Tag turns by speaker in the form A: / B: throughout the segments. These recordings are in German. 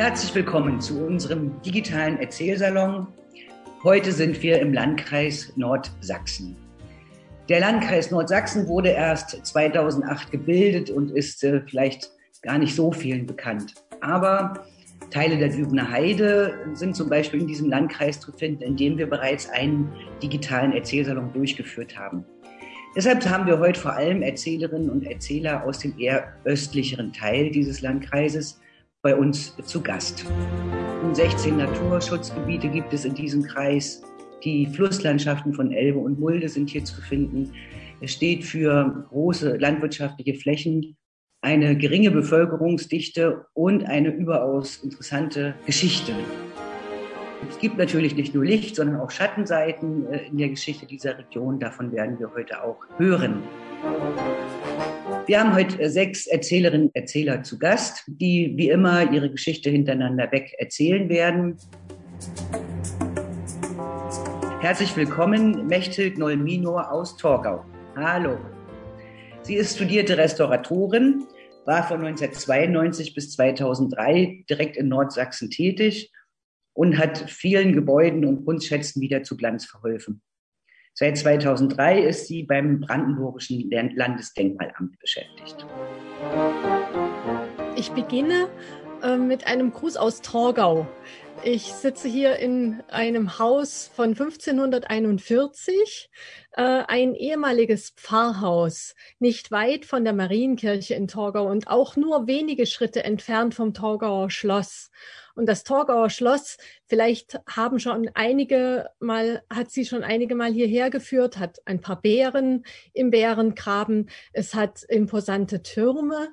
A: Herzlich willkommen zu unserem digitalen Erzählsalon. Heute sind wir im Landkreis Nordsachsen. Der Landkreis Nordsachsen wurde erst 2008 gebildet und ist äh, vielleicht gar nicht so vielen bekannt. Aber Teile der Dübener Heide sind zum Beispiel in diesem Landkreis zu finden, in dem wir bereits einen digitalen Erzählsalon durchgeführt haben. Deshalb haben wir heute vor allem Erzählerinnen und Erzähler aus dem eher östlicheren Teil dieses Landkreises bei uns zu Gast. 16 Naturschutzgebiete gibt es in diesem Kreis. Die Flusslandschaften von Elbe und Mulde sind hier zu finden. Es steht für große landwirtschaftliche Flächen, eine geringe Bevölkerungsdichte und eine überaus interessante Geschichte. Es gibt natürlich nicht nur Licht, sondern auch Schattenseiten äh, in der Geschichte dieser Region. Davon werden wir heute auch hören. Wir haben heute sechs Erzählerinnen und Erzähler zu Gast, die wie immer ihre Geschichte hintereinander weg erzählen werden. Herzlich willkommen, Mechthild Nolminor aus Torgau. Hallo. Sie ist studierte Restauratorin, war von 1992 bis 2003 direkt in Nordsachsen tätig und hat vielen Gebäuden und Kunstschätzen wieder zu Glanz verholfen. Seit 2003 ist sie beim Brandenburgischen Landesdenkmalamt beschäftigt.
B: Ich beginne äh, mit einem Gruß aus Torgau. Ich sitze hier in einem Haus von 1541, äh, ein ehemaliges Pfarrhaus, nicht weit von der Marienkirche in Torgau und auch nur wenige Schritte entfernt vom Torgauer Schloss. Und das Torgauer Schloss, vielleicht haben schon einige mal, hat sie schon einige Mal hierher geführt, hat ein paar Bären im Bärengraben, es hat imposante Türme.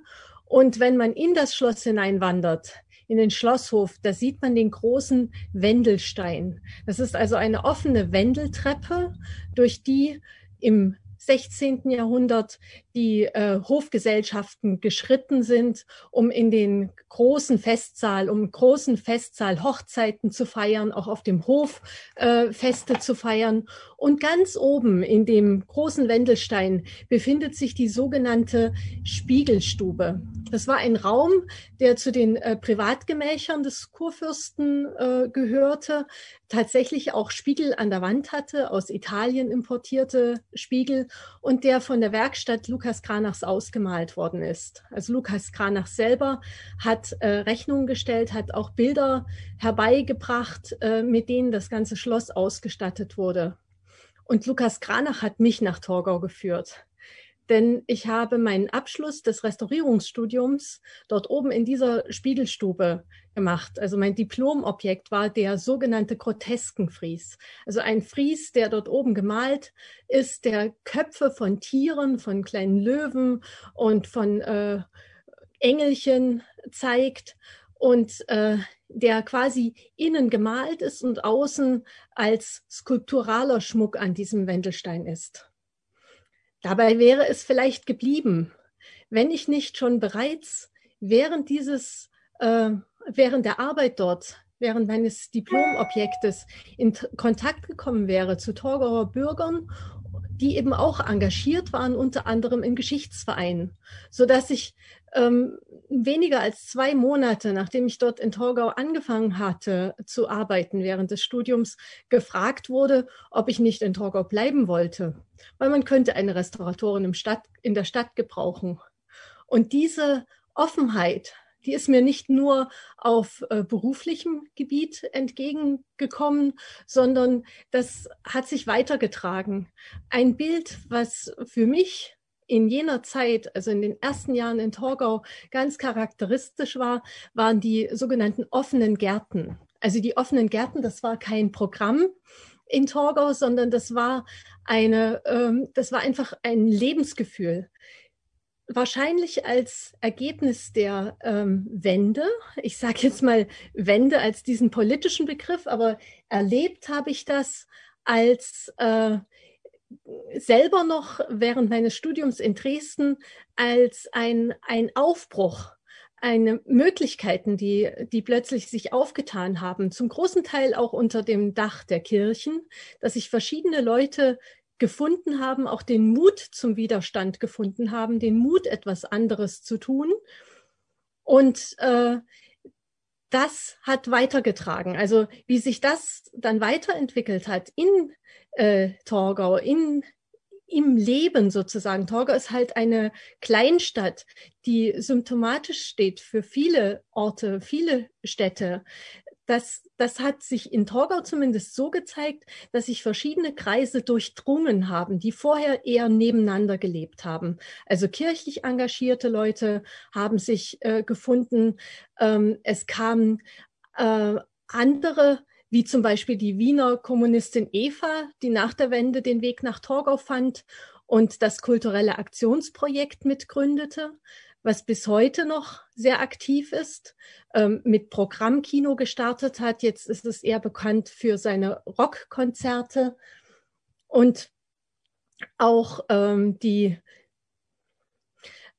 B: Und wenn man in das Schloss hineinwandert, in den Schlosshof, da sieht man den großen Wendelstein. Das ist also eine offene Wendeltreppe, durch die im 16. Jahrhundert die äh, Hofgesellschaften geschritten sind, um in den großen Festsaal, um großen Festsaal Hochzeiten zu feiern, auch auf dem Hof äh, Feste zu feiern. Und ganz oben in dem großen Wendelstein befindet sich die sogenannte Spiegelstube. Das war ein Raum, der zu den äh, Privatgemächern des Kurfürsten äh, gehörte, tatsächlich auch Spiegel an der Wand hatte, aus Italien importierte Spiegel und der von der Werkstatt Lukas Kranachs ausgemalt worden ist. Also Lukas Kranach selber hat äh, Rechnungen gestellt, hat auch Bilder herbeigebracht, äh, mit denen das ganze Schloss ausgestattet wurde. Und Lukas Kranach hat mich nach Torgau geführt denn ich habe meinen Abschluss des Restaurierungsstudiums dort oben in dieser Spiegelstube gemacht. Also mein Diplomobjekt war der sogenannte Groteskenfries. Also ein Fries, der dort oben gemalt ist, der Köpfe von Tieren, von kleinen Löwen und von äh, Engelchen zeigt und äh, der quasi innen gemalt ist und außen als skulpturaler Schmuck an diesem Wendelstein ist. Dabei wäre es vielleicht geblieben, wenn ich nicht schon bereits während dieses, äh, während der Arbeit dort, während meines Diplomobjektes in Kontakt gekommen wäre zu Torgauer Bürgern, die eben auch engagiert waren, unter anderem in Geschichtsvereinen, so dass ich ähm, weniger als zwei Monate, nachdem ich dort in Torgau angefangen hatte zu arbeiten während des Studiums, gefragt wurde, ob ich nicht in Torgau bleiben wollte, weil man könnte eine Restauratorin im Stadt, in der Stadt gebrauchen. Und diese Offenheit, die ist mir nicht nur auf äh, beruflichem Gebiet entgegengekommen, sondern das hat sich weitergetragen. Ein Bild, was für mich in jener Zeit, also in den ersten Jahren in Torgau, ganz charakteristisch war, waren die sogenannten offenen Gärten. Also die offenen Gärten, das war kein Programm in Torgau, sondern das war eine, ähm, das war einfach ein Lebensgefühl. Wahrscheinlich als Ergebnis der ähm, Wende, ich sage jetzt mal Wende als diesen politischen Begriff, aber erlebt habe ich das als äh, selber noch während meines Studiums in Dresden als ein, ein Aufbruch eine Möglichkeiten, die, die plötzlich sich aufgetan haben, zum großen Teil auch unter dem Dach der Kirchen, dass sich verschiedene Leute gefunden haben, auch den Mut zum Widerstand gefunden haben, den Mut, etwas anderes zu tun. Und äh, das hat weitergetragen. Also wie sich das dann weiterentwickelt hat in äh, Torgau, in im Leben sozusagen. Torgau ist halt eine Kleinstadt, die symptomatisch steht für viele Orte, viele Städte das, das hat sich in Torgau zumindest so gezeigt, dass sich verschiedene Kreise durchdrungen haben, die vorher eher nebeneinander gelebt haben. Also kirchlich engagierte Leute haben sich äh, gefunden. Ähm, es kamen äh, andere, wie zum Beispiel die Wiener Kommunistin Eva, die nach der Wende den Weg nach Torgau fand und das kulturelle Aktionsprojekt mitgründete was bis heute noch sehr aktiv ist, ähm, mit Programmkino gestartet hat. Jetzt ist es eher bekannt für seine Rockkonzerte und auch ähm, die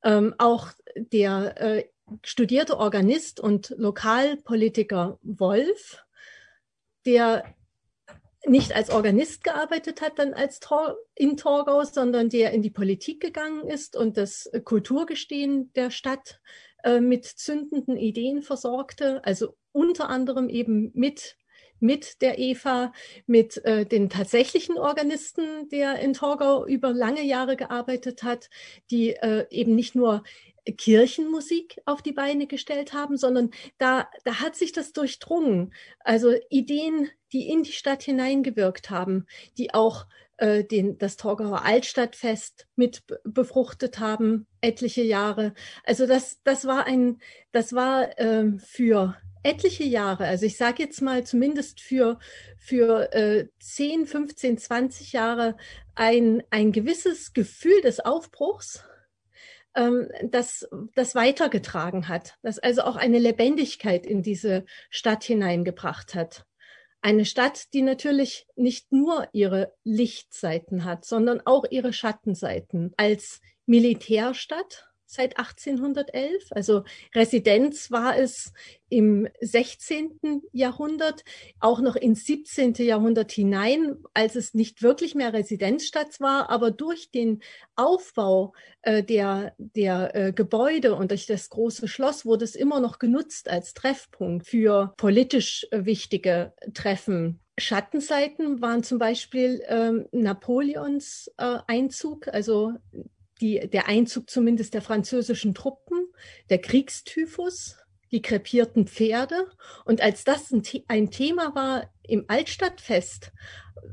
B: ähm, auch der äh, studierte Organist und Lokalpolitiker Wolf, der nicht als Organist gearbeitet hat, dann als Tor in Torgau, sondern der in die Politik gegangen ist und das Kulturgestehen der Stadt äh, mit zündenden Ideen versorgte, also unter anderem eben mit mit der Eva, mit äh, den tatsächlichen Organisten, der in Torgau über lange Jahre gearbeitet hat, die äh, eben nicht nur Kirchenmusik auf die Beine gestellt haben, sondern da, da hat sich das durchdrungen. Also Ideen, die in die Stadt hineingewirkt haben, die auch äh, den, das Torgauer Altstadtfest mit befruchtet haben, etliche Jahre. Also das, das war ein, das war ähm, für etliche Jahre, also ich sage jetzt mal zumindest für, für äh, 10, 15, 20 Jahre ein, ein gewisses Gefühl des Aufbruchs, ähm, das, das weitergetragen hat, das also auch eine Lebendigkeit in diese Stadt hineingebracht hat. Eine Stadt, die natürlich nicht nur ihre Lichtseiten hat, sondern auch ihre Schattenseiten. Als Militärstadt seit 1811. Also Residenz war es im 16. Jahrhundert, auch noch ins 17. Jahrhundert hinein, als es nicht wirklich mehr Residenzstadt war, aber durch den Aufbau äh, der, der äh, Gebäude und durch das große Schloss wurde es immer noch genutzt als Treffpunkt für politisch äh, wichtige Treffen. Schattenseiten waren zum Beispiel ähm, Napoleons äh, Einzug, also die, der Einzug zumindest der französischen Truppen, der Kriegstyphus, die krepierten Pferde. Und als das ein, ein, Thema war im Altstadtfest,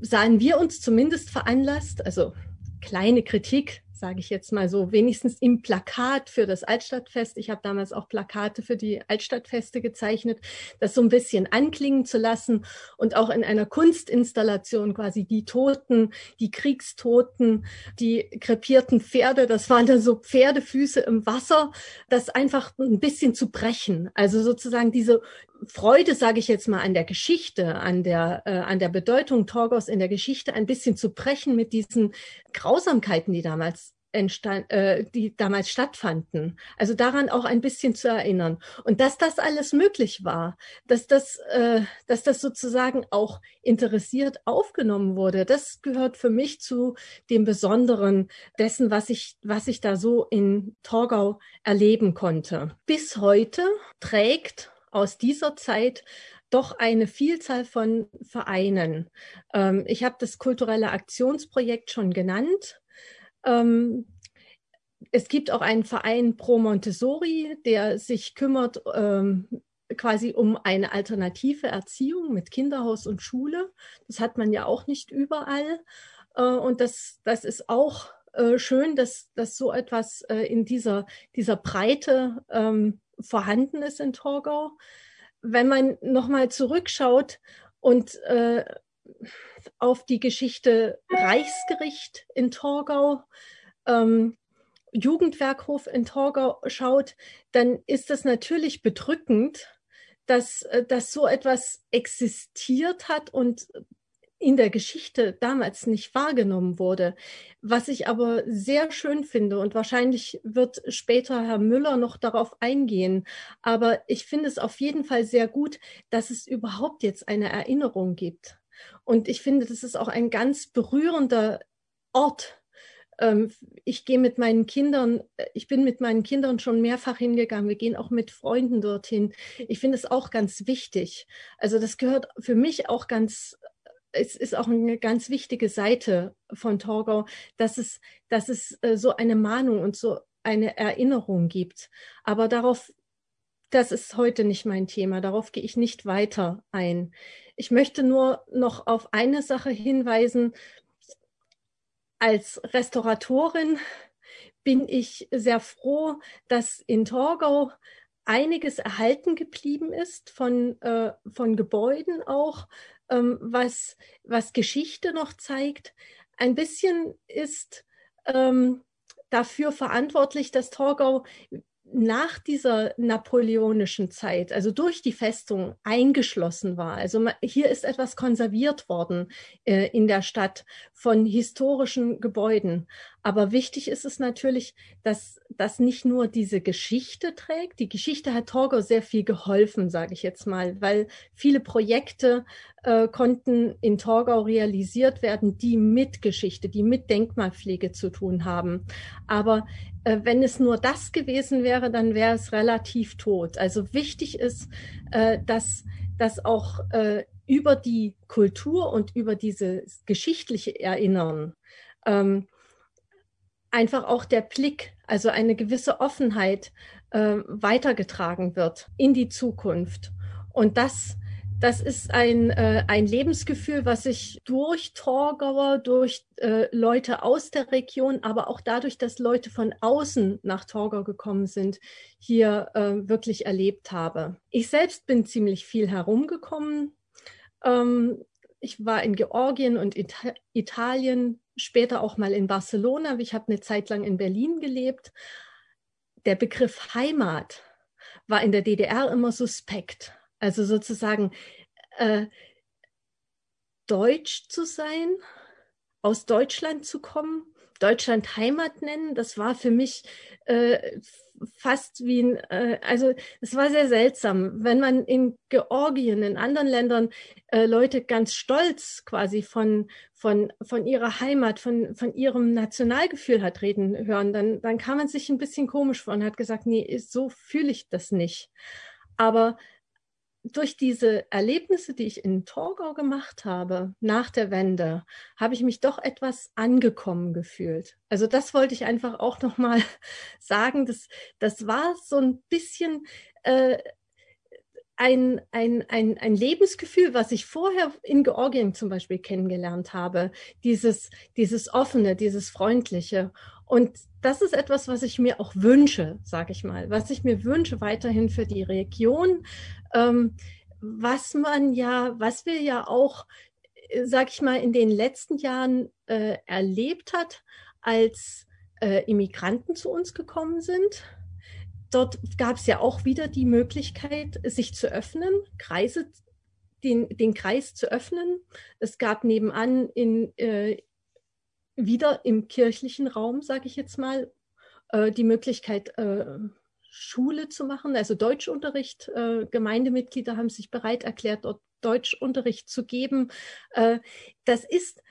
B: sahen wir uns zumindest veranlasst, also kleine Kritik sage ich jetzt mal so, wenigstens im Plakat für das Altstadtfest. Ich habe damals auch Plakate für die Altstadtfeste gezeichnet, das so ein bisschen anklingen zu lassen und auch in einer Kunstinstallation quasi die Toten, die Kriegstoten, die krepierten Pferde, das waren dann so Pferdefüße im Wasser, das einfach ein bisschen zu brechen. Also sozusagen diese Freude, sage ich jetzt mal, an der Geschichte, an der, äh, an der Bedeutung Torgos in der Geschichte ein bisschen zu brechen mit diesen Grausamkeiten, die damals entstand, äh, die damals stattfanden. Also daran auch ein bisschen zu erinnern. Und dass das alles möglich war, dass das, äh, dass das sozusagen auch interessiert aufgenommen wurde, das gehört für mich zu dem Besonderen dessen, was ich, was ich da so in Torgau erleben konnte. Bis heute trägt aus dieser Zeit doch eine Vielzahl von Vereinen. Ähm, ich habe das kulturelle Aktionsprojekt schon genannt. Ähm, es gibt auch einen Verein Pro Montessori, der sich kümmert ähm, quasi um eine alternative Erziehung mit Kinderhaus und Schule. Das hat man ja auch nicht überall. Äh, und das, das ist auch äh, schön, dass, dass so etwas äh, in dieser, dieser Breite ähm, vorhanden ist in Torgau. Wenn man nochmal zurückschaut und äh, auf die Geschichte Reichsgericht in Torgau, ähm, Jugendwerkhof in Torgau schaut, dann ist das natürlich bedrückend, dass, äh, dass so etwas existiert hat und in der Geschichte damals nicht wahrgenommen wurde. Was ich aber sehr schön finde und wahrscheinlich wird später Herr Müller noch darauf eingehen, aber ich finde es auf jeden Fall sehr gut, dass es überhaupt jetzt eine Erinnerung gibt. Und ich finde, das ist auch ein ganz berührender Ort. Ähm, ich gehe mit meinen Kindern, äh, ich bin mit meinen Kindern schon mehrfach hingegangen. Wir gehen auch mit Freunden dorthin. Ich finde es auch ganz wichtig. Also das gehört für mich auch ganz es ist auch eine ganz wichtige Seite von Torgau, dass es, dass es äh, so eine Mahnung und so eine Erinnerung gibt. Aber darauf, das ist heute nicht mein Thema. Darauf gehe ich nicht weiter ein. Ich möchte nur noch auf eine Sache hinweisen. Als Restauratorin bin ich sehr froh, dass in Torgau einiges erhalten geblieben ist von, äh, von Gebäuden auch, ähm, was, was Geschichte noch zeigt. Ein bisschen ist ähm, dafür verantwortlich, dass Torgau nach dieser napoleonischen Zeit, also durch die Festung, eingeschlossen war. Also hier ist etwas konserviert worden äh, in der Stadt von historischen Gebäuden. Aber wichtig ist es natürlich, dass das nicht nur diese Geschichte trägt. Die Geschichte hat Torgau sehr viel geholfen, sage ich jetzt mal, weil viele Projekte äh, konnten in Torgau realisiert werden, die mit Geschichte, die mit Denkmalpflege zu tun haben. Aber äh, wenn es nur das gewesen wäre, dann wäre es relativ tot. Also wichtig ist, äh, dass, dass auch äh, über die Kultur und über dieses geschichtliche Erinnern ähm, einfach auch der Blick, also eine gewisse Offenheit äh, weitergetragen wird in die Zukunft. Und das, das ist ein, äh, ein Lebensgefühl, was ich durch Torgauer, durch äh, Leute aus der Region, aber auch dadurch, dass Leute von außen nach Torgau gekommen sind, hier äh, wirklich erlebt habe. Ich selbst bin ziemlich viel herumgekommen. Ähm, ich war in Georgien und Ita Italien, später auch mal in Barcelona. Ich habe eine Zeit lang in Berlin gelebt. Der Begriff Heimat war in der DDR immer suspekt. Also sozusagen äh, deutsch zu sein, aus Deutschland zu kommen, Deutschland Heimat nennen, das war für mich äh, fast wie ein, äh, also es war sehr seltsam, wenn man in Georgien, in anderen Ländern äh, Leute ganz stolz quasi von, von, von ihrer Heimat, von, von ihrem Nationalgefühl hat reden hören, dann, dann kam man sich ein bisschen komisch vor und hat gesagt, nee, so fühle ich das nicht. Aber durch diese Erlebnisse, die ich in Torgau gemacht habe, nach der Wende, habe ich mich doch etwas angekommen gefühlt. Also das wollte ich einfach auch nochmal sagen. Das, das war so ein bisschen äh, ein, ein, ein, ein Lebensgefühl, was ich vorher in Georgien zum Beispiel kennengelernt habe. Dieses, dieses offene, dieses freundliche. Und das ist etwas, was ich mir auch wünsche, sage ich mal, was ich mir wünsche weiterhin für die Region, ähm, was man ja, was wir ja auch, äh, sag ich mal, in den letzten Jahren äh, erlebt hat, als äh, Immigranten zu uns gekommen sind. Dort gab es ja auch wieder die Möglichkeit, sich zu öffnen, Kreise, den, den Kreis zu öffnen. Es gab nebenan in, äh, wieder im kirchlichen Raum, sage ich jetzt mal, äh, die Möglichkeit, äh, Schule zu machen, also Deutschunterricht. Äh, Gemeindemitglieder haben sich bereit erklärt, dort Deutschunterricht zu geben. Äh, das ist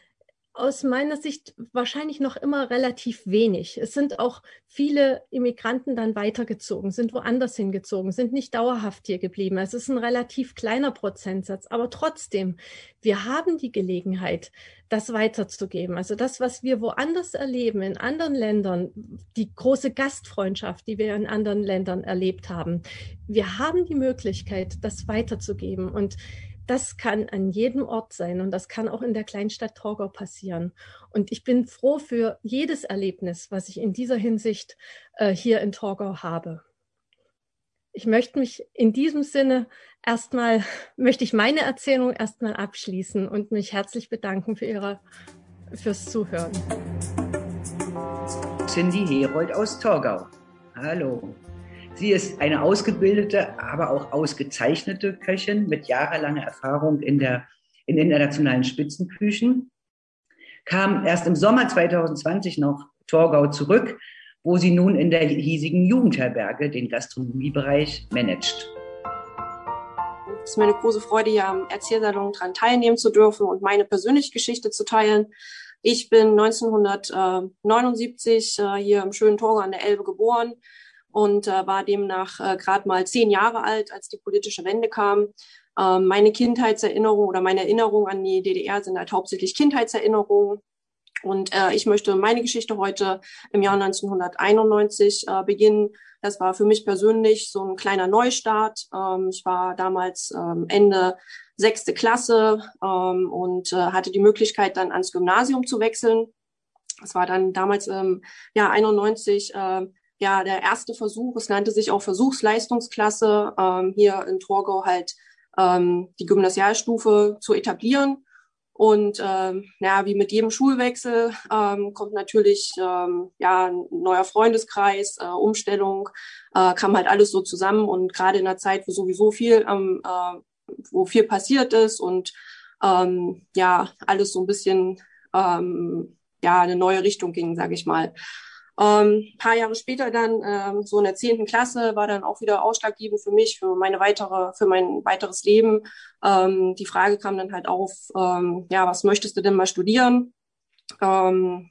B: aus meiner Sicht wahrscheinlich noch immer relativ wenig. Es sind auch viele Immigranten dann weitergezogen, sind woanders hingezogen, sind nicht dauerhaft hier geblieben. Es ist ein relativ kleiner Prozentsatz, aber trotzdem, wir haben die Gelegenheit, das weiterzugeben. Also das, was wir woanders erleben, in anderen Ländern, die große Gastfreundschaft, die wir in anderen Ländern erlebt haben. Wir haben die Möglichkeit, das weiterzugeben und das kann an jedem Ort sein und das kann auch in der Kleinstadt Torgau passieren. Und ich bin froh für jedes Erlebnis, was ich in dieser Hinsicht äh, hier in Torgau habe. Ich möchte mich in diesem Sinne erstmal, möchte ich meine Erzählung erstmal abschließen und mich herzlich bedanken für Ihre, fürs Zuhören.
A: Cindy Herold aus Torgau. Hallo. Sie ist eine ausgebildete, aber auch ausgezeichnete Köchin mit jahrelanger Erfahrung in, der, in internationalen Spitzenküchen, kam erst im Sommer 2020 nach Torgau zurück, wo sie nun in der hiesigen Jugendherberge den Gastronomiebereich managt.
C: Es ist mir eine große Freude, hier am Erzählsalon daran teilnehmen zu dürfen und meine persönliche Geschichte zu teilen. Ich bin 1979 äh, hier im schönen Torgau an der Elbe geboren, und äh, war demnach äh, gerade mal zehn Jahre alt, als die politische Wende kam. Ähm, meine Kindheitserinnerung oder meine Erinnerungen an die DDR sind halt hauptsächlich Kindheitserinnerungen. Und äh, ich möchte meine Geschichte heute im Jahr 1991 äh, beginnen. Das war für mich persönlich so ein kleiner Neustart. Ähm, ich war damals ähm, Ende sechste Klasse ähm, und äh, hatte die Möglichkeit, dann ans Gymnasium zu wechseln. Das war dann damals im Jahr 91 äh, ja der erste Versuch. Es nannte sich auch Versuchsleistungsklasse, ähm, hier in Torgau halt ähm, die Gymnasialstufe zu etablieren. Und ähm, ja, wie mit jedem Schulwechsel ähm, kommt natürlich ähm, ja ein neuer Freundeskreis, äh, Umstellung, äh, kam halt alles so zusammen und gerade in der Zeit, wo sowieso viel, ähm, äh, wo viel passiert ist und ähm, ja alles so ein bisschen ähm, ja eine neue Richtung ging, sage ich mal. Ähm, paar Jahre später dann, ähm, so in der zehnten Klasse, war dann auch wieder ausschlaggebend für mich, für meine weitere, für mein weiteres Leben. Ähm, die Frage kam dann halt auf, ähm, ja, was möchtest du denn mal studieren? Ähm,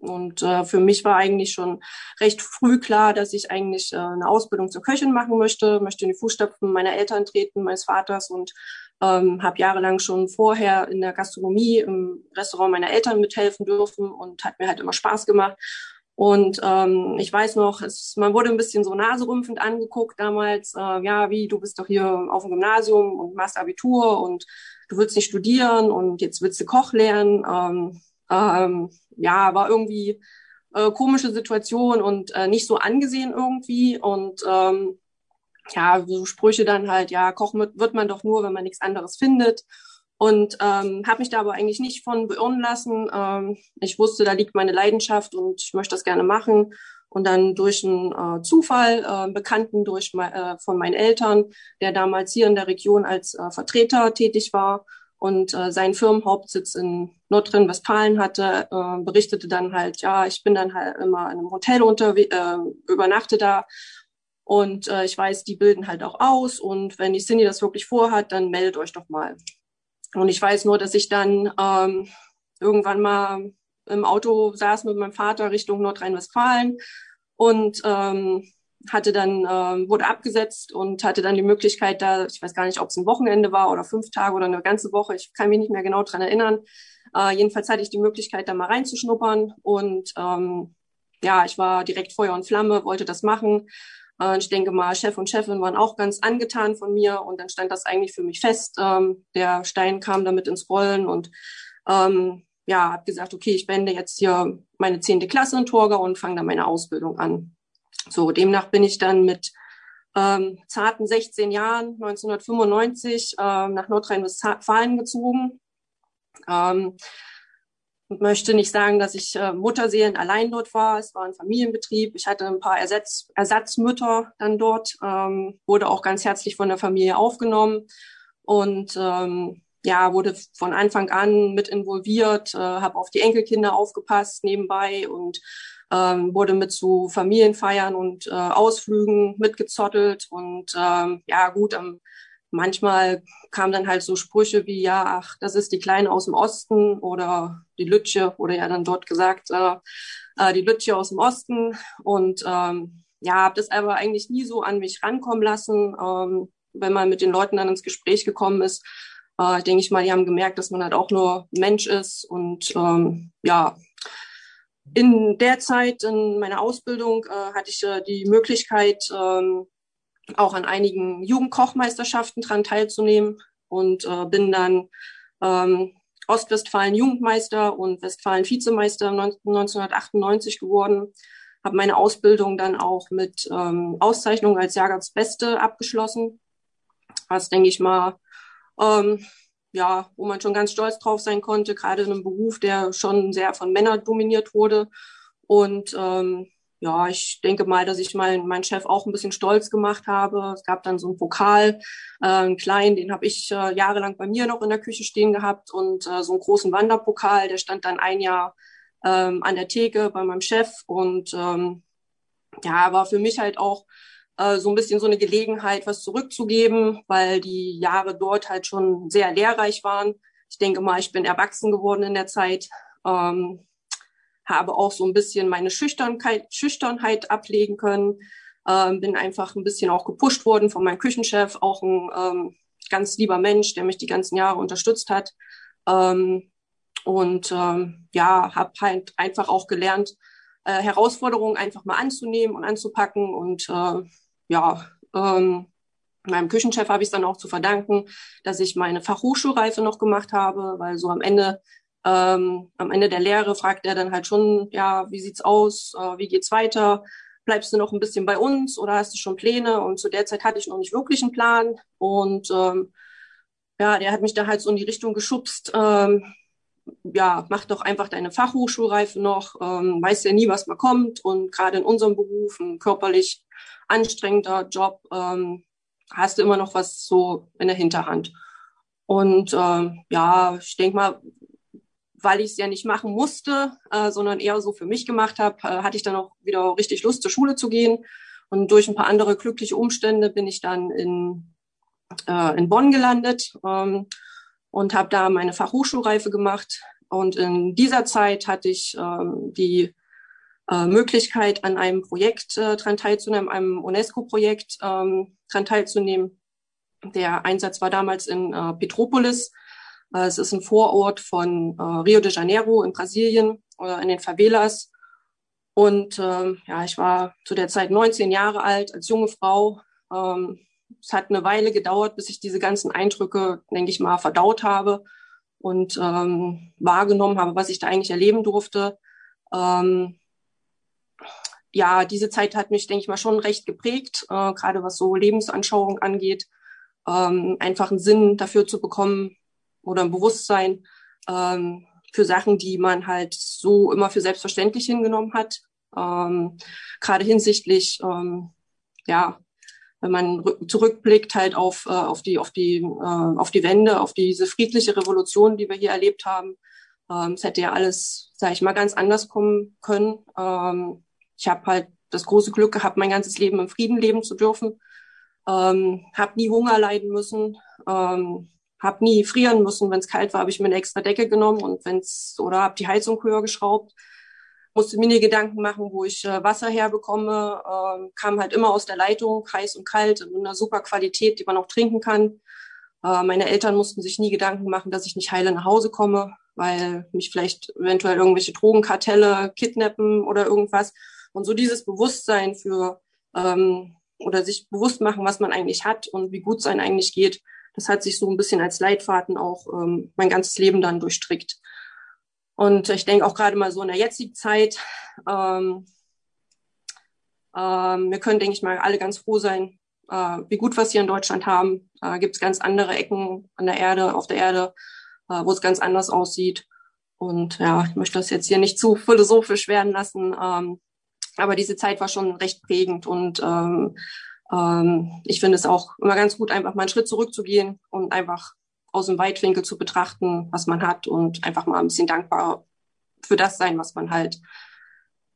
C: und äh, für mich war eigentlich schon recht früh klar, dass ich eigentlich äh, eine Ausbildung zur Köchin machen möchte, möchte in die Fußstapfen meiner Eltern treten, meines Vaters und ähm, habe jahrelang schon vorher in der Gastronomie im Restaurant meiner Eltern mithelfen dürfen und hat mir halt immer Spaß gemacht. Und ähm, ich weiß noch, es, man wurde ein bisschen so naserümpfend angeguckt damals. Äh, ja, wie, du bist doch hier auf dem Gymnasium und machst Abitur und du willst nicht studieren und jetzt willst du Koch lernen. Ähm, ähm, ja, war irgendwie äh, komische Situation und äh, nicht so angesehen irgendwie. Und ähm, ja, so Sprüche dann halt, ja, kochen wird man doch nur, wenn man nichts anderes findet und ähm, habe mich da aber eigentlich nicht von beirren lassen. Ähm, ich wusste, da liegt meine Leidenschaft und ich möchte das gerne machen. Und dann durch einen äh, Zufall, äh, Bekannten durch äh, von meinen Eltern, der damals hier in der Region als äh, Vertreter tätig war und äh, seinen Firmenhauptsitz in Nordrhein-Westfalen hatte, äh, berichtete dann halt, ja, ich bin dann halt immer in einem Hotel unterwegs, äh, übernachte da und äh, ich weiß, die bilden halt auch aus und wenn die Cindy das wirklich vorhat, dann meldet euch doch mal. Und ich weiß nur, dass ich dann ähm, irgendwann mal im Auto saß mit meinem Vater Richtung Nordrhein-Westfalen und ähm, hatte dann, ähm, wurde abgesetzt und hatte dann die Möglichkeit, da, ich weiß gar nicht, ob es ein Wochenende war oder fünf Tage oder eine ganze Woche, ich kann mich nicht mehr genau dran erinnern. Äh, jedenfalls hatte ich die Möglichkeit, da mal reinzuschnuppern und ähm, ja, ich war direkt Feuer und Flamme, wollte das machen äh, ich denke mal, Chef und Chefin waren auch ganz angetan von mir und dann stand das eigentlich für mich fest. Ähm, der Stein kam damit ins Rollen und ähm, ja, habe gesagt, okay, ich beende jetzt hier meine zehnte Klasse in Torgau und fange dann meine Ausbildung an. So, demnach bin ich dann mit ähm, zarten 16 Jahren 1995 ähm, nach Nordrhein-Westfalen gezogen. Ähm, möchte nicht sagen, dass ich äh, Mutterseelen allein dort war. Es war ein Familienbetrieb. Ich hatte ein paar Ersatz, Ersatzmütter dann dort, ähm, wurde auch ganz herzlich von der Familie aufgenommen und ähm, ja, wurde von Anfang an mit involviert, äh, habe auf die Enkelkinder aufgepasst nebenbei und ähm, wurde mit zu Familienfeiern und äh, Ausflügen mitgezottelt und ähm, ja gut, am manchmal kamen dann halt so Sprüche wie, ja, ach, das ist die Kleine aus dem Osten oder die Lütche, wurde ja dann dort gesagt, äh, äh, die Lütche aus dem Osten. Und ähm, ja, habe das aber eigentlich nie so an mich rankommen lassen. Ähm, wenn man mit den Leuten dann ins Gespräch gekommen ist, äh, denke ich mal, die haben gemerkt, dass man halt auch nur Mensch ist. Und ähm, ja, in der Zeit, in meiner Ausbildung, äh, hatte ich äh, die Möglichkeit, ähm, auch an einigen Jugendkochmeisterschaften dran teilzunehmen und äh, bin dann ähm, Ostwestfalen Jugendmeister und Westfalen Vizemeister 1998 geworden. Habe meine Ausbildung dann auch mit ähm, Auszeichnung als Jahrgangsbeste abgeschlossen. Was denke ich mal, ähm, ja, wo man schon ganz stolz drauf sein konnte, gerade in einem Beruf, der schon sehr von Männern dominiert wurde Und ähm, ja, ich denke mal, dass ich meinen mein Chef auch ein bisschen stolz gemacht habe. Es gab dann so einen Pokal, äh, einen kleinen, den habe ich äh, jahrelang bei mir noch in der Küche stehen gehabt und äh, so einen großen Wanderpokal, der stand dann ein Jahr ähm, an der Theke bei meinem Chef und ähm, ja, war für mich halt auch äh, so ein bisschen so eine Gelegenheit, was zurückzugeben, weil die Jahre dort halt schon sehr lehrreich waren. Ich denke mal, ich bin erwachsen geworden in der Zeit. Ähm, habe auch so ein bisschen meine Schüchternheit, Schüchternheit ablegen können, ähm, bin einfach ein bisschen auch gepusht worden von meinem Küchenchef, auch ein ähm, ganz lieber Mensch, der mich die ganzen Jahre unterstützt hat. Ähm, und ähm, ja, habe halt einfach auch gelernt, äh, Herausforderungen einfach mal anzunehmen und anzupacken. Und äh, ja, ähm, meinem Küchenchef habe ich es dann auch zu verdanken, dass ich meine Fachhochschulreife noch gemacht habe, weil so am Ende ähm, am Ende der Lehre fragt er dann halt schon, ja, wie sieht's aus, äh, wie geht's weiter? Bleibst du noch ein bisschen bei uns oder hast du schon Pläne? Und zu der Zeit hatte ich noch nicht wirklich einen Plan. Und ähm, ja, der hat mich da halt so in die Richtung geschubst. Ähm, ja, mach doch einfach deine Fachhochschulreife noch, ähm, weiß ja nie, was mal kommt. Und gerade in unserem Beruf, ein körperlich anstrengender Job, ähm, hast du immer noch was so in der Hinterhand. Und ähm, ja, ich denke mal, weil ich es ja nicht machen musste, äh, sondern eher so für mich gemacht habe, äh, hatte ich dann auch wieder richtig Lust, zur Schule zu gehen. Und durch ein paar andere glückliche Umstände bin ich dann in, äh, in Bonn gelandet ähm, und habe da meine Fachhochschulreife gemacht. Und in dieser Zeit hatte ich ähm, die äh, Möglichkeit, an einem Projekt äh, dran teilzunehmen, einem UNESCO-Projekt ähm, dran teilzunehmen. Der Einsatz war damals in äh, Petropolis es ist ein Vorort von äh, Rio de Janeiro in Brasilien oder in den Favelas. Und ähm, ja, ich war zu der Zeit 19 Jahre alt als junge Frau. Ähm, es hat eine Weile gedauert, bis ich diese ganzen Eindrücke, denke ich mal, verdaut habe und ähm, wahrgenommen habe, was ich da eigentlich erleben durfte. Ähm, ja, diese Zeit hat mich, denke ich mal, schon recht geprägt, äh, gerade was so Lebensanschauung angeht. Ähm, einfach einen Sinn dafür zu bekommen, oder ein Bewusstsein ähm, für Sachen, die man halt so immer für selbstverständlich hingenommen hat. Ähm, Gerade hinsichtlich, ähm, ja, wenn man zurückblickt halt auf, äh, auf die, auf die, äh, auf die Wende, auf diese friedliche Revolution, die wir hier erlebt haben. Ähm, es hätte ja alles, sage ich mal, ganz anders kommen können. Ähm, ich habe halt das große Glück gehabt, mein ganzes Leben im Frieden leben zu dürfen. Ähm, habe nie Hunger leiden müssen. Ähm, habe nie frieren müssen. Wenn es kalt war, habe ich mir eine extra Decke genommen und wenn's oder habe die Heizung höher geschraubt. Musste mir nie Gedanken machen, wo ich äh, Wasser herbekomme. Ähm, kam halt immer aus der Leitung, heiß und kalt, in einer super Qualität, die man auch trinken kann. Äh, meine Eltern mussten sich nie Gedanken machen, dass ich nicht heile nach Hause komme, weil mich vielleicht eventuell irgendwelche Drogenkartelle kidnappen oder irgendwas. Und so dieses Bewusstsein für ähm, oder sich bewusst machen, was man eigentlich hat und wie gut es einem eigentlich geht, das hat sich so ein bisschen als Leitfaden auch ähm, mein ganzes Leben dann durchstrickt. Und ich denke auch gerade mal so in der jetzigen Zeit, ähm, ähm, wir können, denke ich mal, alle ganz froh sein, äh, wie gut wir hier in Deutschland haben. Äh, Gibt es ganz andere Ecken an der Erde, auf der Erde, äh, wo es ganz anders aussieht. Und ja, ich möchte das jetzt hier nicht zu philosophisch werden lassen. Ähm, aber diese Zeit war schon recht prägend und ähm, ähm, ich finde es auch immer ganz gut, einfach mal einen Schritt zurückzugehen und einfach aus dem Weitwinkel zu betrachten, was man hat und einfach mal ein bisschen dankbar für das sein, was man halt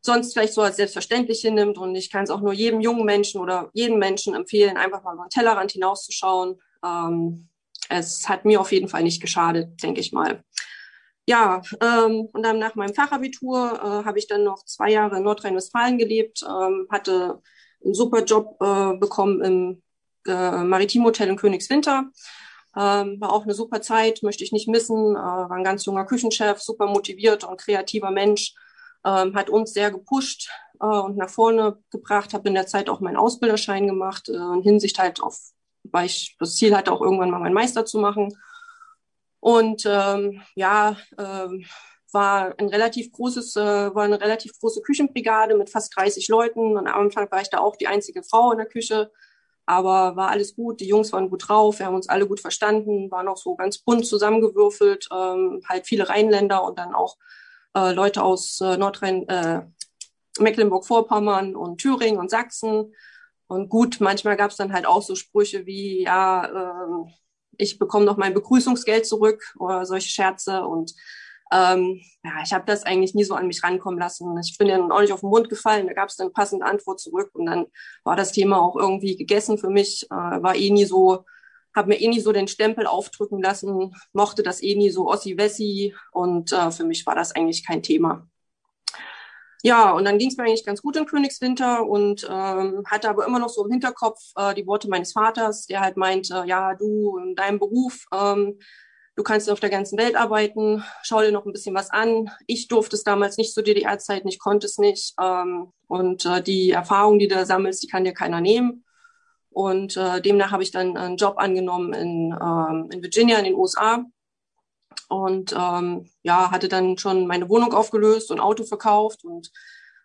C: sonst vielleicht so als selbstverständlich hinnimmt. Und ich kann es auch nur jedem jungen Menschen oder jedem Menschen empfehlen, einfach mal über den Tellerrand hinauszuschauen. Ähm, es hat mir auf jeden Fall nicht geschadet, denke ich mal. Ja, ähm, und dann nach meinem Fachabitur äh, habe ich dann noch zwei Jahre in Nordrhein-Westfalen gelebt, ähm, hatte einen super Job äh, bekommen im äh, Maritimhotel in Königswinter. Ähm, war auch eine super Zeit, möchte ich nicht missen. Äh, war ein ganz junger Küchenchef, super motiviert und kreativer Mensch. Ähm, hat uns sehr gepusht äh, und nach vorne gebracht. Habe in der Zeit auch meinen Ausbilderschein gemacht, äh, in Hinsicht halt auf, weil ich das Ziel hatte, auch irgendwann mal meinen Meister zu machen. Und ähm, ja, ähm, war ein relativ großes, äh, war eine relativ große Küchenbrigade mit fast 30 Leuten. Und am Anfang war ich da auch die einzige Frau in der Küche. Aber war alles gut, die Jungs waren gut drauf, wir haben uns alle gut verstanden, waren auch so ganz bunt zusammengewürfelt, ähm, halt viele Rheinländer und dann auch äh, Leute aus äh, Nordrhein, äh, Mecklenburg-Vorpommern und Thüringen und Sachsen. Und gut, manchmal gab es dann halt auch so Sprüche wie, ja, äh, ich bekomme noch mein Begrüßungsgeld zurück oder solche Scherze. Und ähm, ja, ich habe das eigentlich nie so an mich rankommen lassen. Ich bin ja auch nicht auf den Mund gefallen. Da gab es dann passende Antwort zurück und dann war das Thema auch irgendwie gegessen für mich. Äh, war eh nie so, habe mir eh nie so den Stempel aufdrücken lassen, mochte das eh nie so Ossi-Wessi und äh, für mich war das eigentlich kein Thema. Ja, und dann ging es mir eigentlich ganz gut in Königswinter und ähm, hatte aber immer noch so im Hinterkopf äh, die Worte meines Vaters, der halt meinte, ja, du in deinem Beruf, ähm, du kannst auf der ganzen Welt arbeiten, schau dir noch ein bisschen was an. Ich durfte es damals nicht zur DDR-Zeit, ich konnte es nicht. Ähm, und äh, die Erfahrung, die du da sammelst, die kann dir keiner nehmen. Und äh, demnach habe ich dann einen Job angenommen in, ähm, in Virginia in den USA und ähm, ja, hatte dann schon meine Wohnung aufgelöst und Auto verkauft und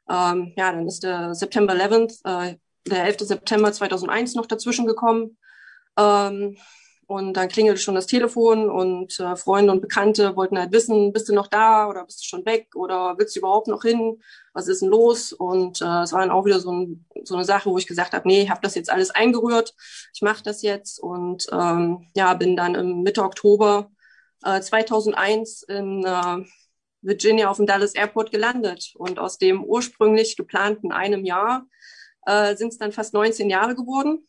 C: ähm, ja, dann ist der September 11th, äh, der 11. September 2001 noch dazwischen gekommen. Ähm, und dann klingelte schon das Telefon und äh, Freunde und Bekannte wollten halt wissen, bist du noch da oder bist du schon weg oder willst du überhaupt noch hin? Was ist denn los? Und äh, es war dann auch wieder so, ein, so eine Sache, wo ich gesagt habe, nee, ich habe das jetzt alles eingerührt, ich mache das jetzt und ähm, ja, bin dann im Mitte Oktober 2001 äh, in äh, Virginia auf dem Dallas Airport gelandet. Und aus dem ursprünglich geplanten einem Jahr äh, sind es dann fast 19 Jahre geworden.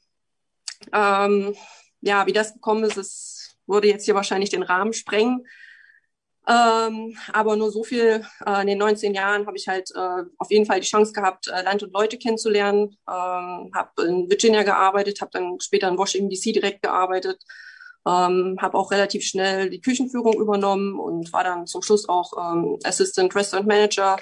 C: Ähm, ja, wie das gekommen ist, es würde jetzt hier wahrscheinlich den Rahmen sprengen. Ähm, aber nur so viel, äh, in den 19 Jahren habe ich halt äh, auf jeden Fall die Chance gehabt, äh, Land und Leute kennenzulernen. Ähm, habe in Virginia gearbeitet, habe dann später in Washington DC direkt gearbeitet, ähm, habe auch relativ schnell die Küchenführung übernommen und war dann zum Schluss auch ähm, Assistant Restaurant Manager.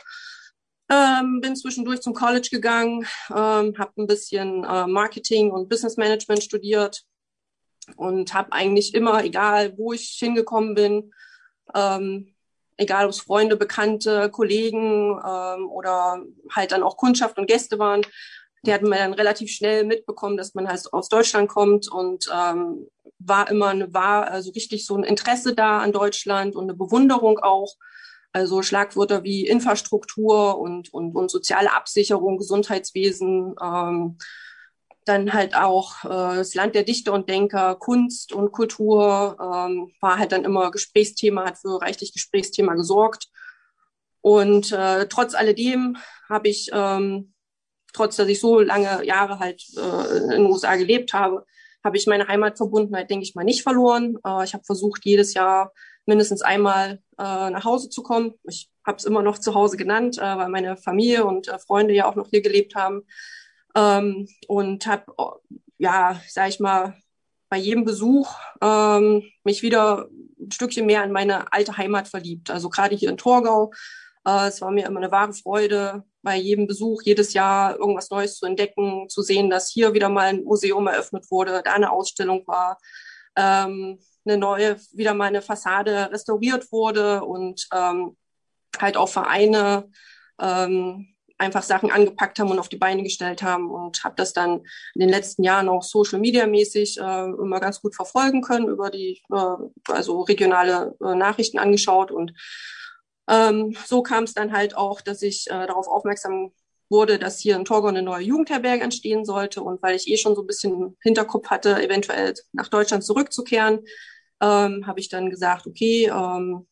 C: Ähm, bin zwischendurch zum College gegangen, ähm, habe ein bisschen äh, Marketing und Business Management studiert und habe eigentlich immer, egal wo ich hingekommen bin, ähm, egal ob es Freunde, Bekannte, Kollegen ähm, oder halt dann auch Kundschaft und Gäste waren, die hatten mir dann relativ schnell mitbekommen, dass man halt aus Deutschland kommt und ähm, war immer eine, war also richtig so ein Interesse da an Deutschland und eine Bewunderung auch. Also Schlagwörter wie Infrastruktur und, und, und soziale Absicherung, Gesundheitswesen, ähm, dann halt auch äh, das Land der Dichter und Denker, Kunst und Kultur ähm, war halt dann immer Gesprächsthema, hat für reichlich Gesprächsthema gesorgt. Und äh, trotz alledem habe ich, ähm, trotz dass ich so lange Jahre halt äh, in den USA gelebt habe, habe ich meine Heimatverbundenheit, denke ich mal, nicht verloren. Äh, ich habe versucht, jedes Jahr mindestens einmal äh, nach Hause zu kommen. Ich habe es immer noch zu Hause genannt, äh, weil meine Familie und äh, Freunde ja auch noch hier gelebt haben. Ähm, und habe, ja, sag ich mal, bei jedem Besuch ähm, mich wieder ein Stückchen mehr an meine alte Heimat verliebt. Also gerade hier in Torgau. Äh, es war mir immer eine wahre Freude, bei jedem Besuch jedes Jahr irgendwas Neues zu entdecken, zu sehen, dass hier wieder mal ein Museum eröffnet wurde, da eine Ausstellung war, ähm, eine neue, wieder mal eine Fassade restauriert wurde und ähm, halt auch Vereine ähm, einfach Sachen angepackt haben und auf die Beine gestellt haben und habe das dann in den letzten Jahren auch Social Media mäßig äh, immer ganz gut verfolgen können über die äh, also regionale äh, Nachrichten angeschaut und ähm, so kam es dann halt auch, dass ich äh, darauf aufmerksam wurde, dass hier in Torgau eine neue Jugendherberge entstehen sollte. Und weil ich eh schon so ein bisschen Hinterkopf hatte, eventuell nach Deutschland zurückzukehren, ähm, habe ich dann gesagt, okay, ähm,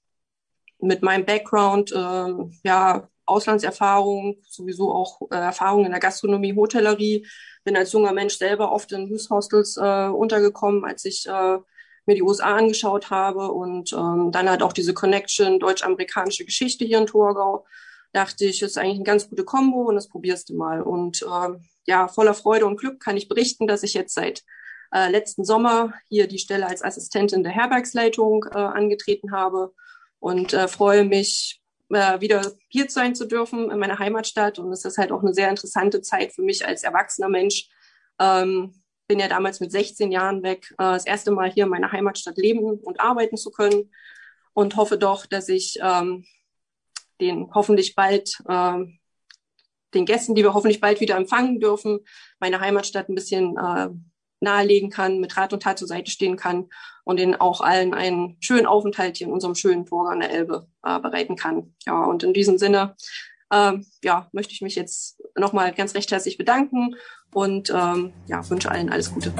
C: mit meinem Background, ähm, ja, Auslandserfahrung, sowieso auch äh, Erfahrung in der Gastronomie, Hotellerie, bin als junger Mensch selber oft in Hostels äh, untergekommen, als ich äh, mir die USA angeschaut habe. Und ähm, dann halt auch diese Connection deutsch-amerikanische Geschichte hier in Torgau, dachte ich, ist eigentlich eine ganz gute Kombo und das probierst du mal. Und äh, ja, voller Freude und Glück kann ich berichten, dass ich jetzt seit äh, letzten Sommer hier die Stelle als Assistentin der Herbergsleitung äh, angetreten habe. Und äh, freue mich, äh, wieder hier sein zu dürfen in meiner Heimatstadt. Und es ist halt auch eine sehr interessante Zeit für mich als erwachsener Mensch, ähm, bin ja damals mit 16 Jahren weg, äh, das erste Mal hier in meiner Heimatstadt leben und arbeiten zu können und hoffe doch, dass ich ähm, den hoffentlich bald ähm, den Gästen, die wir hoffentlich bald wieder empfangen dürfen, meine Heimatstadt ein bisschen äh, nahelegen kann, mit Rat und Tat zur Seite stehen kann und ihnen auch allen einen schönen Aufenthalt hier in unserem schönen Tor an der Elbe äh, bereiten kann. Ja, und in diesem Sinne ähm, ja, möchte ich mich jetzt nochmal ganz recht herzlich bedanken und ähm, ja, wünsche allen alles Gute.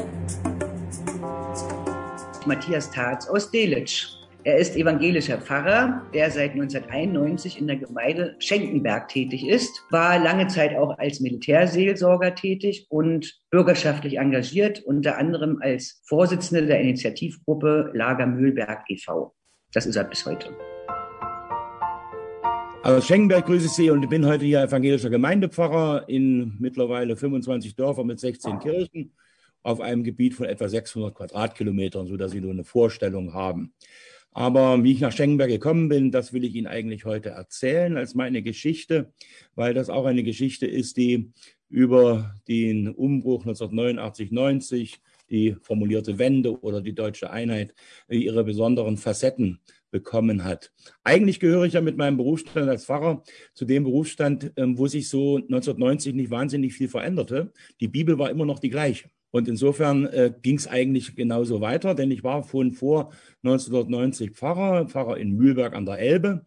A: Matthias Tatz aus Delitzsch. Er ist evangelischer Pfarrer, der seit 1991 in der Gemeinde Schenkenberg tätig ist, war lange Zeit auch als Militärseelsorger tätig und bürgerschaftlich engagiert, unter anderem als Vorsitzender der Initiativgruppe Lager Mühlberg e.V. Das ist er bis heute.
D: Aus Schenkenberg grüße ich Sie und bin heute hier evangelischer Gemeindepfarrer in mittlerweile 25 Dörfern mit 16 Kirchen auf einem Gebiet von etwa 600 Quadratkilometern, sodass Sie nur eine Vorstellung haben. Aber wie ich nach Schenkenberg gekommen bin, das will ich Ihnen eigentlich heute erzählen als meine Geschichte, weil das auch eine Geschichte ist, die über den Umbruch 1989, 90, die formulierte Wende oder die deutsche Einheit ihre besonderen Facetten bekommen hat. Eigentlich gehöre ich ja mit meinem Berufsstand als Pfarrer zu dem Berufsstand, ähm, wo sich so 1990 nicht wahnsinnig viel veränderte. Die Bibel war immer noch die gleiche. Und insofern äh, ging es eigentlich genauso weiter, denn ich war von vor 1990 Pfarrer, Pfarrer in Mühlberg an der Elbe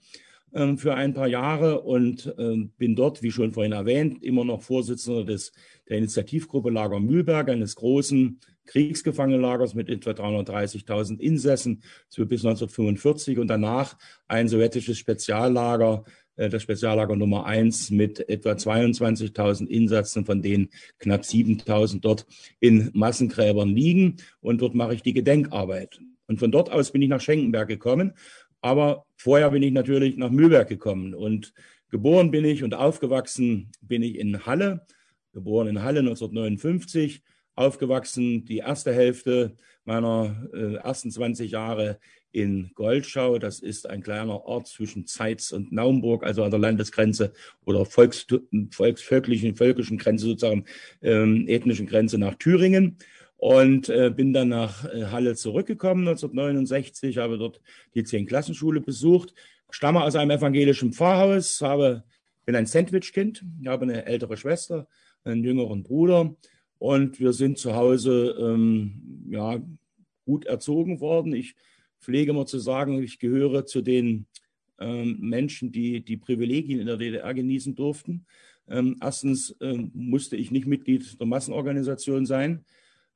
D: äh, für ein paar Jahre und äh, bin dort, wie schon vorhin erwähnt, immer noch Vorsitzender des, der Initiativgruppe Lager Mühlberg, eines großen Kriegsgefangenenlagers mit etwa 330.000 Insassen bis 1945 und danach ein sowjetisches Speziallager das Speziallager Nummer eins mit etwa 22.000 Insassen, von denen knapp 7.000 dort in Massengräbern liegen. Und dort mache ich die Gedenkarbeit. Und von dort aus bin ich nach Schenkenberg gekommen. Aber vorher bin ich natürlich nach Mühlberg gekommen. Und geboren bin ich und aufgewachsen bin ich in Halle. Geboren in Halle 1959 aufgewachsen, die erste Hälfte meiner äh, ersten 20 Jahre in Goldschau. Das ist ein kleiner Ort zwischen Zeitz und Naumburg, also an der Landesgrenze oder Volks, volksvölkischen völkischen Grenze, sozusagen ähm, ethnischen Grenze nach Thüringen. Und äh, bin dann nach äh, Halle zurückgekommen 1969, habe dort die Zehn-Klassenschule besucht, stamme aus einem evangelischen Pfarrhaus, habe, bin ein Sandwich-Kind, habe eine ältere Schwester, einen jüngeren Bruder und wir sind zu Hause ähm, ja, gut erzogen worden. Ich pflege immer zu sagen, ich gehöre zu den ähm, Menschen, die die Privilegien in der DDR genießen durften. Ähm, erstens ähm, musste ich nicht Mitglied der Massenorganisation sein,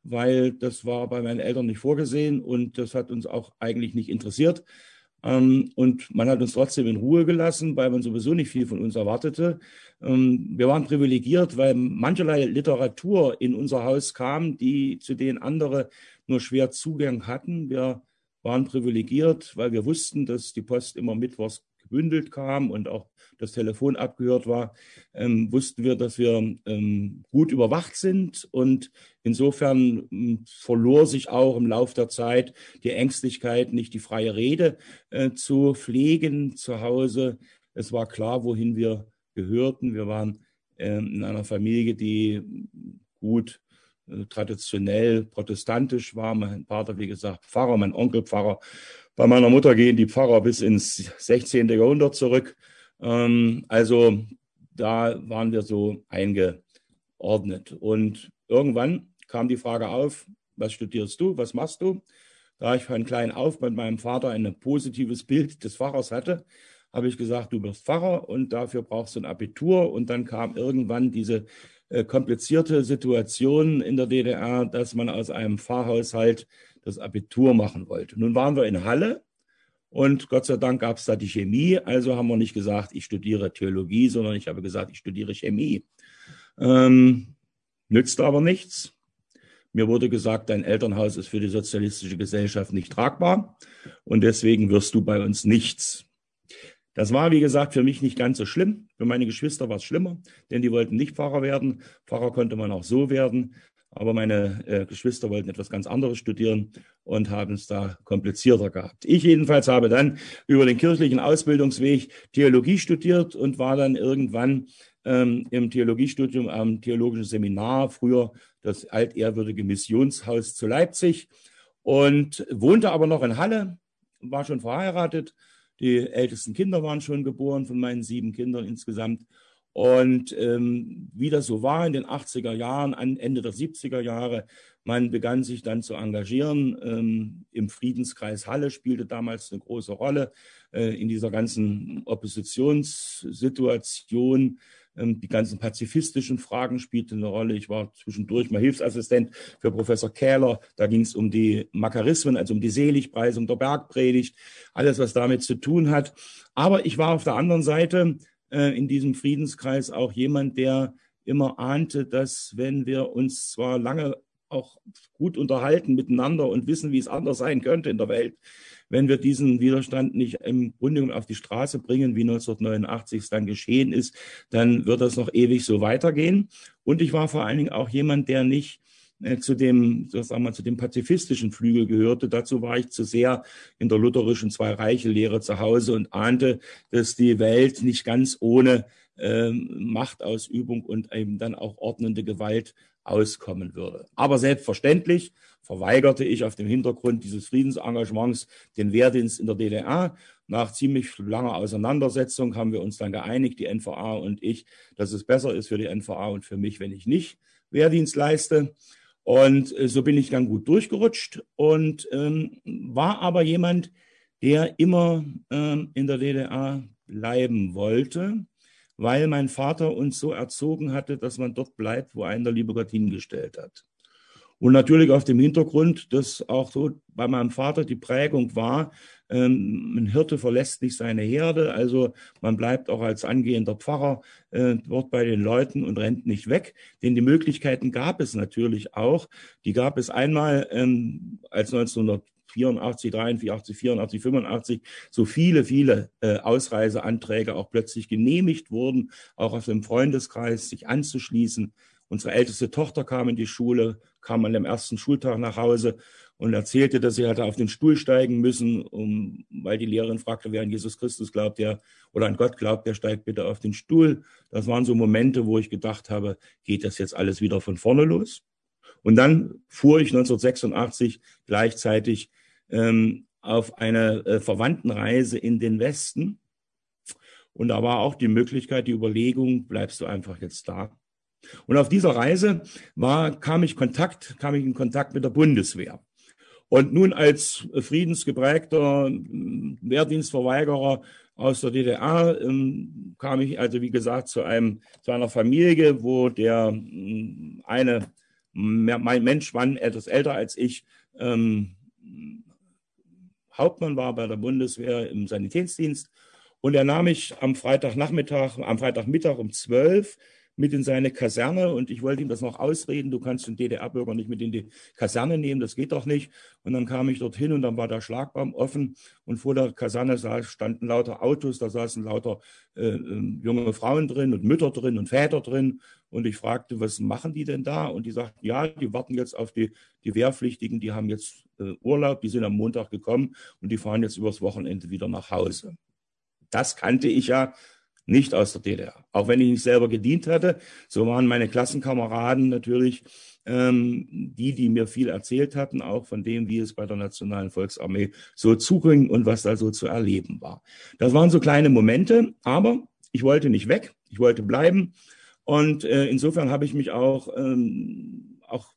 D: weil das war bei meinen Eltern nicht vorgesehen und das hat uns auch eigentlich nicht interessiert. Ähm, und man hat uns trotzdem in Ruhe gelassen, weil man sowieso nicht viel von uns erwartete. Ähm, wir waren privilegiert, weil mancherlei Literatur in unser Haus kam, die, zu denen andere nur schwer Zugang hatten. Wir waren privilegiert, weil wir wussten, dass die Post immer mittwochs gebündelt kam und auch das Telefon abgehört war, ähm, wussten wir, dass wir ähm, gut überwacht sind. Und insofern ähm, verlor sich auch im Laufe der Zeit die Ängstlichkeit, nicht die freie Rede äh, zu pflegen zu Hause. Es war klar, wohin wir gehörten. Wir waren ähm, in einer Familie, die gut traditionell protestantisch war. Mein Vater, wie gesagt, Pfarrer, mein Onkel Pfarrer. Bei meiner Mutter gehen die Pfarrer bis ins 16. Jahrhundert zurück. Ähm, also da waren wir so eingeordnet. Und irgendwann kam die Frage auf, was studierst du, was machst du? Da ich von klein auf mit meinem Vater ein positives Bild des Pfarrers hatte, habe ich gesagt, du wirst Pfarrer und dafür brauchst du ein Abitur. Und dann kam irgendwann diese äh, komplizierte Situation in der DDR, dass man aus einem Pfarrhaushalt das Abitur machen wollte. Nun waren wir in Halle und Gott sei Dank gab es da die Chemie. Also haben wir nicht gesagt, ich studiere Theologie, sondern ich habe gesagt, ich studiere Chemie. Ähm, nützte aber nichts. Mir wurde gesagt, dein Elternhaus ist für die sozialistische Gesellschaft nicht tragbar und deswegen wirst du bei uns nichts. Das war, wie gesagt, für mich nicht ganz so schlimm. Für meine Geschwister war es schlimmer, denn die wollten nicht Pfarrer werden. Pfarrer konnte man auch so werden. Aber meine äh, Geschwister wollten etwas ganz anderes studieren und haben es da komplizierter gehabt. Ich jedenfalls habe dann über den kirchlichen Ausbildungsweg Theologie studiert und war dann irgendwann ähm, im Theologiestudium am Theologischen Seminar, früher das altehrwürdige Missionshaus zu Leipzig und wohnte aber noch in Halle, war schon verheiratet. Die ältesten Kinder waren schon geboren von meinen sieben Kindern insgesamt. Und ähm, wie das so war in den 80er Jahren, Ende der 70er Jahre, man begann sich dann zu engagieren. Ähm, Im Friedenskreis Halle spielte damals eine große Rolle äh, in dieser ganzen Oppositionssituation. Ähm, die ganzen pazifistischen Fragen spielten eine Rolle. Ich war zwischendurch mal Hilfsassistent für Professor Kähler. Da ging es um die Makarismen, also um die Seligpreisung der Bergpredigt, alles, was damit zu tun hat. Aber ich war auf der anderen Seite äh, in diesem Friedenskreis auch jemand, der immer ahnte, dass wenn wir uns zwar lange auch gut unterhalten miteinander und wissen, wie es anders sein könnte in der Welt, wenn wir diesen Widerstand nicht im Grunde auf die Straße bringen, wie 1989 es dann geschehen ist, dann wird das noch ewig so weitergehen. Und ich war vor allen Dingen auch jemand, der nicht äh, zu dem, sagen wir, zu dem pazifistischen Flügel gehörte. Dazu war ich zu sehr in der lutherischen Zwei-Reiche-Lehre zu Hause und ahnte, dass die Welt nicht ganz ohne ähm, Machtausübung und eben dann auch ordnende Gewalt auskommen würde. Aber selbstverständlich verweigerte ich auf dem Hintergrund dieses Friedensengagements den Wehrdienst in der DDR. Nach ziemlich langer Auseinandersetzung haben wir uns dann geeinigt, die NVA und ich, dass es besser ist für die NVA und für mich, wenn ich nicht Wehrdienst leiste. Und äh, so bin ich dann gut durchgerutscht und ähm, war aber jemand, der immer ähm, in der DDR bleiben wollte, weil mein Vater uns so erzogen hatte, dass man dort bleibt, wo einen der liebe Gott hingestellt hat. Und natürlich auf dem Hintergrund, dass auch so bei meinem Vater die Prägung war, ähm, ein Hirte verlässt nicht seine Herde, also man bleibt auch als angehender Pfarrer äh, dort bei den Leuten und rennt nicht weg. Denn die Möglichkeiten gab es natürlich auch. Die gab es einmal, ähm, als 1984, 83, 84, 85 so viele, viele äh, Ausreiseanträge auch plötzlich genehmigt wurden, auch aus dem Freundeskreis sich anzuschließen. Unsere älteste Tochter kam in die Schule, kam an dem ersten Schultag nach Hause und erzählte, dass sie hatte auf den Stuhl steigen müssen, um, weil die Lehrerin fragte, wer an Jesus Christus glaubt, der oder an Gott glaubt, der steigt bitte auf den Stuhl. Das waren so Momente, wo ich gedacht habe, geht das jetzt alles wieder von vorne los? Und dann fuhr ich 1986 gleichzeitig ähm, auf eine äh, Verwandtenreise in den Westen. Und da war auch die Möglichkeit, die Überlegung, bleibst du einfach jetzt da? Und auf dieser Reise war, kam ich Kontakt, kam ich in Kontakt mit der Bundeswehr. Und nun als friedensgeprägter hm, Wehrdienstverweigerer aus der DDR ähm, kam ich also, wie gesagt, zu einem, zu einer Familie, wo der hm, eine, mein Mensch, Mann, etwas älter als ich, ähm, Hauptmann war bei der Bundeswehr im Sanitätsdienst. Und er nahm mich am Freitagnachmittag, am Freitagmittag um zwölf mit in seine Kaserne und ich wollte ihm das noch ausreden, du kannst den DDR-Bürger nicht mit in die Kaserne nehmen, das geht doch nicht. Und dann kam ich dorthin und dann war der Schlagbaum offen und vor der Kaserne standen lauter Autos, da saßen lauter äh, ähm, junge Frauen drin und Mütter drin und Väter drin. Und ich fragte, was machen die denn da? Und die sagten, ja, die warten jetzt auf die, die Wehrpflichtigen, die haben jetzt äh, Urlaub, die sind am Montag gekommen und die fahren jetzt übers Wochenende wieder nach Hause. Das kannte ich ja nicht aus der DDR. Auch wenn ich nicht selber gedient hatte, so waren meine Klassenkameraden natürlich ähm, die, die mir viel erzählt hatten, auch von dem, wie es bei der Nationalen Volksarmee so zuging und was da so zu erleben war. Das waren so kleine Momente, aber ich wollte nicht weg, ich wollte bleiben. Und äh, insofern habe ich mich auch, ähm, auch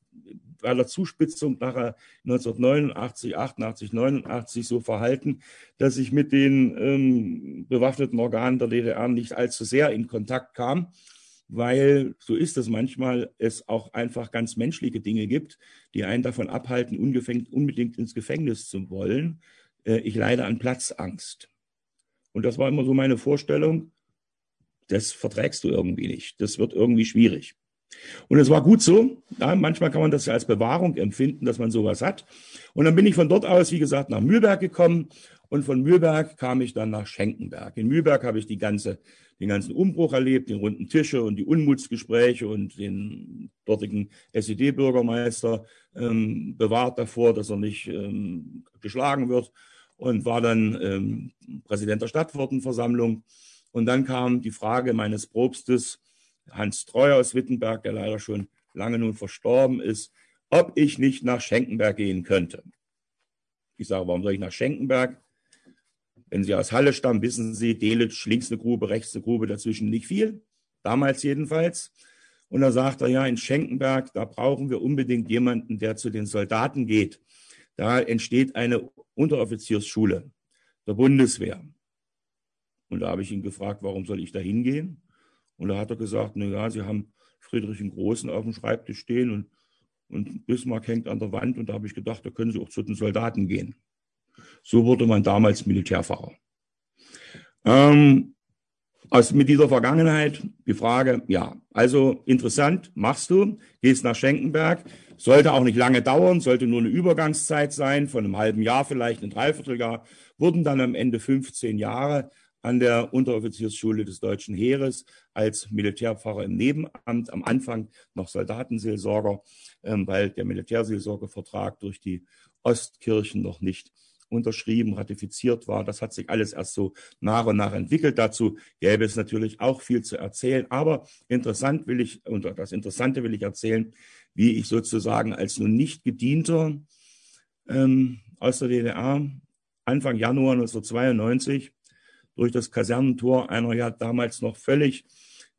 D: der Zuspitzung nachher 1989, 88, 89 so verhalten, dass ich mit den ähm, bewaffneten Organen der DDR nicht allzu sehr in Kontakt kam, weil so ist es manchmal, es auch einfach ganz menschliche Dinge gibt, die einen davon abhalten, unbedingt ins Gefängnis zu wollen. Äh, ich leide an Platzangst. Und das war immer so meine Vorstellung, das verträgst du irgendwie nicht. Das wird irgendwie schwierig. Und es war gut so. Ja, manchmal kann man das ja als Bewahrung empfinden, dass man sowas hat. Und dann bin ich von dort aus, wie gesagt, nach Mühlberg gekommen. Und von Mühlberg kam ich dann nach Schenkenberg. In Mühlberg habe ich die ganze, den ganzen Umbruch erlebt, den runden Tische und die Unmutsgespräche und den dortigen SED-Bürgermeister ähm, bewahrt davor, dass er nicht ähm, geschlagen wird. Und war dann ähm, Präsident der Stadtwortenversammlung. Und dann kam die Frage meines Propstes, Hans Treuer aus Wittenberg, der leider schon lange nun verstorben ist, ob ich nicht nach Schenkenberg gehen könnte. Ich sage, warum soll ich nach Schenkenberg? Wenn Sie aus Halle stammen, wissen Sie, Delitzsch, links eine Grube, rechts eine Grube, dazwischen nicht viel. damals jedenfalls. Und da sagt er, ja, in Schenkenberg, da brauchen wir unbedingt jemanden, der zu den Soldaten geht. Da entsteht eine Unteroffiziersschule der Bundeswehr. Und da habe ich ihn gefragt, warum soll ich da hingehen? Und da hat er gesagt, na ja, Sie haben Friedrich den Großen auf dem Schreibtisch stehen und, und Bismarck hängt an der Wand. Und da habe ich gedacht, da können Sie auch zu den Soldaten gehen. So wurde man damals Militärfahrer. Ähm, also mit dieser Vergangenheit die Frage, ja, also interessant, machst du, gehst nach Schenkenberg, sollte auch nicht lange dauern, sollte nur eine Übergangszeit sein, von einem halben Jahr vielleicht, ein Dreivierteljahr, wurden dann am Ende 15 Jahre an der Unteroffiziersschule des Deutschen Heeres als Militärpfarrer im Nebenamt, am Anfang noch Soldatenseelsorger, ähm, weil der Militärseelsorgevertrag durch die Ostkirchen noch nicht unterschrieben, ratifiziert war. Das hat sich alles erst so nach und nach entwickelt. Dazu gäbe es natürlich auch viel zu erzählen. Aber interessant will ich, und das Interessante will ich erzählen, wie ich sozusagen als nun nicht gedienter ähm, aus der DDR Anfang Januar 1992 durch das Kasernentor einer ja damals noch völlig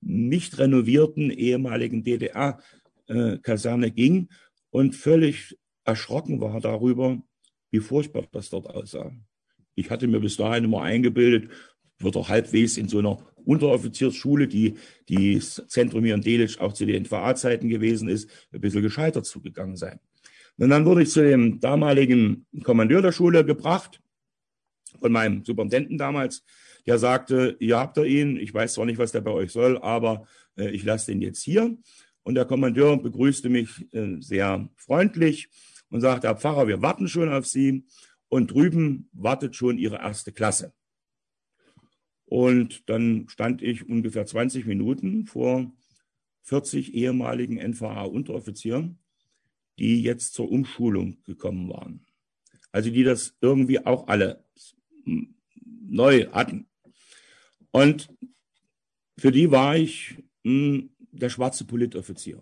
D: nicht renovierten ehemaligen DDR-Kaserne ging und völlig erschrocken war darüber, wie furchtbar das dort aussah. Ich hatte mir bis dahin immer eingebildet, wird doch halbwegs in so einer Unteroffiziersschule, die, die das Zentrum hier in Delitzsch auch zu den NVA-Zeiten gewesen ist, ein bisschen gescheitert zugegangen sein. Und dann wurde ich zu dem damaligen Kommandeur der Schule gebracht, von meinem Superintendenten damals, der sagte, ihr habt ihr ihn, ich weiß zwar nicht, was der bei euch soll, aber äh, ich lasse den jetzt hier. Und der Kommandeur begrüßte mich äh, sehr freundlich und sagte, Herr Pfarrer, wir warten schon auf Sie und drüben wartet schon Ihre erste Klasse. Und dann stand ich ungefähr 20 Minuten vor 40 ehemaligen NVA-Unteroffizieren, die jetzt zur Umschulung gekommen waren. Also die das irgendwie auch alle neu hatten. Und für die war ich mh, hm, der schwarze Politoffizier.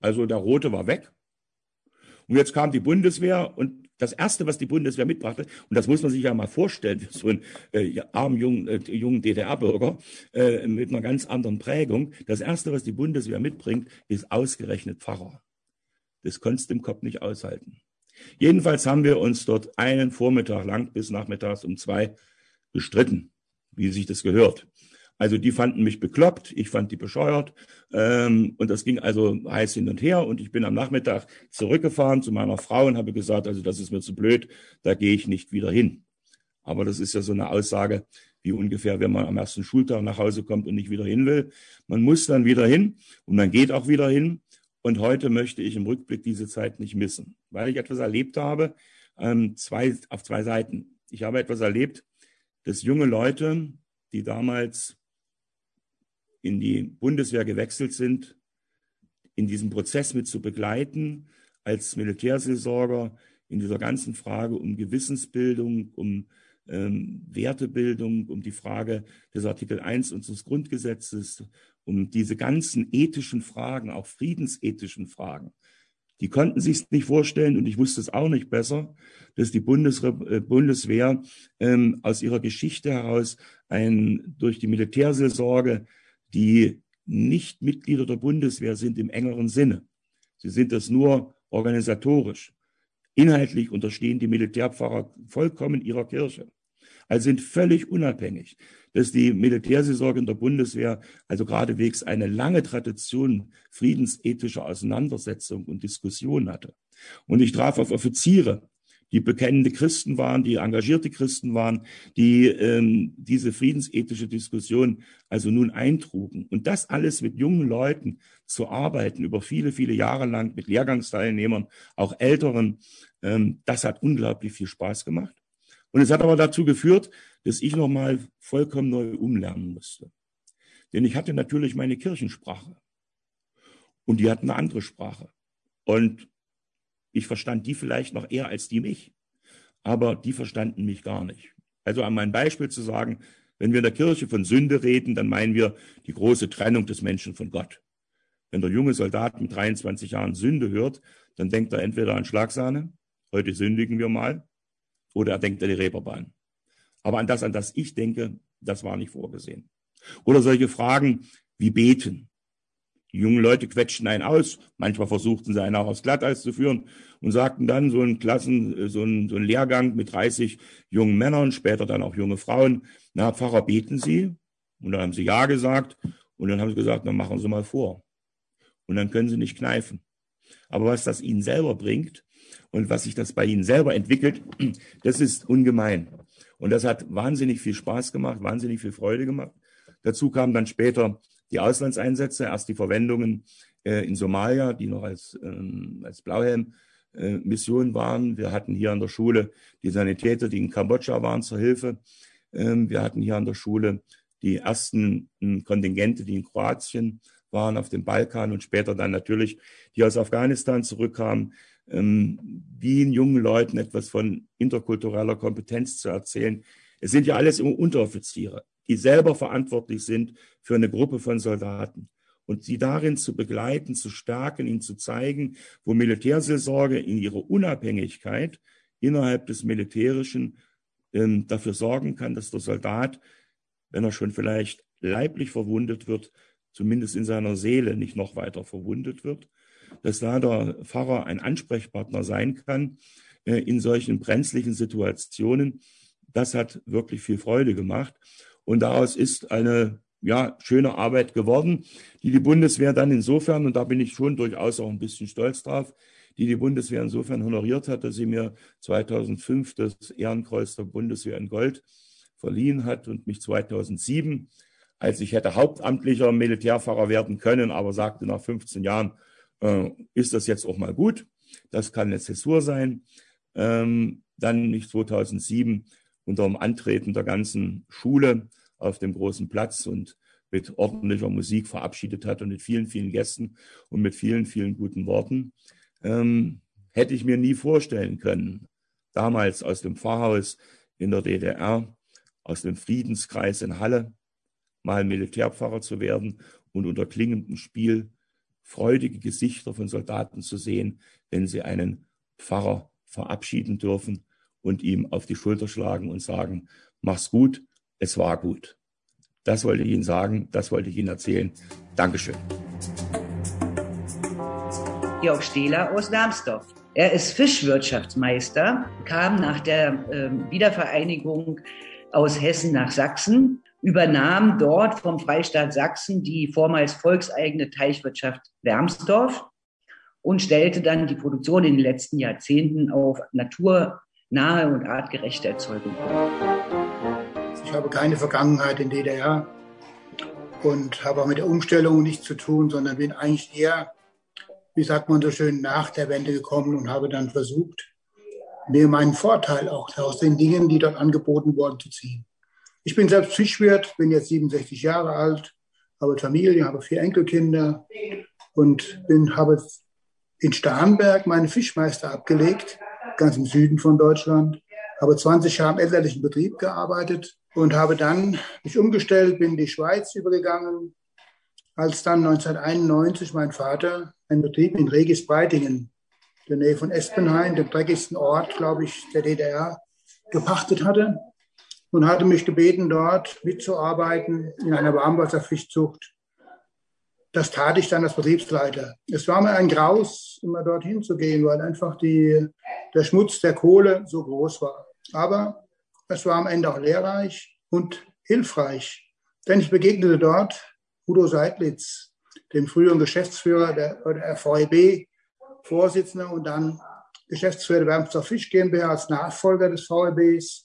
D: Also der rote war weg. Und jetzt kam die Bundeswehr und das Erste, was die Bundeswehr mitbrachte, und das muss man sich ja mal vorstellen, so ein äh, armen jungen, äh, jungen DDR-Bürger äh, mit einer ganz anderen Prägung, das Erste, was die Bundeswehr mitbringt, ist ausgerechnet Pfarrer. Das konntest du im Kopf nicht aushalten. Jedenfalls haben wir uns dort einen Vormittag lang bis nachmittags um zwei gestritten wie sich das gehört. Also die fanden mich bekloppt, ich fand die bescheuert ähm, und das ging also heiß hin und her und ich bin am Nachmittag zurückgefahren zu meiner Frau und habe gesagt, also das ist mir zu blöd, da gehe ich nicht wieder hin. Aber das ist ja so eine Aussage, wie ungefähr, wenn man am ersten Schultag nach Hause kommt und nicht wieder hin will. Man muss dann wieder hin und man geht auch wieder hin. Und heute möchte ich im Rückblick diese Zeit nicht missen, weil ich etwas erlebt habe, ähm, zwei, auf zwei Seiten. Ich habe etwas erlebt, dass junge Leute, die damals in die Bundeswehr gewechselt sind, in diesem Prozess mit zu begleiten, als Militärseelsorger in dieser ganzen Frage um Gewissensbildung, um ähm, Wertebildung, um die Frage des Artikel 1 unseres Grundgesetzes, um diese ganzen ethischen Fragen, auch friedensethischen Fragen, die konnten sich es nicht vorstellen und ich wusste es auch nicht besser, dass die Bundesre äh, Bundeswehr ähm, aus ihrer Geschichte heraus ein, durch die Militärseelsorge, die nicht Mitglieder der Bundeswehr sind im engeren Sinne. Sie sind das nur organisatorisch. Inhaltlich unterstehen die Militärpfarrer vollkommen ihrer Kirche. Also sind völlig unabhängig dass die Militärseelsorge in der Bundeswehr also geradewegs eine lange Tradition friedensethischer Auseinandersetzung und Diskussion hatte. Und ich traf auf Offiziere, die bekennende Christen waren, die engagierte Christen waren, die ähm, diese friedensethische Diskussion also nun eintrugen. Und das alles mit jungen Leuten zu arbeiten, über viele, viele Jahre lang mit Lehrgangsteilnehmern, auch Älteren, ähm, das hat unglaublich viel Spaß gemacht. Und es hat aber dazu geführt, dass ich nochmal vollkommen neu umlernen musste. Denn ich hatte natürlich meine Kirchensprache und die hatten eine andere Sprache. Und ich verstand die vielleicht noch eher als die mich, aber die verstanden mich gar nicht. Also an mein Beispiel zu sagen, wenn wir in der Kirche von Sünde reden, dann meinen wir die große Trennung des Menschen von Gott. Wenn der junge Soldat mit 23 Jahren Sünde hört, dann denkt er entweder an Schlagsahne, heute sündigen wir mal, oder er denkt an die Reeperbahn. Aber an das, an das ich denke, das war nicht vorgesehen. Oder solche Fragen, wie beten. Die jungen Leute quetschten einen aus. Manchmal versuchten sie einen auch aufs Glatteis zu führen und sagten dann so einen Klassen, so einen, so einen Lehrgang mit 30 jungen Männern, später dann auch junge Frauen. Na, Pfarrer, beten Sie? Und dann haben sie Ja gesagt. Und dann haben sie gesagt, dann machen Sie mal vor. Und dann können Sie nicht kneifen. Aber was das Ihnen selber bringt und was sich das bei Ihnen selber entwickelt, das ist ungemein. Und das hat wahnsinnig viel Spaß gemacht, wahnsinnig viel Freude gemacht. Dazu kamen dann später die Auslandseinsätze, erst die Verwendungen äh, in Somalia, die noch als, ähm, als Blauhelm-Mission äh, waren. Wir hatten hier an der Schule die Sanitäter, die in Kambodscha waren zur Hilfe. Ähm, wir hatten hier an der Schule die ersten äh, Kontingente, die in Kroatien waren, auf dem Balkan und später dann natürlich, die aus Afghanistan zurückkamen, ähm, den jungen Leuten etwas von interkultureller Kompetenz zu erzählen. Es sind ja alles Unteroffiziere die selber verantwortlich sind für eine Gruppe von Soldaten. Und sie darin zu begleiten, zu stärken, ihnen zu zeigen, wo Militärseelsorge in ihrer Unabhängigkeit innerhalb des Militärischen ähm, dafür sorgen kann, dass der Soldat, wenn er schon vielleicht leiblich verwundet wird, zumindest in seiner Seele nicht noch weiter verwundet wird, dass da der Pfarrer ein Ansprechpartner sein kann äh, in solchen brenzlichen Situationen. Das hat wirklich viel Freude gemacht. Und daraus ist eine ja, schöne Arbeit geworden, die die Bundeswehr dann insofern, und da bin ich schon durchaus auch ein bisschen stolz drauf, die die Bundeswehr insofern honoriert hat, dass sie mir 2005 das Ehrenkreuz der Bundeswehr in Gold verliehen hat und mich 2007, als ich hätte hauptamtlicher Militärfahrer werden können, aber sagte nach 15 Jahren, äh, ist das jetzt auch mal gut, das kann eine Zäsur sein, ähm, dann mich 2007 unter dem Antreten der ganzen Schule auf dem großen Platz und mit ordentlicher Musik verabschiedet hat und mit vielen, vielen Gästen und mit vielen, vielen guten Worten, ähm, hätte ich mir nie vorstellen können, damals aus dem Pfarrhaus in der DDR, aus dem Friedenskreis in Halle, mal Militärpfarrer zu werden und unter klingendem Spiel freudige Gesichter von Soldaten zu sehen, wenn sie einen Pfarrer verabschieden dürfen und ihm auf die Schulter schlagen und sagen, mach's gut, es war gut. Das wollte ich Ihnen sagen, das wollte ich Ihnen erzählen. Dankeschön.
A: Georg Stehler aus Darmsdorf. Er ist Fischwirtschaftsmeister, kam nach der äh, Wiedervereinigung aus Hessen nach Sachsen, übernahm dort vom Freistaat Sachsen die vormals volkseigene Teichwirtschaft Wermsdorf und stellte dann die Produktion in den letzten Jahrzehnten auf Natur nahe und artgerechte Erzeugung.
E: Ich habe keine Vergangenheit in DDR und habe auch mit der Umstellung nichts zu tun, sondern bin eigentlich eher, wie sagt man so schön, nach der Wende gekommen und habe dann versucht, mir meinen Vorteil auch aus den Dingen, die dort angeboten wurden, zu ziehen. Ich bin selbst Fischwirt, bin jetzt 67 Jahre alt, habe Familie, habe vier Enkelkinder und bin, habe in Starnberg meinen Fischmeister abgelegt ganz im Süden von Deutschland. Habe 20 Jahre im elterlichen Betrieb gearbeitet und habe dann mich umgestellt, bin in die Schweiz übergegangen, als dann 1991 mein Vater einen Betrieb in Regis Breitingen, der Nähe von Espenhain, dem dreckigsten Ort, glaube ich, der DDR, gepachtet hatte und hatte mich gebeten, dort mitzuarbeiten in einer Warmwasserfischzucht das tat ich dann als Betriebsleiter. Es war mir ein Graus, immer dorthin zu gehen, weil einfach die, der Schmutz der Kohle so groß war. Aber es war am Ende auch lehrreich und hilfreich, denn ich begegnete dort Udo Seidlitz, dem früheren Geschäftsführer der, der VEB, Vorsitzender und dann Geschäftsführer der Wermsdorf Fisch GmbH als Nachfolger des VEBs.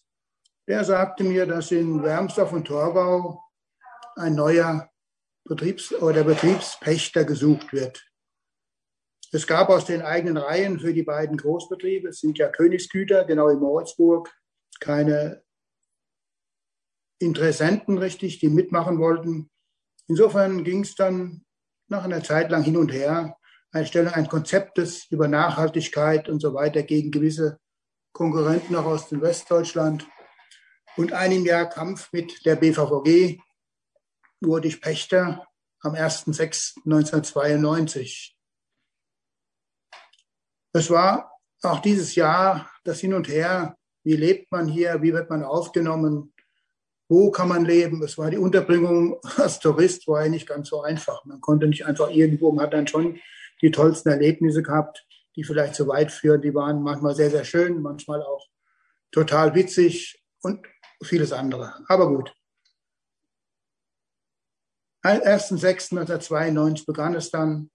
E: Der sagte mir, dass in Wermsdorf und Torgau ein neuer Betriebs- oder Betriebspächter gesucht wird. Es gab aus den eigenen Reihen für die beiden Großbetriebe, es sind ja Königsgüter, genau in Moritzburg, keine Interessenten richtig, die mitmachen wollten. Insofern ging es dann nach einer Zeit lang hin und her, Einstellung ein Konzeptes über Nachhaltigkeit und so weiter gegen gewisse Konkurrenten auch aus dem Westdeutschland und einem Jahr Kampf mit der BVVG, wurde ich Pächter am 1.6.1992. Es war auch dieses Jahr das Hin und Her, wie lebt man hier, wie wird man aufgenommen. wo kann man leben. Es war die Unterbringung als Tourist, war ja nicht ganz so einfach. Man konnte nicht einfach irgendwo, man hat dann schon die tollsten Erlebnisse gehabt, die vielleicht zu weit führen. Die waren manchmal sehr, sehr schön, manchmal auch total witzig und vieles andere. Aber gut. Am 1.6.1992 begann es dann,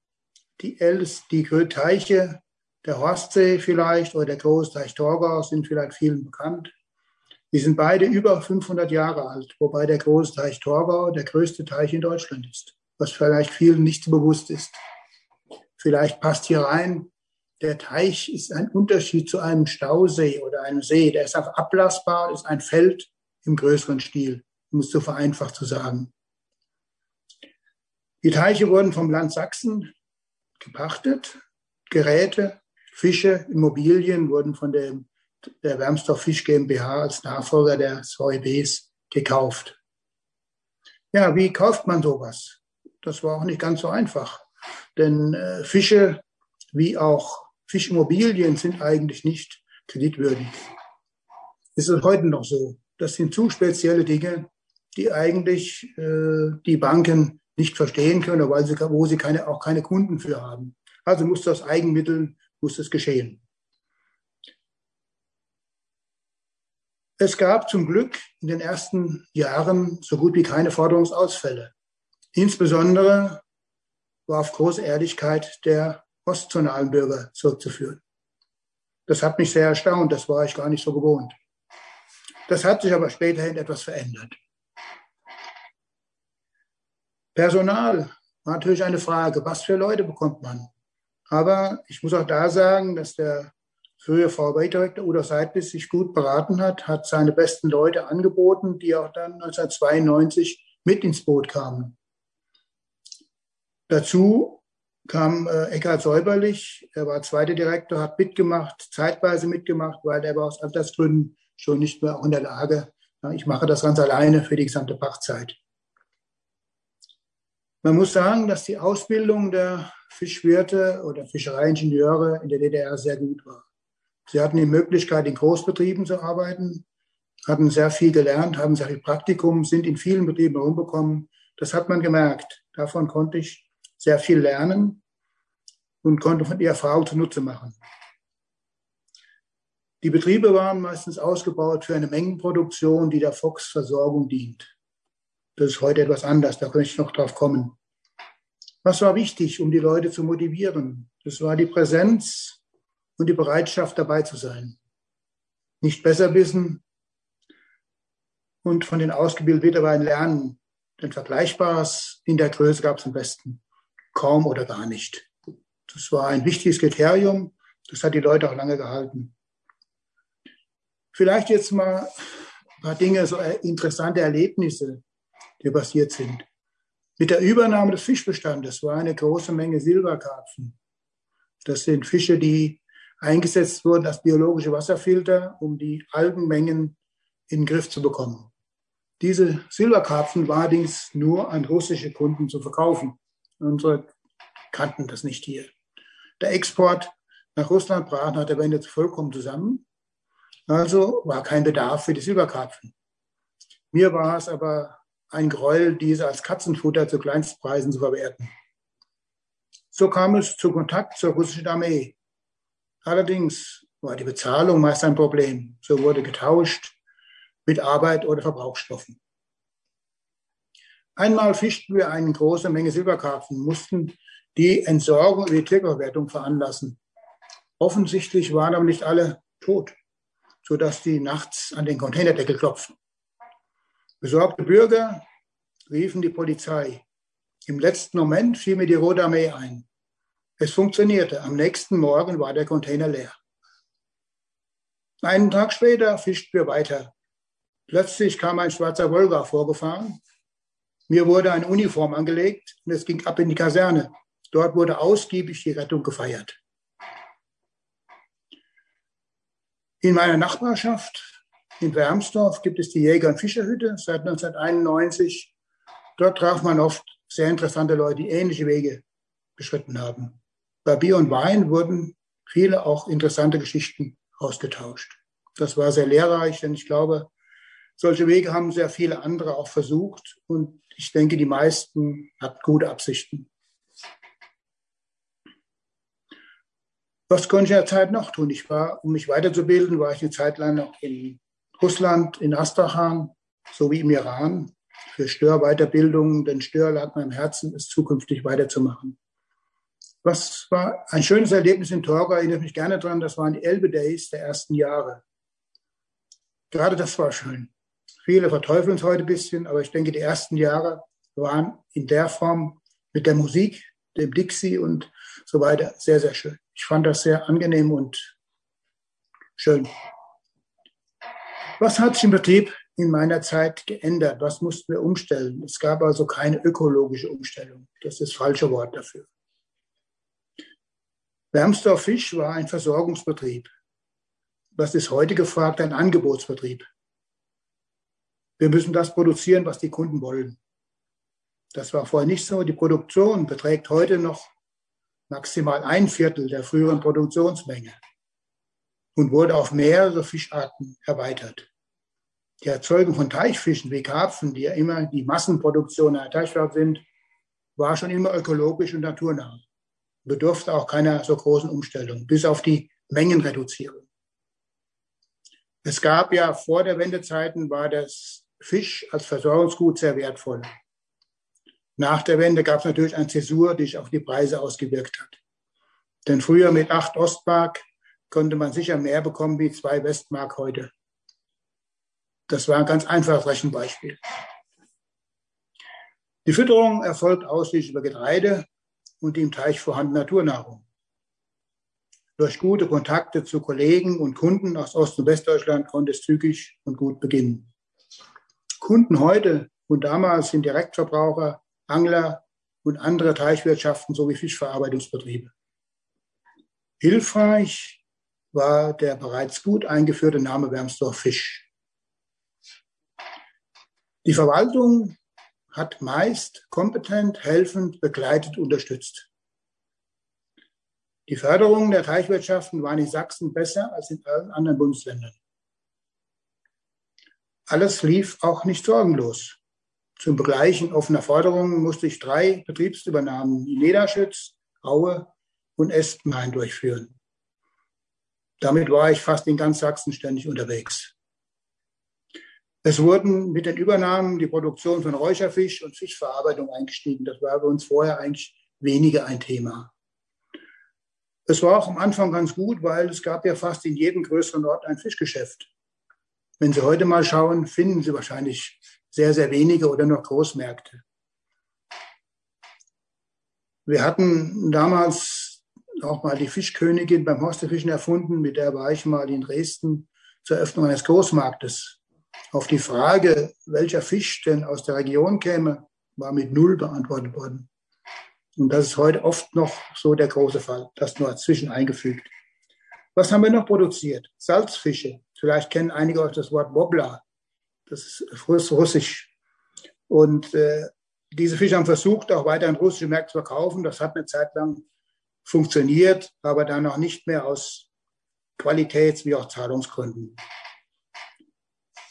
E: die ältesten, die Teiche der Horstsee vielleicht oder der Großteich Torgau sind vielleicht vielen bekannt. Die sind beide über 500 Jahre alt, wobei der Großteich Torgau der größte Teich in Deutschland ist, was vielleicht vielen nicht so bewusst ist. Vielleicht passt hier rein, der Teich ist ein Unterschied zu einem Stausee oder einem See. Der ist einfach ablassbar, ist ein Feld im größeren Stil, um es so vereinfacht zu sagen. Die Teiche wurden vom Land Sachsen gepachtet. Geräte, Fische, Immobilien wurden von der, der Wermsdorf Fisch GmbH als Nachfolger der VEBs gekauft. Ja, wie kauft man sowas? Das war auch nicht ganz so einfach. Denn äh, Fische wie auch Fischimmobilien sind eigentlich nicht kreditwürdig. Ist es heute noch so? Das sind zu spezielle Dinge, die eigentlich äh, die Banken nicht verstehen können, weil sie, wo sie keine, auch keine Kunden für haben. Also muss das Eigenmitteln, muss das geschehen. Es gab zum Glück in den ersten Jahren so gut wie keine Forderungsausfälle. Insbesondere war auf große Ehrlichkeit der ostzonalen Bürger zurückzuführen. Das hat mich sehr erstaunt, das war ich gar nicht so gewohnt. Das hat sich aber späterhin etwas verändert. Personal war natürlich eine Frage, was für Leute bekommt man? Aber ich muss auch da sagen, dass der frühere VW-Direktor Udo Seidlis sich gut beraten hat, hat seine besten Leute angeboten, die auch dann 1992 mit ins Boot kamen. Dazu kam äh, Eckhard Säuberlich, er war zweiter Direktor, hat mitgemacht, zeitweise mitgemacht, weil er war aus Altersgründen schon nicht mehr auch in der Lage, ich mache das ganz alleine für die gesamte Pachtzeit. Man muss sagen, dass die Ausbildung der Fischwirte oder Fischereiingenieure in der DDR sehr gut war. Sie hatten die Möglichkeit, in Großbetrieben zu arbeiten, hatten sehr viel gelernt, haben sehr viel Praktikum, sind in vielen Betrieben herumgekommen. Das hat man gemerkt. Davon konnte ich sehr viel lernen und konnte von der Erfahrung zunutze machen. Die Betriebe waren meistens ausgebaut für eine Mengenproduktion, die der Fox-Versorgung dient. Das ist heute etwas anders, da könnte ich noch drauf kommen. Was war wichtig, um die Leute zu motivieren? Das war die Präsenz und die Bereitschaft, dabei zu sein. Nicht besser wissen und von den ausgebildeten Mitarbeitern lernen. Denn Vergleichbares in der Größe gab es am besten kaum oder gar nicht. Das war ein wichtiges Kriterium. Das hat die Leute auch lange gehalten. Vielleicht jetzt mal ein paar Dinge, so interessante Erlebnisse, die passiert sind. Mit der Übernahme des Fischbestandes war eine große Menge Silberkarpfen. Das sind Fische, die eingesetzt wurden als biologische Wasserfilter, um die Algenmengen in den Griff zu bekommen. Diese Silberkarpfen war allerdings nur an russische Kunden zu verkaufen. Unsere kannten das nicht hier. Der Export nach Russland brach nach der Wende vollkommen zusammen. Also war kein Bedarf für die Silberkarpfen. Mir war es aber ein Gräuel, diese als Katzenfutter zu Kleinstpreisen zu verwerten. So kam es zu Kontakt zur russischen Armee. Allerdings war die Bezahlung meist ein Problem. So wurde getauscht mit Arbeit oder Verbrauchsstoffen. Einmal fischten wir eine große Menge Silberkarpfen, mussten die Entsorgung und die Tierverwertung veranlassen. Offensichtlich waren aber nicht alle tot, sodass die nachts an den Containerdeckel klopften. Besorgte Bürger riefen die Polizei. Im letzten Moment fiel mir die Rote Armee ein. Es funktionierte. Am nächsten Morgen war der Container leer. Einen Tag später fischten wir weiter. Plötzlich kam ein schwarzer Wolga vorgefahren. Mir wurde eine Uniform angelegt und es ging ab in die Kaserne. Dort wurde ausgiebig die Rettung gefeiert. In meiner Nachbarschaft in Wermsdorf gibt es die Jäger- und Fischerhütte seit 1991. Dort traf man oft sehr interessante Leute, die ähnliche Wege beschritten haben. Bei Bier und Wein wurden viele auch interessante Geschichten ausgetauscht. Das war sehr lehrreich, denn ich glaube, Solche Wege haben sehr viele andere auch versucht und ich denke, die meisten hatten gute Absichten. Was konnte ich in der Zeit noch tun? Ich war, um mich weiterzubilden, war ich eine Zeit lang noch in Russland, in Astrachan sowie im Iran für Störweiterbildung, denn Stör lag mir am Herzen, es zukünftig weiterzumachen. Was war ein schönes Erlebnis in Torga, erinnere mich gerne dran, das waren die Elbe Days der ersten Jahre. Gerade das war schön. Viele verteufeln es heute ein bisschen, aber ich denke, die ersten Jahre waren in der Form mit der Musik, dem Dixie und so weiter sehr, sehr schön. Ich fand das sehr angenehm und schön. Was hat sich im Betrieb in meiner Zeit geändert? Was mussten wir umstellen? Es gab also keine ökologische Umstellung. Das ist das falsche Wort dafür. Wermsdorf Fisch war ein Versorgungsbetrieb. Was ist heute gefragt? Ein Angebotsbetrieb. Wir müssen das produzieren, was die Kunden wollen. Das war vorher nicht so. Die Produktion beträgt heute noch maximal ein Viertel der früheren Produktionsmenge und wurde auf mehrere Fischarten erweitert. Die Erzeugung von Teichfischen wie Karpfen, die ja immer die Massenproduktion einer Teichwerk sind, war schon immer ökologisch und naturnah. Bedurfte auch keiner so großen Umstellung, bis auf die Mengenreduzierung. Es gab ja vor der Wendezeiten war das Fisch als Versorgungsgut sehr wertvoll. Nach der Wende gab es natürlich eine Zäsur, die sich auf die Preise ausgewirkt hat. Denn früher mit acht Ostmark konnte man sicher mehr bekommen wie zwei Westmark heute. Das war ein ganz einfaches Rechenbeispiel. Die Fütterung erfolgt ausschließlich über Getreide und die im Teich vorhandene Naturnahrung. Durch gute Kontakte zu Kollegen und Kunden aus Ost- und Westdeutschland konnte es zügig und gut beginnen. Kunden heute und damals sind Direktverbraucher Angler und andere Teichwirtschaften sowie Fischverarbeitungsbetriebe. Hilfreich war der bereits gut eingeführte Name Wermsdorf Fisch. Die Verwaltung hat meist kompetent, helfend, begleitet, unterstützt. Die Förderung der Teichwirtschaften war in Sachsen besser als in allen anderen Bundesländern. Alles lief auch nicht sorgenlos. Zum Begleichen offener Forderungen musste ich drei Betriebsübernahmen in Niederschütz, Aue und Espenhain durchführen. Damit war ich fast in ganz Sachsen ständig unterwegs. Es wurden mit den Übernahmen die Produktion von Räucherfisch und Fischverarbeitung eingestiegen. Das war bei uns vorher eigentlich weniger ein Thema. Es war auch am Anfang ganz gut, weil es gab ja fast in jedem größeren Ort ein Fischgeschäft. Wenn Sie heute mal schauen, finden Sie wahrscheinlich sehr, sehr wenige oder noch Großmärkte. Wir hatten damals auch mal die Fischkönigin beim Horstefischen erfunden, mit der war ich mal in Dresden zur Eröffnung eines Großmarktes. Auf die Frage, welcher Fisch denn aus der Region käme, war mit Null beantwortet worden. Und das ist heute oft noch so der große Fall. Das nur zwischen eingefügt. Was haben wir noch produziert? Salzfische. Vielleicht kennen einige euch das Wort Wobbler. Das ist russisch. Und äh, diese Fische haben versucht, auch weiter in russische Märkte zu verkaufen. Das hat eine Zeit lang funktioniert, aber dann noch nicht mehr aus Qualitäts- wie auch Zahlungsgründen.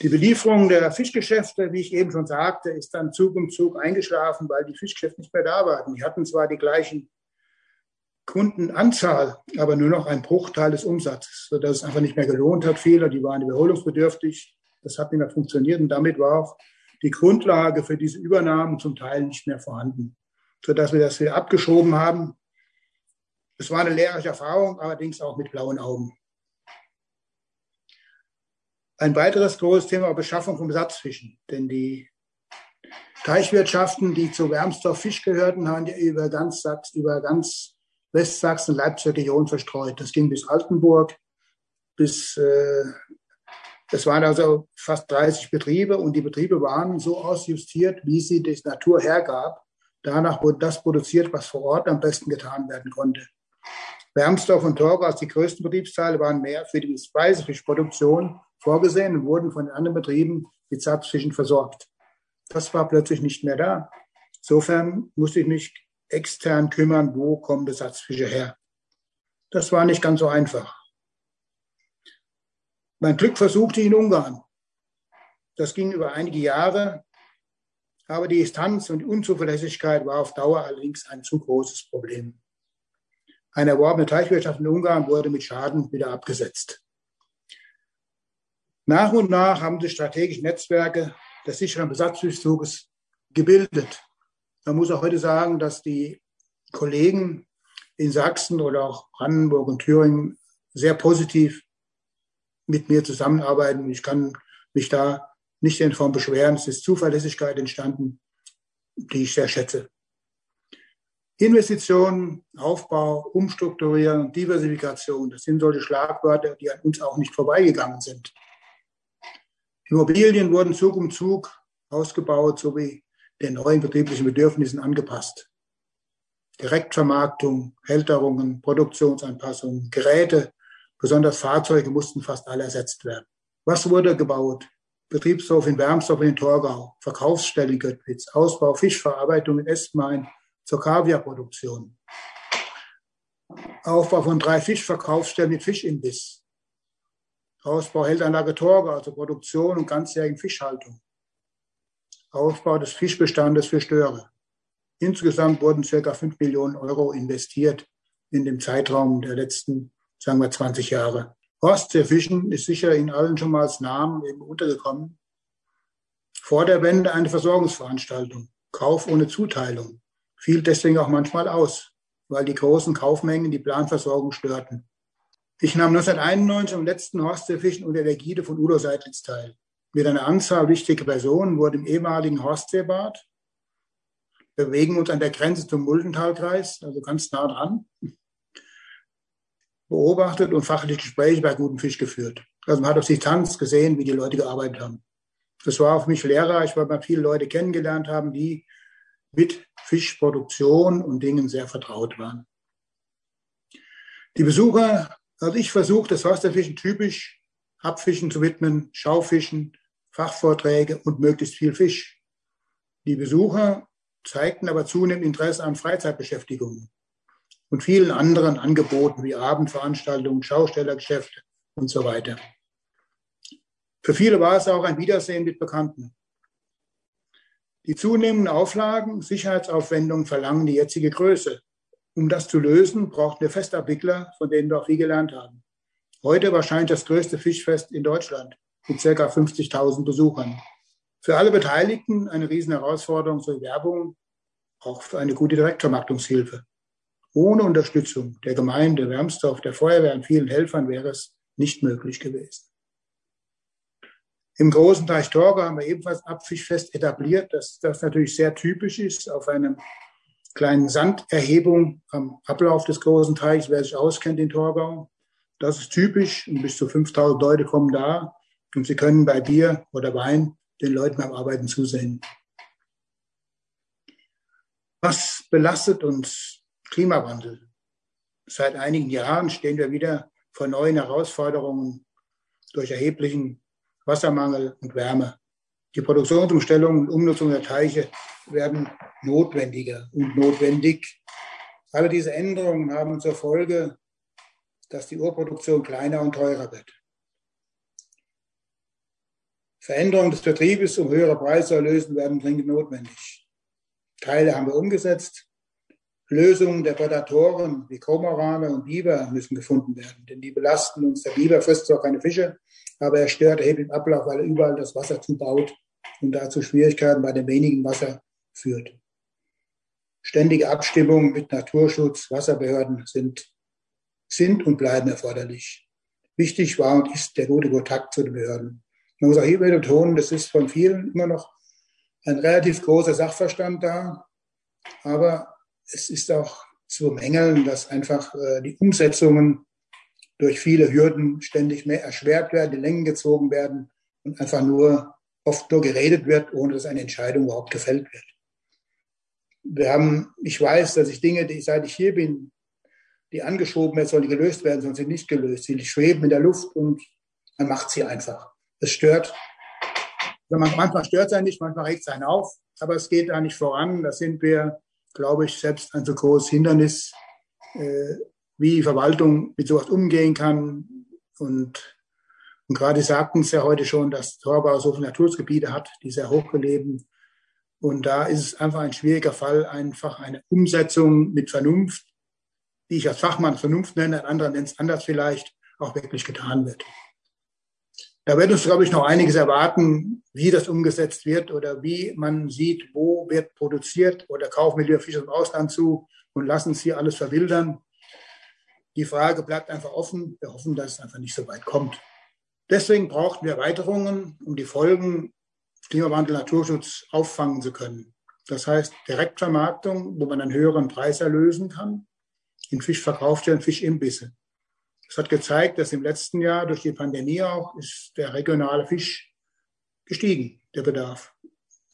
E: Die Belieferung der Fischgeschäfte, wie ich eben schon sagte, ist dann Zug um Zug eingeschlafen, weil die Fischgeschäfte nicht mehr da waren. Die hatten zwar die gleichen Kundenanzahl, aber nur noch ein Bruchteil des Umsatzes, sodass es einfach nicht mehr gelohnt hat. Viele, die waren überholungsbedürftig. Das hat nicht mehr funktioniert und damit war auch die Grundlage für diese Übernahmen zum Teil nicht mehr vorhanden, sodass wir das wieder abgeschoben haben. Es war eine lehrreiche Erfahrung, allerdings auch mit blauen Augen. Ein weiteres großes Thema war Beschaffung von Besatzfischen, denn die Teichwirtschaften, die zu Wermsdorf Fisch gehörten, haben ja über ganz Sachsen, über ganz Westsachsen, Leipziger Region verstreut. Das ging bis Altenburg, bis äh, es waren also fast 30 Betriebe und die Betriebe waren so ausjustiert, wie sie die Natur hergab. Danach wurde das produziert, was vor Ort am besten getan werden konnte. Wermsdorf und Torgau als die größten Betriebsteile waren mehr für die Speisefischproduktion vorgesehen und wurden von den anderen Betrieben mit Zapfischen versorgt. Das war plötzlich nicht mehr da. Insofern musste ich mich extern kümmern, wo kommen Besatzfische her. Das war nicht ganz so einfach. Mein Glück versuchte in Ungarn. Das ging über einige Jahre, aber die Distanz und Unzuverlässigkeit war auf Dauer allerdings ein zu großes Problem. Eine erworbene Teichwirtschaft in Ungarn wurde mit Schaden wieder abgesetzt. Nach und nach haben sich strategische Netzwerke des sicheren Besatzungszuges gebildet. Man muss auch heute sagen, dass die Kollegen in Sachsen oder auch Brandenburg und Thüringen sehr positiv mit mir zusammenarbeiten. Ich kann mich da nicht in Form beschweren. Es ist Zuverlässigkeit entstanden, die ich sehr schätze. Investitionen, Aufbau, Umstrukturieren, Diversifikation, das sind solche Schlagwörter, die an uns auch nicht vorbeigegangen sind. Immobilien wurden Zug um Zug ausgebaut sowie den neuen betrieblichen Bedürfnissen angepasst. Direktvermarktung, Hälterungen, Produktionsanpassungen, Geräte, besonders Fahrzeuge mussten fast alle ersetzt werden. Was wurde gebaut? Betriebshof in Wermsdorf in Torgau, Verkaufsstelle in Göttwitz, Ausbau Fischverarbeitung in Estmain zur Kaviarproduktion, Aufbau von drei Fischverkaufsstellen mit Fischimbiss, Ausbau Hälteranlage Torgau zur Produktion und ganzjährigen Fischhaltung, Aufbau des Fischbestandes für Störe. Insgesamt wurden circa 5 Millionen Euro investiert in dem Zeitraum der letzten, sagen wir, 20 Jahre. Ostseefischen ist sicher in allen schon mal als Namen eben untergekommen. Vor der Wende eine Versorgungsveranstaltung, Kauf ohne Zuteilung, fiel deswegen auch manchmal aus, weil die großen Kaufmengen die Planversorgung störten. Ich nahm 1991 am letzten Ostseefischen unter der Gide von Udo Seidlitz teil. Mit einer Anzahl wichtiger Personen wurde im ehemaligen Horstseebad bewegen uns an der Grenze zum Muldentalkreis, also ganz nah dran, beobachtet und fachliche Gespräche bei gutem Fisch geführt. Also man hat auf Distanz gesehen, wie die Leute gearbeitet haben. Das war auf mich lehrreich, weil man viele Leute kennengelernt haben, die mit Fischproduktion und Dingen sehr vertraut waren. Die Besucher, also ich versuche, das Wasserfischen typisch Abfischen zu widmen, Schaufischen, Fachvorträge und möglichst viel Fisch. Die Besucher zeigten aber zunehmend Interesse an Freizeitbeschäftigungen und vielen anderen Angeboten wie Abendveranstaltungen, Schaustellergeschäfte und so weiter. Für viele war es auch ein Wiedersehen mit Bekannten. Die zunehmenden Auflagen, Sicherheitsaufwendungen verlangen die jetzige Größe. Um das zu lösen, brauchten wir Festabwickler, von denen wir auch viel gelernt haben. Heute wahrscheinlich das größte Fischfest in Deutschland mit ca. 50.000 Besuchern. Für alle Beteiligten eine riesen Herausforderung zur Werbung, auch für eine gute Direktvermarktungshilfe. Ohne Unterstützung der Gemeinde Wermsdorf, der Feuerwehr und vielen Helfern wäre es nicht möglich gewesen. Im großen Teich Torge haben wir ebenfalls Abfischfest etabliert, dass das natürlich sehr typisch ist auf einer kleinen Sanderhebung am Ablauf des großen Teichs, wer sich auskennt in Torgau. Das ist typisch und bis zu 5000 Leute kommen da und sie können bei Bier oder Wein den Leuten beim Arbeiten zusehen. Was belastet uns Klimawandel? Seit einigen Jahren stehen wir wieder vor neuen Herausforderungen durch erheblichen Wassermangel und Wärme. Die Produktionsumstellung und Umnutzung der Teiche werden notwendiger und notwendig. Alle diese Änderungen haben zur Folge, dass die Urproduktion kleiner und teurer wird. Veränderungen des Betriebes, um höhere Preise zu erlösen, werden dringend notwendig. Teile haben wir umgesetzt. Lösungen der Prädatoren wie Kormorane und Biber müssen gefunden werden, denn die belasten uns. Der Biber frisst zwar keine Fische, aber er stört erheblich den Ablauf, weil er überall das Wasser zubaut und dazu Schwierigkeiten bei dem wenigen Wasser führt. Ständige Abstimmungen mit Naturschutz, Wasserbehörden sind, sind und bleiben erforderlich. Wichtig war und ist der gute Kontakt zu den Behörden. Man muss auch hier betonen, das ist von vielen immer noch ein relativ großer Sachverstand da, aber es ist auch zu bemängeln, dass einfach äh, die Umsetzungen durch viele Hürden ständig mehr erschwert werden, die Längen gezogen werden und einfach nur oft nur geredet wird, ohne dass eine Entscheidung überhaupt gefällt wird. Wir haben, ich weiß, dass ich Dinge, die seit ich hier bin, die angeschoben werden, sollen gelöst werden, sonst sind nicht gelöst. Sie schweben in der Luft und man macht sie einfach. Es stört. Manchmal stört es einen nicht, manchmal regt es einen auf, aber es geht da nicht voran. Da sind wir, glaube ich, selbst ein so großes Hindernis, äh, wie Verwaltung mit sowas umgehen kann und Und gerade sagten es ja heute schon, dass Torgau so viele Naturschutzgebiete hat, die sehr hochgeleben. Und da ist es einfach ein schwieriger Fall, einfach eine Umsetzung mit Vernunft, die ich als Fachmann Vernunft nenne, ein anderer nennt es anders vielleicht, auch wirklich getan wird. Da wird uns, glaube ich, noch einiges erwarten, wie das umgesetzt wird oder wie man sieht, wo wird produziert oder kaufen wir lieber Fische im Ausland zu und lassen es hier alles verwildern. Die Frage bleibt einfach offen. Wir hoffen, dass es einfach nicht so weit kommt. Deswegen brauchten wir Erweiterungen, um die Folgen Klimawandel, Naturschutz auffangen zu können. Das heißt Direktvermarktung, wo man einen höheren Preis erlösen kann, in Fischverkaufsstellen, Fischimbisse. Es hat gezeigt, dass im letzten Jahr durch die Pandemie auch ist der regionale Fisch gestiegen, der Bedarf.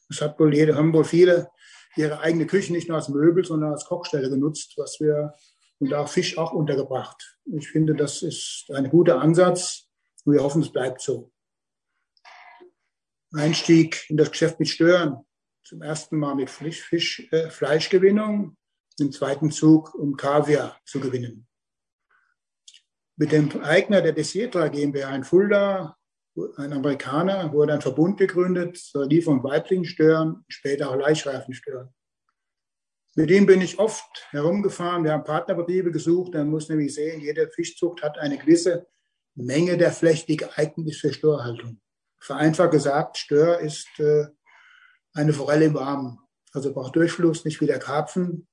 E: Es hat wohl jede, haben wohl viele ihre eigene Küche nicht nur als Möbel, sondern als Kochstelle genutzt, was wir und auch Fisch auch untergebracht. Ich finde, das ist ein guter Ansatz und wir hoffen, es bleibt so. Einstieg in das Geschäft mit Stören. Zum ersten Mal mit Fisch, Fisch äh, Fleischgewinnung, im zweiten Zug, um Kaviar zu gewinnen mit dem Eigner der Desietra GmbH in Fulda, ein Amerikaner, wurde ein Verbund gegründet zur Lieferung Weiblingstören, später auch Laichreifenstören. Mit ihm bin ich oft herumgefahren. Wir haben Partnerbetriebe gesucht. Dann muss nämlich sehen, jede Fischzucht hat eine gewisse Menge der Fläche, die geeignet ist für Störhaltung. Vereinfacht gesagt, Stör ist äh, eine Forelle im Warmen. Also braucht Durchfluss, nicht wie der Karpfen.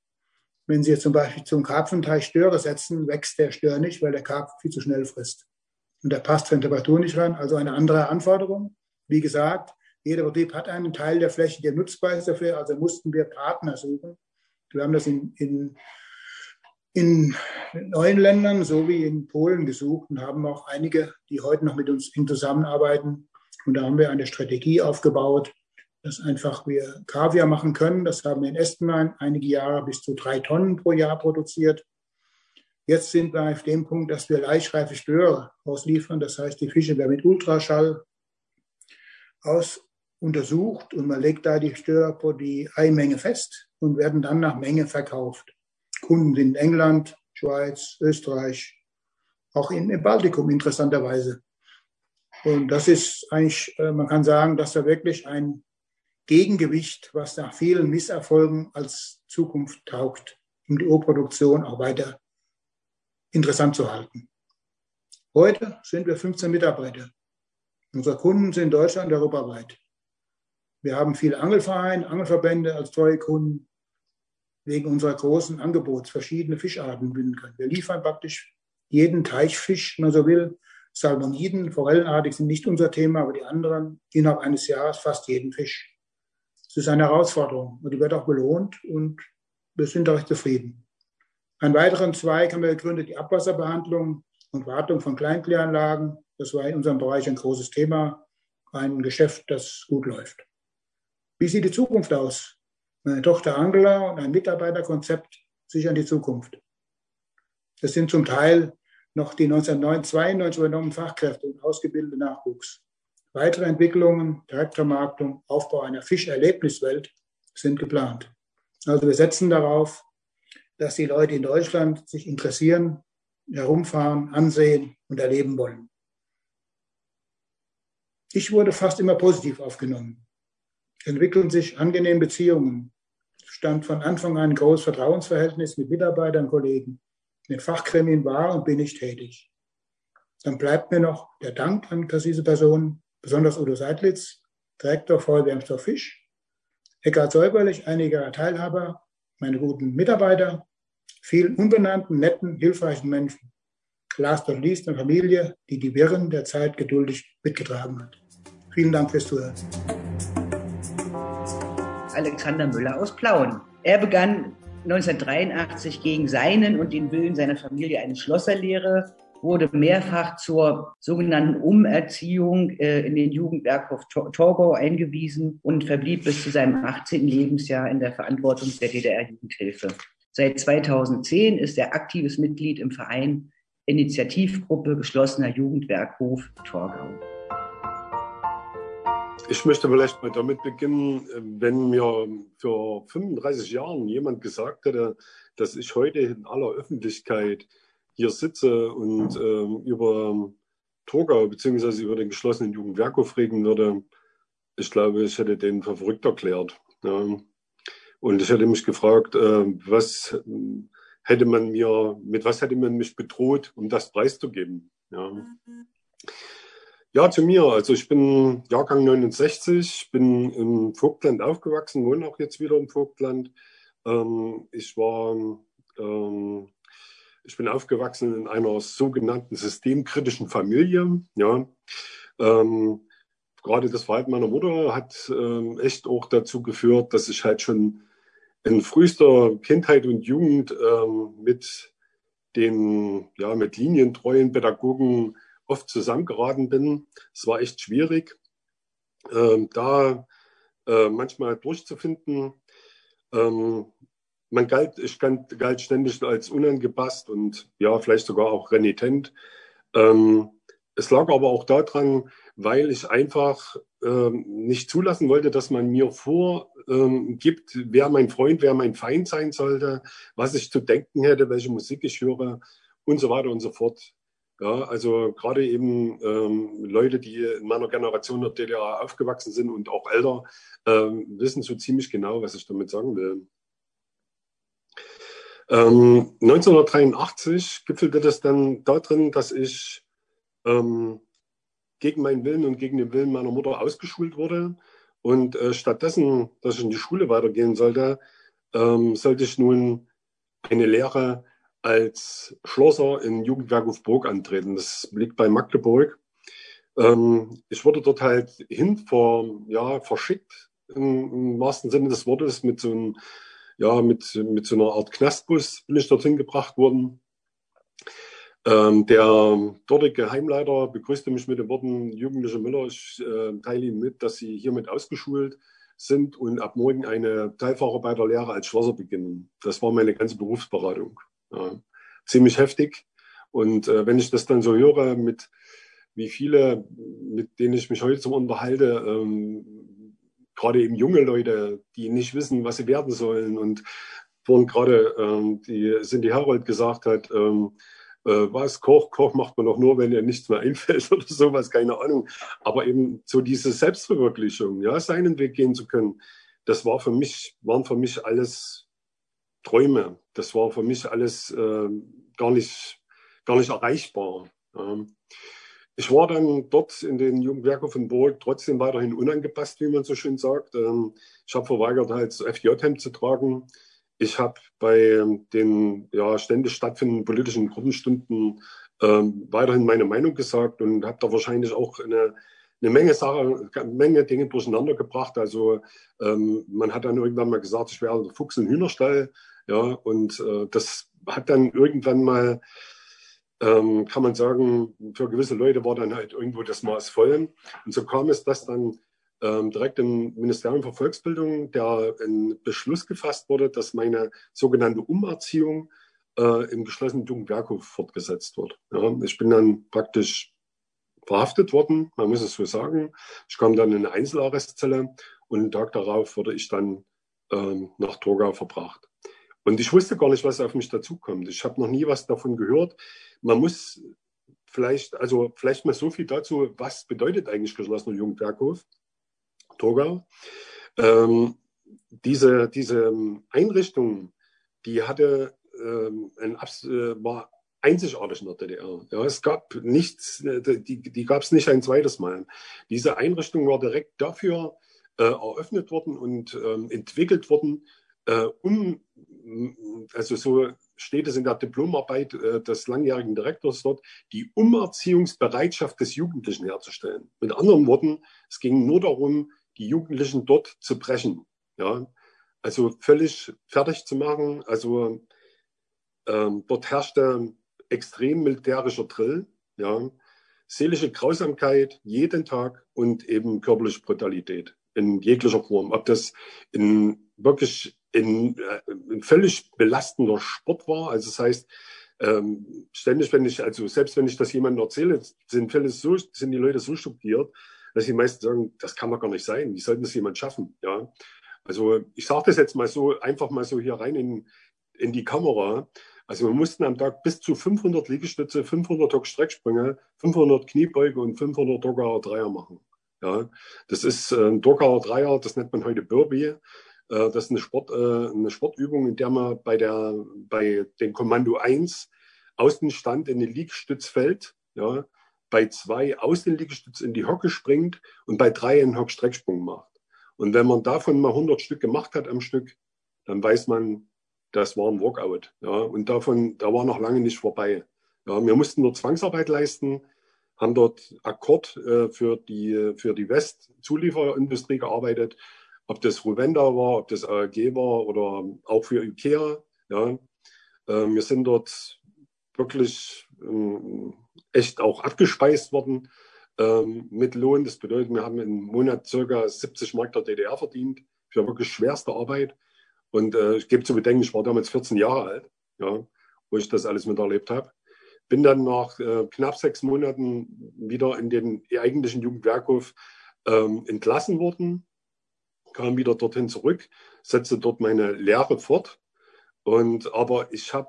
E: Wenn Sie jetzt zum Beispiel zum Karpfenteich Störe setzen, wächst der Stör nicht, weil der Karpfen viel zu schnell frisst. Und der passt von Temperatur nicht ran. Also eine andere Anforderung. Wie gesagt, jeder Betrieb hat einen Teil der Fläche, der nutzbar ist dafür. Also mussten wir Partner suchen. Wir haben das in, in, in neuen Ländern so wie in Polen gesucht und haben auch einige, die heute noch mit uns zusammenarbeiten. Und da haben wir eine Strategie aufgebaut, dass einfach wir Kaviar machen können. Das haben wir in Estenheim einige Jahre bis zu drei Tonnen pro Jahr produziert. Jetzt sind wir auf dem Punkt, dass wir leichtreife Störe ausliefern. Das heißt, die Fische werden mit Ultraschall aus untersucht und man legt da die Störe pro die Eimenge fest und werden dann nach Menge verkauft. Kunden sind in England, Schweiz, Österreich, auch in, im Baltikum interessanterweise. Und das ist eigentlich, äh, man kann sagen, dass da wirklich ein Gegengewicht, was nach vielen Misserfolgen als Zukunft taugt, um die Urproduktion auch weiter interessant zu halten. Heute sind wir 15 Mitarbeiter. Unsere Kunden sind in Deutschland und europaweit. Wir haben viele Angelvereine, Angelverbände als treue Kunden wegen unserer großen Angebots verschiedene Fischarten binden können. Wir liefern praktisch jeden Teichfisch, wenn man so will. Salmoniden, Forellenartig sind nicht unser Thema, aber die anderen innerhalb eines Jahres fast jeden Fisch. Es ist eine Herausforderung und die wird auch belohnt und wir sind recht zufrieden. Einen weiteren Zweig haben wir gegründet, die Abwasserbehandlung und Wartung von Kleinkläranlagen. Das war in unserem Bereich ein großes Thema, ein Geschäft, das gut läuft. Wie sieht die Zukunft aus? Meine Tochter Angela und ein Mitarbeiterkonzept sichern die Zukunft. Das sind zum Teil noch die 1992 übernommenen Fachkräfte und ausgebildete Nachwuchs. Weitere Entwicklungen, Direktvermarktung, Aufbau einer Fischerlebniswelt sind geplant. Also wir setzen darauf, dass die Leute in Deutschland sich interessieren, herumfahren, ansehen und erleben wollen. Ich wurde fast immer positiv aufgenommen. Es entwickeln sich angenehme Beziehungen. Es stand von Anfang an ein großes Vertrauensverhältnis mit Mitarbeitern, und Kollegen. In Fachgremien war und bin ich tätig. Dann bleibt mir noch der Dank an diese Personen, besonders Udo Seidlitz, Direktor Feuerwehrmstor Fisch, Eckhard Säuberlich, einige Teilhaber, meine guten Mitarbeiter, vielen unbenannten, netten, hilfreichen Menschen. Last but least eine Familie, die die Wirren der Zeit geduldig mitgetragen hat. Vielen Dank fürs Zuhören.
A: Alexander Müller aus Plauen. Er begann 1983 gegen seinen und den Willen seiner Familie eine Schlosserlehre wurde mehrfach zur sogenannten Umerziehung äh, in den Jugendwerkhof Torgau eingewiesen und verblieb bis zu seinem 18. Lebensjahr in der Verantwortung der DDR-Jugendhilfe. Seit 2010 ist er aktives Mitglied im Verein Initiativgruppe geschlossener Jugendwerkhof Torgau.
F: Ich möchte vielleicht mal damit beginnen, wenn mir vor 35 Jahren jemand gesagt hätte, dass ich heute in aller Öffentlichkeit hier sitze und ähm, über Torgau beziehungsweise über den geschlossenen Jugendwerkhof reden würde, ich glaube, ich hätte den für verrückt erklärt. Ja. Und ich hätte mich gefragt, äh, was hätte man mir, mit was hätte man mich bedroht, um das preiszugeben. Ja. Ja, zu mir. Also ich bin Jahrgang 69, bin im Vogtland aufgewachsen, wohne auch jetzt wieder im Vogtland. Ähm, ich war, ähm, ich bin aufgewachsen in einer sogenannten systemkritischen Familie. Ja, ähm, gerade das Verhalten meiner Mutter hat ähm, echt auch dazu geführt, dass ich halt schon in frühester Kindheit und Jugend ähm, mit den, ja, mit linientreuen Pädagogen oft zusammengeraten bin. Es war echt schwierig, ähm, da äh, manchmal durchzufinden. Ähm, man galt, ich galt, galt ständig als unangepasst und ja, vielleicht sogar auch renitent. Ähm, es lag aber auch daran, weil ich einfach ähm, nicht zulassen wollte, dass man mir vorgibt, ähm, wer mein Freund, wer mein Feind sein sollte, was ich zu denken hätte, welche Musik ich höre und so weiter und so fort. Ja, also gerade eben ähm, Leute, die in meiner Generation der DDR aufgewachsen sind und auch älter, ähm, wissen so ziemlich genau, was ich damit sagen will. Ähm, 1983 gipfelte das dann darin, dass ich ähm, gegen meinen Willen und gegen den Willen meiner Mutter ausgeschult wurde. Und äh, stattdessen, dass ich in die Schule weitergehen sollte, ähm, sollte ich nun eine Lehre als Schlosser in Jugendwerkhof Burg antreten. Das liegt bei Magdeburg. Ähm, ich wurde dort halt hin vor, ja, verschickt im, im, wahrsten Sinne des Wortes mit so einem, ja, mit, mit so einer Art Knastbus bin ich dorthin gebracht worden. Ähm, der dortige Heimleiter begrüßte mich mit den Worten, Jugendliche Müller, ich äh, teile Ihnen mit, dass Sie hiermit ausgeschult sind und ab morgen eine Teilfahrerarbeiterlehre als Schlosser beginnen. Das war meine ganze Berufsberatung. Ja, ziemlich heftig. Und äh, wenn ich das dann so höre, mit wie viele, mit denen ich mich heute so unterhalte, ähm, gerade eben junge Leute, die nicht wissen, was sie werden sollen. Und vorhin gerade ähm, die Cindy Harold gesagt hat, ähm, äh, was, Koch, Koch macht man doch nur, wenn ihr nichts mehr einfällt oder sowas, keine Ahnung. Aber eben so diese Selbstverwirklichung, ja, seinen Weg gehen zu können, das war für mich, waren für mich alles Träume. Das war für mich alles äh, gar, nicht, gar nicht erreichbar. Ähm, ich war dann dort in den Jugendwerkhof in Burg trotzdem weiterhin unangepasst, wie man so schön sagt. Ähm, ich habe verweigert, halt das FJ-Hemd zu tragen. Ich habe bei den ja, ständig stattfindenden politischen Gruppenstunden ähm, weiterhin meine Meinung gesagt und habe da wahrscheinlich auch eine eine Menge Sachen, eine Menge Dinge durcheinander gebracht. Also ähm, man hat dann irgendwann mal gesagt, ich wäre Fuchs im Hühnerstall. Ja, und äh, das hat dann irgendwann mal, ähm, kann man sagen, für gewisse Leute war dann halt irgendwo das Maß voll. Und so kam es, dass dann ähm, direkt im Ministerium für Volksbildung der ein Beschluss gefasst wurde, dass meine sogenannte Umerziehung äh, im geschlossenen Jugendwerkhof fortgesetzt wird. Ja, ich bin dann praktisch verhaftet worden, man muss es so sagen. Ich kam dann in eine Einzelarrestzelle und einen Tag darauf wurde ich dann ähm, nach Torgau verbracht. Und ich wusste gar nicht, was auf mich dazukommt. Ich habe noch nie was davon gehört. Man muss vielleicht, also vielleicht mal so viel dazu, was bedeutet eigentlich geschlossener Jugendwerkhof, Torgau. Ähm, diese, diese Einrichtung, die hatte ähm, ein, äh, war einzigartig in der DDR. Ja, es gab nichts, die, die gab es nicht ein zweites Mal. Diese Einrichtung war direkt dafür äh, eröffnet worden und ähm, entwickelt worden, äh, um, also so steht es in der Diplomarbeit äh, des langjährigen Direktors dort, die Umerziehungsbereitschaft des Jugendlichen herzustellen. Mit anderen Worten, es ging nur darum, die Jugendlichen dort zu brechen. Ja, also völlig fertig zu machen. Also ähm, dort herrschte extrem militärischer Drill, ja, seelische Grausamkeit jeden Tag und eben körperliche Brutalität in jeglicher Form. Ob das in wirklich in, äh, ein völlig belastender Sport war, also das heißt, ähm, ständig, wenn ich, also selbst wenn ich das jemandem erzähle, sind, Fälle so, sind die Leute so schockiert, dass die meisten sagen, das kann doch gar nicht sein. Wie soll das jemand schaffen? Ja. Also ich sage das jetzt mal so, einfach mal so hier rein in, in die Kamera. Also wir mussten am Tag bis zu 500 Liegestütze, 500 Hock Strecksprünge, 500 Kniebeuge und 500 Dorgauer Dreier machen. Ja, das ist äh, ein Dorgauer Dreier, das nennt man heute Burby. Äh, das ist eine, Sport, äh, eine Sportübung, in der man bei, der, bei dem Kommando 1 aus dem Stand in den Liegestütz fällt, ja, bei zwei aus den Liegestütz in die Hocke springt und bei drei einen Hock-Strecksprung macht. Und wenn man davon mal 100 Stück gemacht hat am Stück, dann weiß man, das war ein Workout. Ja, und davon, da war noch lange nicht vorbei. Ja, wir mussten nur Zwangsarbeit leisten, haben dort Akkord äh, für die, für die West-Zulieferindustrie gearbeitet, ob das Ruvenda war, ob das AEG war oder auch für IKEA. Ja. Äh, wir sind dort wirklich äh, echt auch abgespeist worden ähm, mit Lohn. Das bedeutet, wir haben im Monat circa 70 Mark der DDR verdient für wirklich schwerste Arbeit. Und äh, ich gebe zu bedenken, ich war damals 14 Jahre alt, ja, wo ich das alles miterlebt habe. Bin dann nach äh, knapp sechs Monaten wieder in den eigentlichen Jugendwerkhof ähm, entlassen worden, kam wieder dorthin zurück, setzte dort meine Lehre fort. Und aber ich habe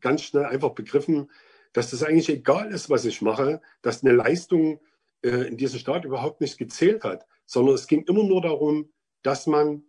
F: ganz schnell einfach begriffen, dass das eigentlich egal ist, was ich mache, dass eine Leistung äh, in diesem Staat überhaupt nicht gezählt hat, sondern es ging immer nur darum, dass man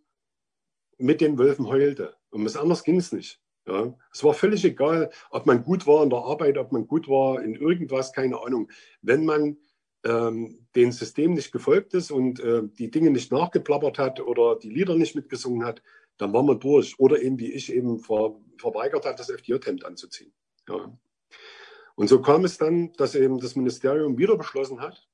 F: mit den Wölfen heulte. Und was anderes ging es nicht. Ja. Es war völlig egal, ob man gut war in der Arbeit, ob man gut war in irgendwas, keine Ahnung. Wenn man ähm, dem System nicht gefolgt ist und äh, die Dinge nicht nachgeplappert hat oder die Lieder nicht mitgesungen hat, dann war man durch. Oder eben wie ich eben ver, verweigert hat, das FDJ-Hemd anzuziehen. Ja. Und so kam es dann, dass eben das Ministerium wieder beschlossen hat,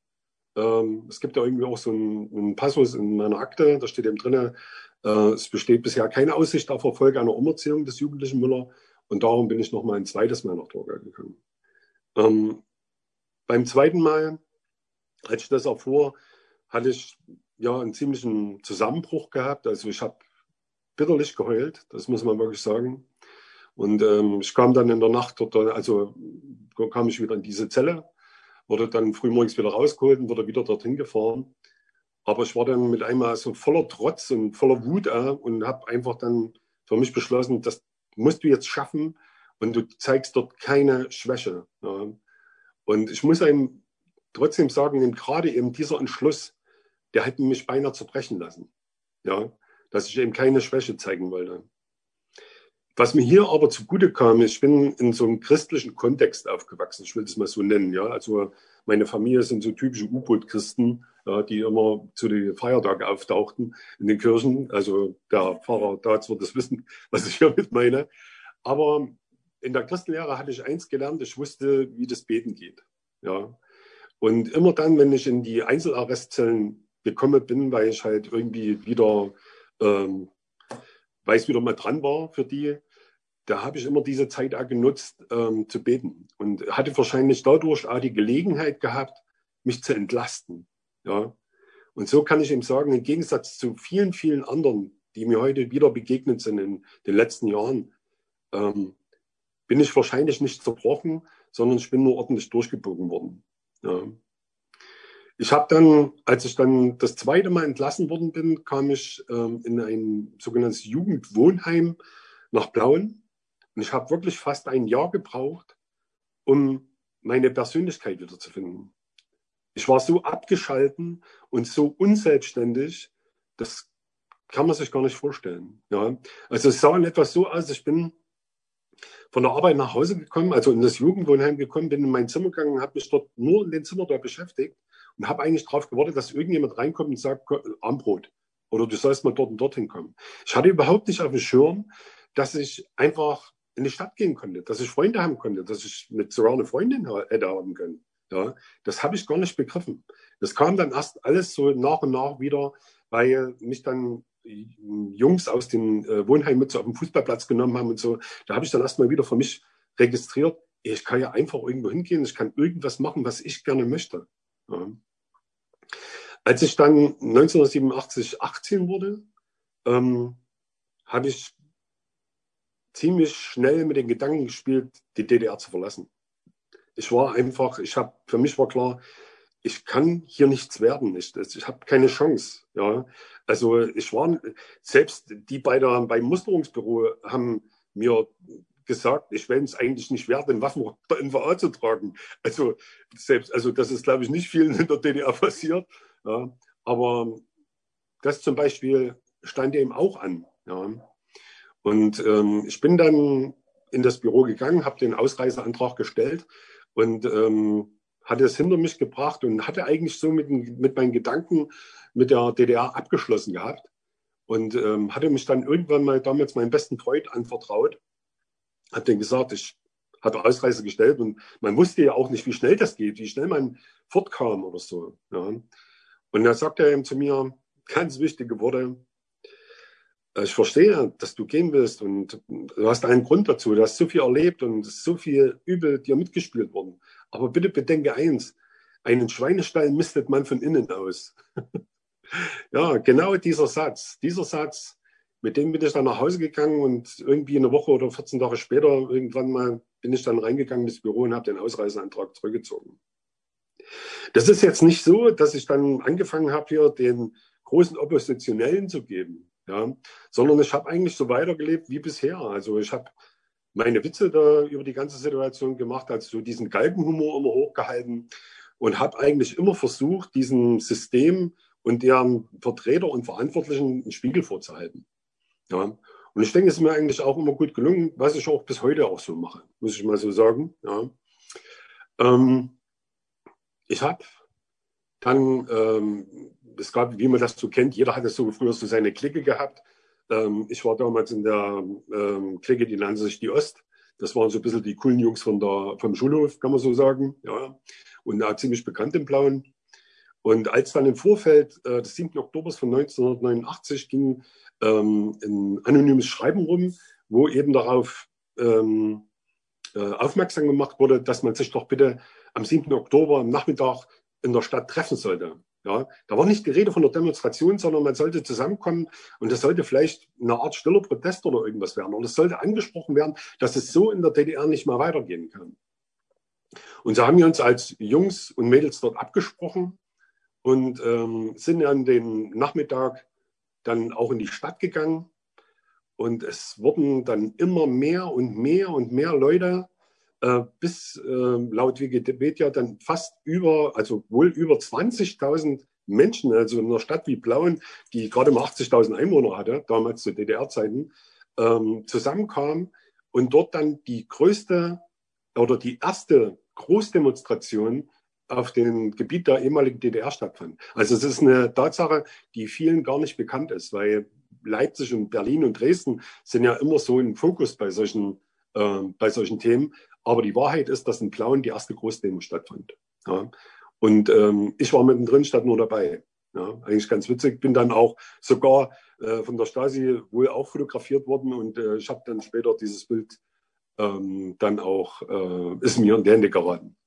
F: ähm, es gibt ja irgendwie auch so einen, einen, Passus in meiner Akte, da steht eben drin, äh, es besteht bisher keine Aussicht auf Erfolg einer Umerziehung des jugendlichen Müller und darum bin ich noch mal ein zweites Mal nach Torgau gegangen. Ähm, beim zweiten Mal, als ich das erfuhr, hatte ich ja einen ziemlichen Zusammenbruch gehabt. Also ich habe bitterlich geheult, das muss man wirklich sagen. Und ähm, ich kam dann in der Nacht dort, also kam ich wieder in diese Zelle, wurde dann frühmorgens wieder rausgeholt und wurde wieder dorthin gefahren. Aber ich war dann mit einmal so voller Trotz und voller Wut äh, und habe einfach dann für mich beschlossen, das musst du jetzt schaffen und du zeigst dort keine Schwäche. Ja. Und ich muss einem trotzdem sagen, eben gerade eben dieser Entschluss, der hätte mich beinahe zerbrechen lassen. Ja, dass ich eben keine Schwäche zeigen wollte. Was mir hier aber zugute kam, ich bin in so einem christlichen Kontext aufgewachsen, ich will das mal so nennen. Ja, also meine Familie sind so typische U-Boot-Christen, ja, die immer zu den Feiertagen auftauchten in den Kirchen. Also der Pfarrer da wird das wissen, was ich hiermit meine. Aber in der Christenlehre hatte ich eins gelernt, ich wusste, wie das Beten geht. Ja. Und immer dann, wenn ich in die Einzelarrestzellen gekommen bin, weil ich halt irgendwie wieder, ähm, weil ich wieder mal dran war für die, da habe ich immer diese Zeit auch genutzt, ähm, zu beten. Und hatte wahrscheinlich dadurch auch die Gelegenheit gehabt, mich zu entlasten. Ja. Und so kann ich ihm sagen, im Gegensatz zu vielen, vielen anderen, die mir heute wieder begegnet sind in den letzten Jahren, ähm, bin ich wahrscheinlich nicht zerbrochen, sondern ich bin nur ordentlich durchgebogen worden. Ja. Ich habe dann, als ich dann das zweite Mal entlassen worden bin, kam ich ähm, in ein sogenanntes Jugendwohnheim nach Blauen. Und ich habe wirklich fast ein Jahr gebraucht, um meine Persönlichkeit wiederzufinden. Ich war so abgeschalten und so unselbstständig, das kann man sich gar nicht vorstellen. Ja. Also es sah etwas so aus, ich bin von der Arbeit nach Hause gekommen, also in das Jugendwohnheim gekommen, bin in mein Zimmer gegangen, habe mich dort nur in den Zimmer da beschäftigt und habe eigentlich darauf gewartet, dass irgendjemand reinkommt und sagt, Armbrot oder du sollst mal dort und dorthin kommen. Ich hatte überhaupt nicht auf dem Schirm, dass ich einfach in die Stadt gehen konnte, dass ich Freunde haben konnte, dass ich mit sogar eine Freundin hätte haben können. Ja, das habe ich gar nicht begriffen. Das kam dann erst alles so nach und nach wieder, weil mich dann Jungs aus dem äh, Wohnheim mit so auf den Fußballplatz genommen haben und so. Da habe ich dann erstmal wieder für mich registriert, ich kann ja einfach irgendwo hingehen, ich kann irgendwas machen, was ich gerne möchte. Ja. Als ich dann 1987 18 wurde, ähm, habe ich ziemlich schnell mit den Gedanken gespielt, die DDR zu verlassen. Ich war einfach, ich habe, für mich war klar, ich kann hier nichts werden. Ich, ich habe keine Chance. Ja. Also ich war, selbst die bei der, beim Musterungsbüro haben mir gesagt, ich wäre es eigentlich nicht wert, den Waffen in VA zu tragen. Also selbst, also das ist, glaube ich, nicht vielen in der DDR passiert. Ja. Aber das zum Beispiel stand eben auch an. Ja. Und ähm, ich bin dann in das Büro gegangen, habe den Ausreiseantrag gestellt und ähm, hatte es hinter mich gebracht und hatte eigentlich so mit, mit meinen Gedanken mit der DDR abgeschlossen gehabt und ähm, hatte mich dann irgendwann mal damals meinem besten Freund anvertraut, hat den gesagt, ich hatte Ausreise gestellt und man wusste ja auch nicht, wie schnell das geht, wie schnell man fortkam oder so. Ja. Und da sagte er eben zu mir ganz wichtige Worte, äh, ich verstehe, dass du gehen willst und du hast einen Grund dazu. Du hast so viel erlebt und so viel übel dir mitgespielt worden. Aber bitte bedenke eins, einen Schweinestall mistet man von innen aus. ja, genau dieser Satz. Dieser Satz, mit dem bin ich dann nach Hause gegangen und irgendwie eine Woche oder 14 Tage später irgendwann mal bin ich dann reingegangen ins Büro und habe den Ausreiseantrag zurückgezogen. Das ist jetzt nicht so, dass ich dann angefangen habe, hier den großen Oppositionellen zu geben ja, sondern ich habe eigentlich so weitergelebt wie bisher. Also ich habe meine Witze da über die ganze Situation gemacht, also so diesen Galgenhumor immer hochgehalten und habe eigentlich immer versucht, diesem System und deren Vertreter und Verantwortlichen einen Spiegel vorzuhalten. Ja. Und ich denke, es ist mir eigentlich auch immer gut gelungen, was ich auch bis heute auch so mache, muss ich mal so sagen. Ja. Ähm, ich habe dann ähm, es gab, wie man das so kennt, jeder hatte so früher so seine Clique gehabt. Ähm, ich war damals in der ähm, Clique, die nannte sich die Ost. Das waren so ein bisschen die coolen Jungs von der, vom Schulhof, kann man so sagen. Ja. Und auch ziemlich bekannt im Blauen. Und als dann im Vorfeld äh, des 7. Oktobers von 1989 ging ähm, ein anonymes Schreiben rum, wo eben darauf ähm, äh, aufmerksam gemacht wurde, dass man sich doch bitte am 7. Oktober am Nachmittag in der Stadt treffen sollte. Ja, da war nicht die Rede von der Demonstration, sondern man sollte zusammenkommen und das sollte vielleicht eine Art stiller Protest oder irgendwas werden. Und es sollte angesprochen werden, dass es so in der DDR nicht mehr weitergehen kann. Und so haben wir uns als Jungs und Mädels dort abgesprochen und ähm, sind an den Nachmittag dann auch in die Stadt gegangen. Und es wurden dann immer mehr und mehr und mehr Leute äh, bis äh, laut Wikipedia dann fast über, also wohl über 20.000 Menschen, also in einer Stadt wie Plauen, die gerade mal 80.000 Einwohner hatte, damals zu DDR-Zeiten, ähm, zusammenkamen und dort dann die größte oder die erste Großdemonstration auf dem Gebiet der ehemaligen DDR stattfand. Also es ist eine Tatsache, die vielen gar nicht bekannt ist, weil Leipzig und Berlin und Dresden sind ja immer so im Fokus bei solchen, äh, bei solchen Themen. Aber die Wahrheit ist, dass in Plauen die erste Großdemo stattfand. Ja. Und ähm, ich war mittendrin, statt nur dabei. Ja, eigentlich ganz witzig. Bin dann auch sogar äh, von der Stasi wohl auch fotografiert worden und äh, ich habe dann später dieses Bild ähm, dann auch, äh, ist mir in die Hände geraten.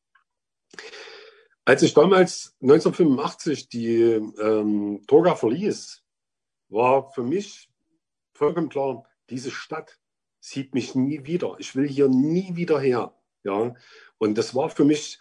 F: Als ich damals 1985 die ähm, Torga verließ, war für mich vollkommen klar, diese Stadt sieht mich nie wieder. Ich will hier nie wieder her. Ja, und das war für mich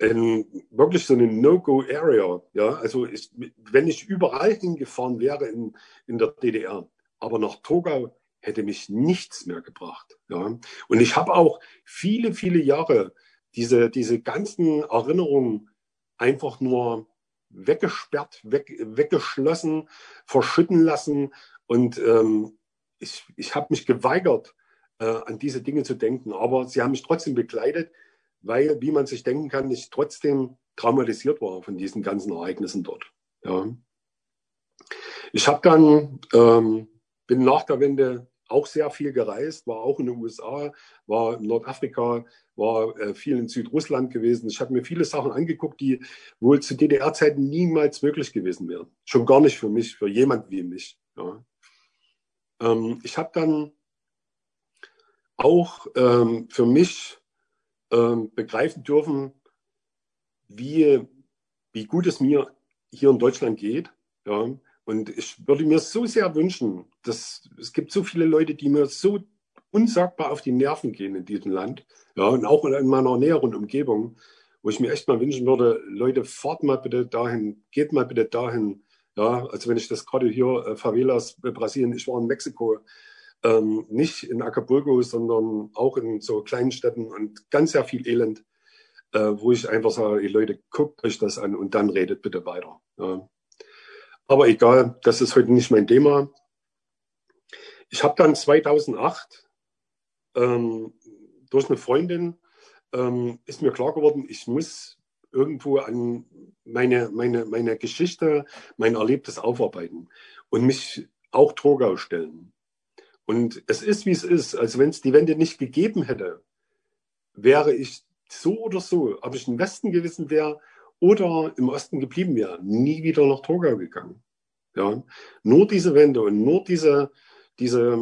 F: ein, wirklich so eine No-Go-Area. Ja, also ich, wenn ich überall hingefahren wäre in, in der DDR, aber nach Togau hätte mich nichts mehr gebracht. Ja, und ich habe auch viele, viele Jahre diese, diese ganzen Erinnerungen einfach nur weggesperrt, weg, weggeschlossen, verschütten lassen und ähm, ich, ich habe mich geweigert, äh, an diese Dinge zu denken. Aber sie haben mich trotzdem begleitet, weil, wie man sich denken kann, ich trotzdem traumatisiert war von diesen ganzen Ereignissen dort. Ja. Ich habe dann, ähm, bin nach der Wende auch sehr viel gereist, war auch in den USA, war in Nordafrika, war äh, viel in Südrussland gewesen. Ich habe mir viele Sachen angeguckt, die wohl zu DDR-Zeiten niemals möglich gewesen wären. Schon gar nicht für mich, für jemand wie mich. Ja. Ähm, ich habe dann auch ähm, für mich ähm, begreifen dürfen, wie, wie gut es mir hier in Deutschland geht. Ja. Und ich würde mir so sehr wünschen, dass es gibt so viele Leute, die mir so unsagbar auf die Nerven gehen in diesem Land. Ja, und auch in meiner näheren Umgebung, wo ich mir echt mal wünschen würde, Leute, fahrt mal bitte dahin, geht mal bitte dahin, ja, also wenn ich das gerade hier, äh, Favelas, äh, Brasilien, ich war in Mexiko, Ähm, nicht in Acapulco, sondern auch in so kleinen Städten und ganz sehr viel Elend, äh, wo ich einfach sage, die Leute, guckt euch das an und dann redet bitte weiter. Ja. Aber egal, das ist heute nicht mein Thema. Ich habe dann 2008 ähm, durch eine Freundin ähm, ist mir klar geworden, ich muss irgendwo an meine, meine, meine Geschichte, mein Erlebtes aufarbeiten und mich auch Torgau stellen. Und es ist, wie es ist. Also wenn es die Wende nicht gegeben hätte, wäre ich so oder so, ob ich im Westen gewesen wäre oder im Osten geblieben wäre, nie wieder nach Torgau gegangen. Ja, nur diese Wende und nur diese, diese,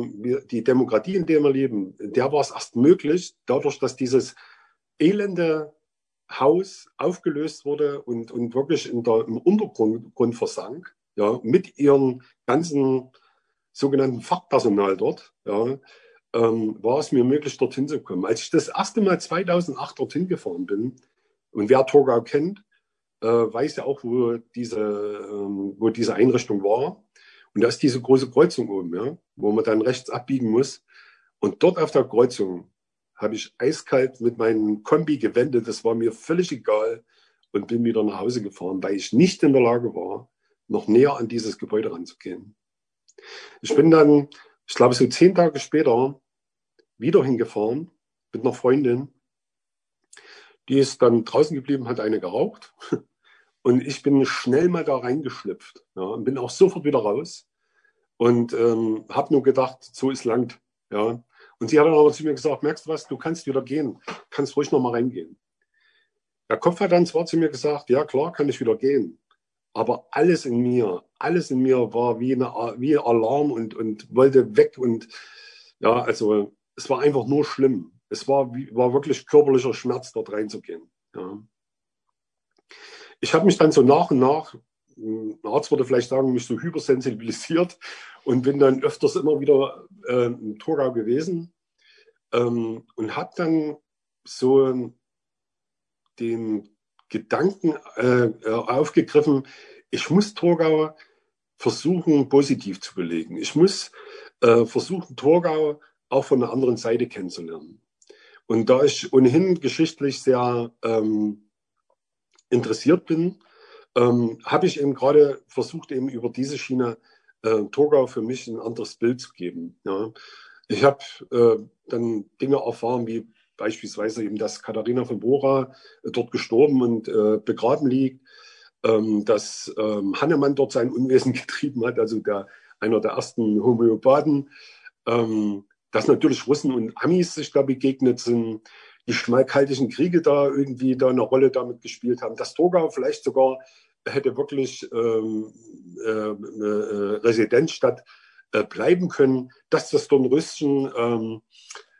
F: die Demokratie, in der wir leben, der war es erst möglich, dadurch, dass dieses elende Haus aufgelöst wurde und, und wirklich der, im Untergrund versank, ja, mit ihren ganzen sogenannten Fachpersonal dort, ja, ähm, war es mir möglich, dorthin zu kommen. Als ich das erste Mal 2008 dorthin gefahren bin, und wer Torgau kennt, äh, weiß ja auch, wo diese, ähm, wo diese Einrichtung war. Und da ist diese große Kreuzung oben, ja, wo man dann rechts abbiegen muss. Und dort auf der Kreuzung habe ich eiskalt mit meinem Kombi gewendet. Das war mir völlig egal und bin wieder nach Hause gefahren, weil ich nicht in der Lage war, noch näher an dieses Gebäude ranzugehen. Ich bin dann, ich glaube, so zehn Tage später wieder hingefahren mit einer Freundin. Die ist dann draußen geblieben, hat eine geraucht. Und ich bin schnell mal da reingeschlüpft ja, und bin auch sofort wieder raus und ähm, habe nur gedacht, so ist lang. Ja. Und sie hat dann aber zu mir gesagt, merkst du was, du kannst wieder gehen, kannst ruhig noch mal reingehen. Der Kopf hat dann zwar zu mir gesagt, ja klar, kann ich wieder gehen. Aber alles in mir, alles in mir war wie, eine, wie Alarm und, und wollte weg. Und ja, also es war einfach nur schlimm. Es war, war wirklich körperlicher Schmerz, dort reinzugehen. Ja. Ich habe mich dann so nach und nach, ein Arzt würde vielleicht sagen, mich so hypersensibilisiert und bin dann öfters immer wieder äh, im Torgau gewesen ähm, und habe dann so den Gedanken äh, aufgegriffen, ich muss Torgau versuchen, positiv zu belegen. Ich muss äh, versuchen, Torgau auch von der anderen Seite kennenzulernen. Und da ich ohnehin geschichtlich sehr ähm, interessiert bin, ähm, habe ich eben gerade versucht, eben über diese Schiene äh, Torgau für mich ein anderes Bild zu geben. Ja. Ich habe äh, dann Dinge erfahren, wie beispielsweise eben, dass Katharina von Bora äh, dort gestorben und äh, begraben liegt, ähm, dass ähm, Hannemann dort sein Unwesen getrieben hat, also der, einer der ersten Homöopathen, ähm, dass natürlich Russen und Amis sich da begegnet sind, die schmalkaltischen Kriege da irgendwie da eine Rolle damit gespielt haben, dass Torgau vielleicht sogar hätte wirklich ähm, äh, äh, Residenzstadt äh, bleiben können, dass das Dornröschen ähm,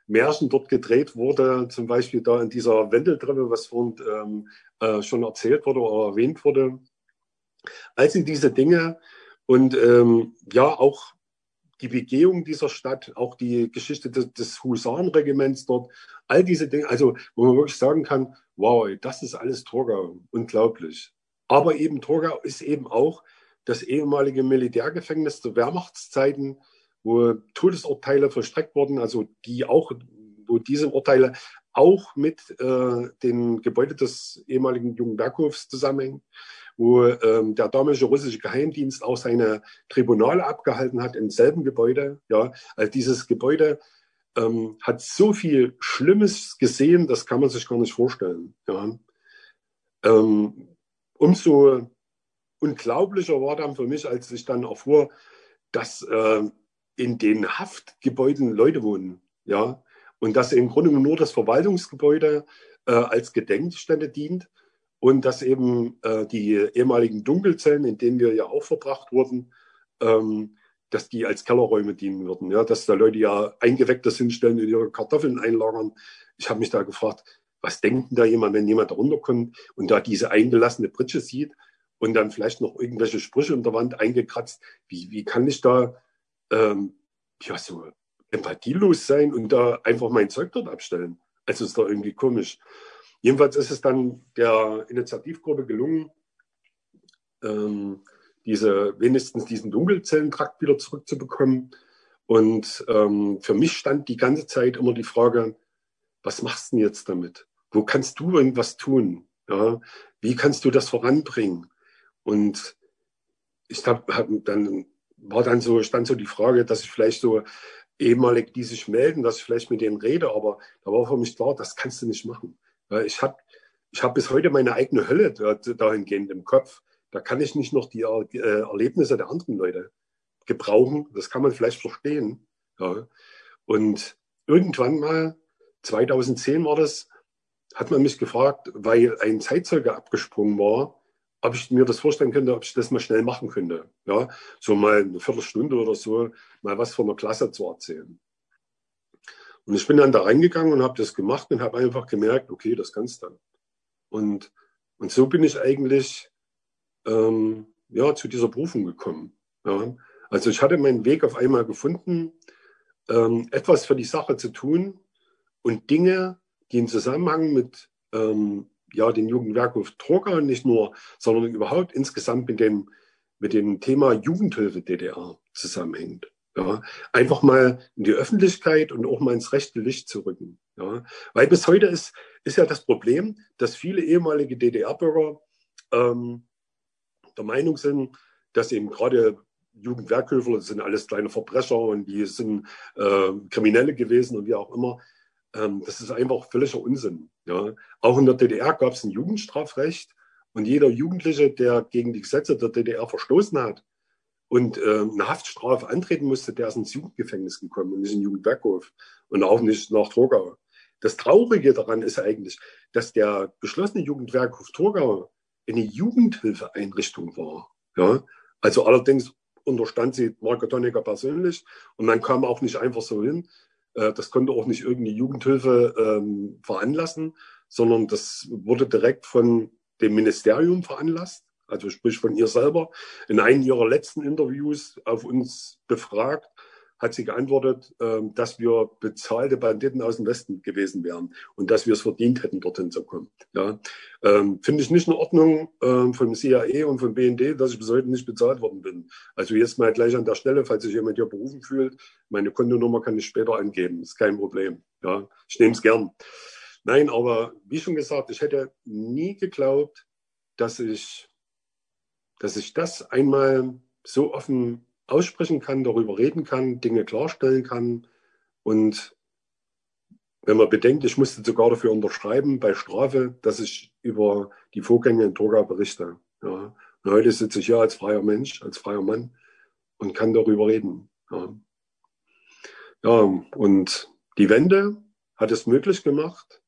F: Märchen dort gedreht wurde, zum Beispiel da in dieser Wendeltreppe, was vorhin ähm, äh, schon erzählt wurde oder erwähnt wurde. Also diese Dinge und ähm, ja auch die Begehung dieser Stadt, auch die Geschichte des, des Husarenregiments dort, all diese Dinge, also wo man wirklich sagen kann, wow, das ist alles Torgau, unglaublich. Aber eben Torgau ist eben auch das ehemalige Militärgefängnis zu Wehrmachtszeiten, wo Todesurteile vollstreckt wurden, also die auch, wo diese Urteile auch mit äh, dem Gebäude des ehemaligen Jugendwerkhofs zusammenhängen, wo ähm, der damalige russische Geheimdienst auch seine Tribunale abgehalten hat im selben Gebäude. Ja, also dieses Gebäude ähm, hat so viel Schlimmes gesehen, das kann man sich gar nicht vorstellen. Ja. Ähm, umso unglaublicher war dann für mich, als ich dann erfuhr, dass äh, in den Haftgebäuden Leute wohnen. Ja? Und dass im Grunde nur das Verwaltungsgebäude äh, als Gedenkstätte dient und dass eben äh, die ehemaligen Dunkelzellen, in denen wir ja auch verbracht wurden, ähm, dass die als Kellerräume dienen würden. Ja? Dass da Leute ja eingewecktes hinstellen und ihre Kartoffeln einlagern. Ich habe mich da gefragt, was denkt denn da jemand, wenn jemand da runterkommt und da diese eingelassene Pritsche sieht und dann vielleicht noch irgendwelche Sprüche unter Wand eingekratzt. Wie, wie kann ich da ähm, ja, so empathielos sein und da einfach mein Zeug dort abstellen. Also ist doch irgendwie komisch. Jedenfalls ist es dann der Initiativgruppe gelungen, ähm, diese, wenigstens diesen Dunkelzellentrakt wieder zurückzubekommen. Und ähm, für mich stand die ganze Zeit immer die Frage, was machst du denn jetzt damit? Wo kannst du irgendwas tun? Ja? Wie kannst du das voranbringen? Und ich habe hab dann war dann so, stand so die Frage, dass ich vielleicht so ehemalig die sich melden, dass ich vielleicht mit denen rede, aber da war für mich klar, das kannst du nicht machen. Weil ich habe ich hab bis heute meine eigene Hölle dahingehend im Kopf. Da kann ich nicht noch die äh, Erlebnisse der anderen Leute gebrauchen. Das kann man vielleicht verstehen. Ja. Und irgendwann mal, 2010 war das, hat man mich gefragt, weil ein Zeitzeuge abgesprungen war, ob ich mir das vorstellen könnte, ob ich das mal schnell machen könnte. Ja, so mal eine Viertelstunde oder so, mal was von der Klasse zu erzählen. Und ich bin dann da reingegangen und habe das gemacht und habe einfach gemerkt, okay, das kannst du. Und, und so bin ich eigentlich ähm, ja, zu dieser Berufung gekommen. Ja. Also ich hatte meinen Weg auf einmal gefunden, ähm, etwas für die Sache zu tun und Dinge, die im Zusammenhang mit ähm, ja, den Jugendwerkhof Trocker nicht nur, sondern überhaupt insgesamt mit dem, mit dem Thema Jugendhilfe DDR zusammenhängt. Ja, einfach mal in die Öffentlichkeit und auch mal ins rechte Licht zu rücken. Ja, weil bis heute ist, ist ja das Problem, dass viele ehemalige DDR-Bürger ähm, der Meinung sind, dass eben gerade Jugendwerkhöfe das sind alles kleine Verbrecher und die sind äh, Kriminelle gewesen und wie auch immer. Ähm, das ist einfach völliger Unsinn. Ja. Auch in der DDR gab es ein Jugendstrafrecht und jeder Jugendliche, der gegen die Gesetze der DDR verstoßen hat und äh, eine Haftstrafe antreten musste, der ist ins Jugendgefängnis gekommen und nicht in den Jugendberghof und auch nicht nach Torgau. Das Traurige daran ist eigentlich, dass der geschlossene Jugendwerkhof Torgau eine Jugendhilfeeinrichtung war. Ja? Also allerdings unterstand sie Marco Tonnecker persönlich und man kam auch nicht einfach so hin, äh, das konnte auch nicht irgendeine Jugendhilfe ähm, veranlassen, sondern das wurde direkt von dem Ministerium veranlasst, also sprich von ihr selber. In einem ihrer letzten Interviews auf uns befragt, hat sie geantwortet, ähm, dass wir bezahlte Banditen aus dem Westen gewesen wären und dass wir es verdient hätten, dorthin zu kommen. Ja, ähm, finde ich nicht in Ordnung ähm, vom CIA und vom BND, dass ich bis heute nicht bezahlt worden bin. Also jetzt mal gleich an der Stelle, falls sich jemand hier berufen fühlt, meine Kontonummer kann ich später angeben, ist kein Problem. Ja, ich nehme es gern. Nein, aber wie schon gesagt, ich hätte nie geglaubt, dass ich, dass ich das einmal so offen aussprechen kann, darüber reden kann, Dinge klarstellen kann. Und wenn man bedenkt, ich musste sogar dafür unterschreiben bei Strafe, dass ich über die Vorgänge in Torgau berichte. Ja. Und heute sitze ich hier als freier Mensch, als freier Mann und kann darüber reden. Ja, ja und die Wende hat es möglich gemacht.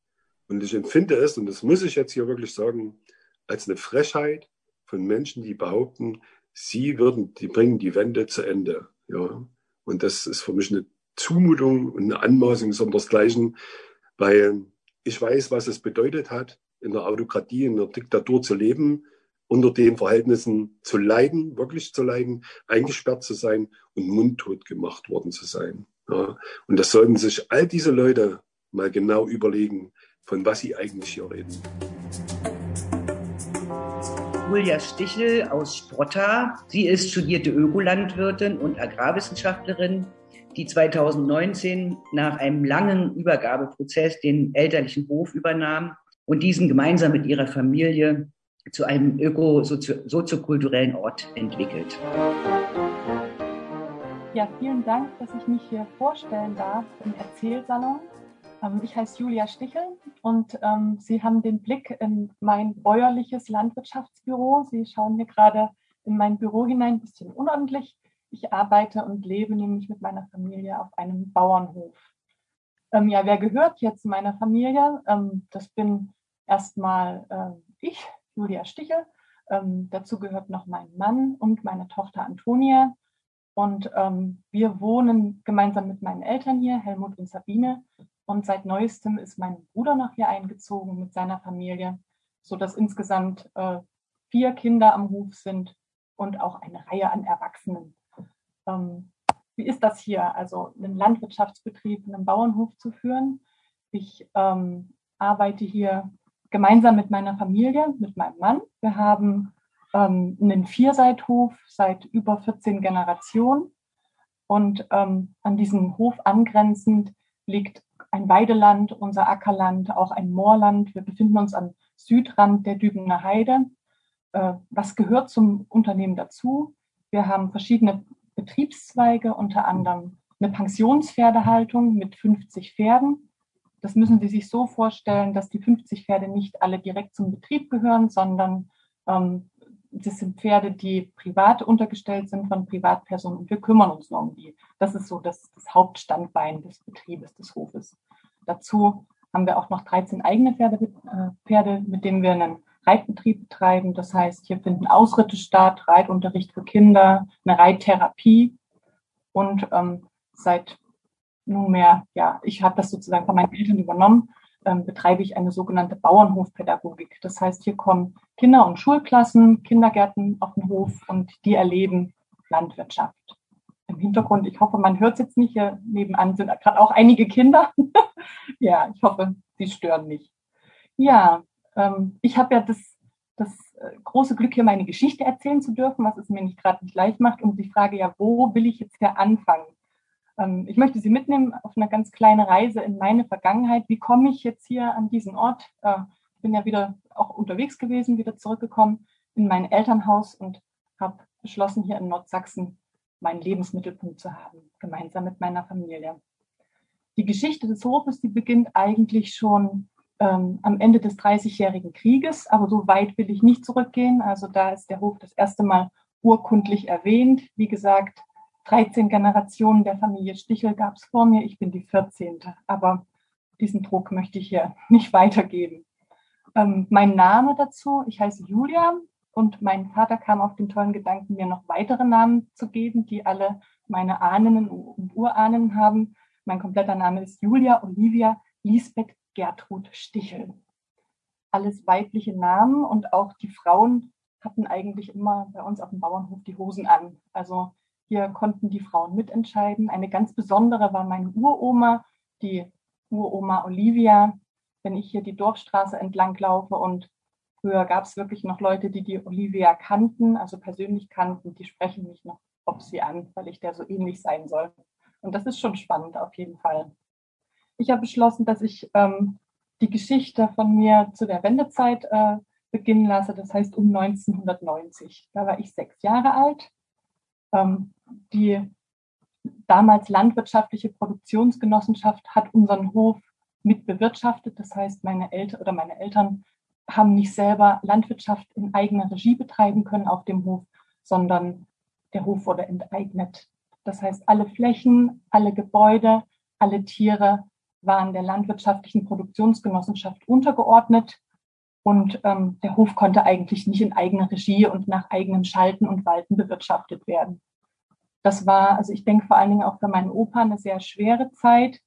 F: Und ich empfinde es, und das muss ich jetzt hier wirklich sagen, als eine Frechheit von Menschen, die behaupten, sie würden, die bringen die Wende zu Ende. Ja. Und das ist für mich eine Zumutung und eine Anmaßung sondersgleichen, weil ich weiß, was es bedeutet hat, in der Autokratie, in der Diktatur zu leben, unter den Verhältnissen zu leiden, wirklich zu leiden, eingesperrt zu sein und mundtot gemacht worden zu sein. Ja. Und das sollten sich all diese Leute mal genau überlegen, von was sie eigentlich hier reden.
A: Julia Stichel aus Sprotta. Sie ist studierte Ökolandwirtin und Agrarwissenschaftlerin, die 2019 nach einem langen Übergabeprozess den elterlichen Hof übernahm und diesen gemeinsam mit ihrer Familie zu einem öko-soziokulturellen Ort entwickelt.
G: Ja, vielen Dank, dass ich mich hier vorstellen darf im Erzählsalon. Ähm, ich heiße Julia Stichel und ähm, Sie haben den Blick in mein bäuerliches Landwirtschaftsbüro. Sie schauen hier gerade in mein Büro hinein, ein bisschen unordentlich. Ich arbeite und lebe nämlich mit meiner Familie auf einem Bauernhof. Ähm, ja, wer gehört jetzt meiner Familie? Ähm, das bin erstmal äh, ich, Julia Stichel. Ähm, dazu gehört noch mein Mann und meine Tochter Antonia. Und ähm, wir wohnen gemeinsam mit meinen Eltern hier, Helmut und Sabine. Und seit neuestem ist mein Bruder noch hier eingezogen mit seiner Familie, sodass insgesamt äh, vier Kinder am Hof sind und auch eine Reihe an Erwachsenen. Ähm, wie ist das hier, also einen Landwirtschaftsbetrieb, einen Bauernhof zu führen? Ich ähm, arbeite hier gemeinsam mit meiner Familie, mit meinem Mann. Wir haben ähm, einen Vierseithof seit über 14 Generationen. Und ähm, an diesen Hof angrenzend liegt ein Weideland, unser Ackerland, auch ein Moorland. Wir befinden uns am Südrand der Dübener Heide. Äh, was gehört zum Unternehmen dazu? Wir haben verschiedene Betriebszweige, unter anderem eine Pensionspferdehaltung mit 50 Pferden. Das müssen Sie sich so vorstellen, dass die 50 Pferde nicht alle direkt zum Betrieb gehören, sondern ähm, das sind Pferde, die privat untergestellt sind von Privatpersonen und wir kümmern uns nur um die. Das ist so das, das Hauptstandbein des Betriebes, des Hofes. Dazu haben wir auch noch 13 eigene Pferde, äh, Pferde, mit denen wir einen Reitbetrieb betreiben. Das heißt, hier finden Ausritte statt, Reitunterricht für Kinder, eine Reittherapie und ähm, seit nunmehr, ja, ich habe das sozusagen von meinen Eltern übernommen, ähm, betreibe ich eine sogenannte Bauernhofpädagogik. Das heißt, hier kommen Kinder- und Schulklassen, Kindergärten auf den Hof und die erleben Landwirtschaft. Im Hintergrund, ich hoffe, man hört es jetzt nicht, hier nebenan sind gerade auch einige Kinder. ja, ich hoffe, sie stören nicht. Ja, ähm, ich habe ja das, das äh, große Glück, hier meine Geschichte erzählen zu dürfen, was es mir nicht gerade nicht leicht macht. Und die Frage ja, wo will ich jetzt hier anfangen? Ähm, ich möchte Sie mitnehmen auf eine ganz kleine Reise in meine Vergangenheit. Wie komme ich jetzt hier an diesen Ort? Äh, ich bin ja wieder auch unterwegs gewesen, wieder zurückgekommen in mein Elternhaus und habe beschlossen, hier in Nordsachsen meinen Lebensmittelpunkt zu haben, gemeinsam mit meiner Familie. Die Geschichte des Hofes, die beginnt eigentlich schon ähm, am Ende des Dreißigjährigen Krieges, aber so weit will ich nicht zurückgehen. Also da ist der Hof das erste Mal urkundlich erwähnt. Wie gesagt, 13 Generationen der Familie Stichel gab es vor mir. Ich bin die 14. Aber diesen Druck möchte ich hier nicht weitergeben. Ähm, mein Name dazu, ich heiße Julia und mein Vater kam auf den tollen Gedanken, mir noch weitere Namen zu geben, die alle meine Ahnen und Urahnen haben. Mein kompletter Name ist Julia Olivia Lisbeth Gertrud Stichel. Alles weibliche Namen und auch die Frauen hatten eigentlich immer bei uns auf dem Bauernhof die Hosen an. Also hier konnten die Frauen mitentscheiden. Eine ganz besondere war meine Uroma, die Uroma Olivia. Wenn ich hier die Dorfstraße entlang laufe und früher gab es wirklich noch Leute, die die Olivia kannten, also persönlich kannten, die sprechen mich noch auf sie an, weil ich der so ähnlich sein soll. Und das ist schon spannend auf jeden Fall. Ich habe beschlossen, dass ich ähm, die Geschichte von mir zu der Wendezeit äh, beginnen lasse, das heißt um 1990. Da war ich sechs Jahre alt die damals landwirtschaftliche Produktionsgenossenschaft hat unseren Hof mit bewirtschaftet. Das heißt, meine Eltern oder meine Eltern haben nicht selber Landwirtschaft in eigener Regie betreiben können auf dem Hof, sondern der Hof wurde enteignet. Das heißt, alle Flächen, alle Gebäude, alle Tiere waren der landwirtschaftlichen Produktionsgenossenschaft untergeordnet und ähm, der Hof konnte eigentlich nicht in eigener Regie und nach eigenem Schalten und Walten bewirtschaftet werden. Das war, also ich denke vor allen Dingen auch für meinen Opa eine sehr schwere Zeit,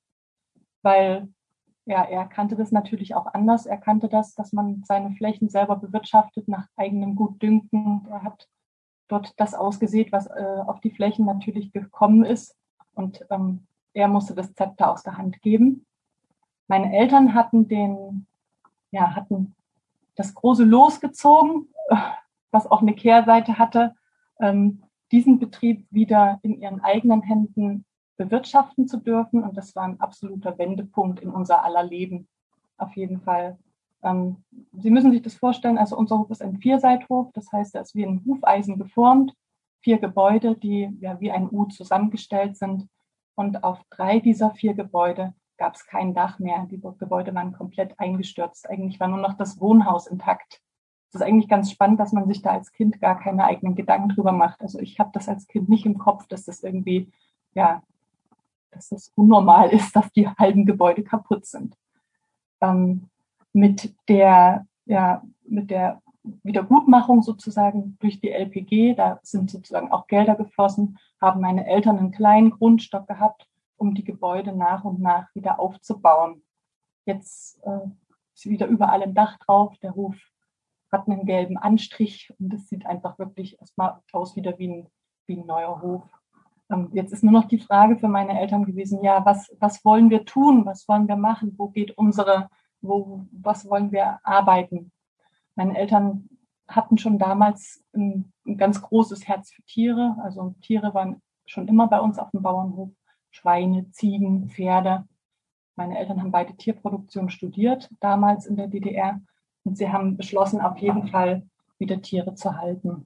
G: weil ja, er kannte das natürlich auch anders. Er kannte das, dass man seine Flächen selber bewirtschaftet nach eigenem Gutdünken. Er hat dort das ausgesät, was äh, auf die Flächen natürlich gekommen ist. Und ähm, er musste das Zepter aus der Hand geben. Meine Eltern hatten den, ja, hatten das große losgezogen, was auch eine Kehrseite hatte, ähm, diesen Betrieb wieder in ihren eigenen Händen bewirtschaften zu dürfen. Und das war ein absoluter Wendepunkt in unser aller Leben. Auf jeden Fall. Ähm, Sie müssen sich das vorstellen, also unser Hof ist ein Vierseithof, das heißt, er ist wie ein Hufeisen geformt, vier Gebäude, die ja wie ein U zusammengestellt sind. Und auf drei dieser vier Gebäude gab es kein Dach mehr. Die Gebäude waren komplett eingestürzt. Eigentlich war nur noch das Wohnhaus intakt. Es ist eigentlich ganz spannend, dass man sich da als Kind gar keine eigenen Gedanken drüber macht. Also ich habe das als Kind nicht im Kopf, dass das irgendwie, ja, dass das unnormal ist, dass die halben Gebäude kaputt sind. Ähm, mit der, ja, mit der Wiedergutmachung sozusagen durch die LPG, da sind sozusagen auch Gelder geflossen, haben meine Eltern einen kleinen Grundstock gehabt um die Gebäude nach und nach wieder aufzubauen. Jetzt äh, ist wieder überall ein Dach drauf. Der Hof hat einen gelben Anstrich und es sieht einfach wirklich erstmal aus wieder wie ein, wie ein neuer Hof. Ähm, jetzt ist nur noch die Frage für meine Eltern gewesen, ja, was, was wollen wir tun? Was wollen wir machen? Wo geht unsere, wo, was wollen wir arbeiten? Meine Eltern hatten schon damals ein, ein ganz großes Herz für Tiere. Also Tiere waren schon immer bei uns auf dem Bauernhof. Schweine, Ziegen, Pferde. Meine Eltern haben beide Tierproduktion studiert, damals in der DDR. Und sie haben beschlossen, auf jeden Fall wieder Tiere zu halten.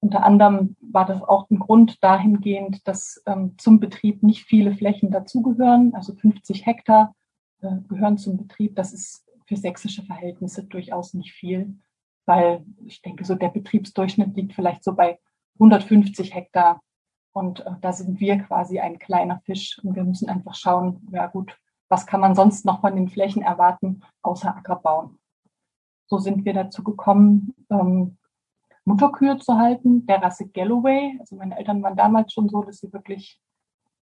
G: Unter anderem war das auch ein Grund dahingehend, dass ähm, zum Betrieb nicht viele Flächen dazugehören. Also 50 Hektar äh, gehören zum Betrieb. Das ist für sächsische Verhältnisse durchaus nicht viel, weil ich denke, so der Betriebsdurchschnitt liegt vielleicht so bei 150 Hektar. Und äh, da sind wir quasi ein kleiner Fisch. Und wir müssen einfach schauen, ja gut, was kann man sonst noch von den Flächen erwarten, außer Ackerbauen. So sind wir dazu gekommen, ähm, Mutterkühe zu halten, der Rasse Galloway. Also meine Eltern waren damals schon so, dass sie wirklich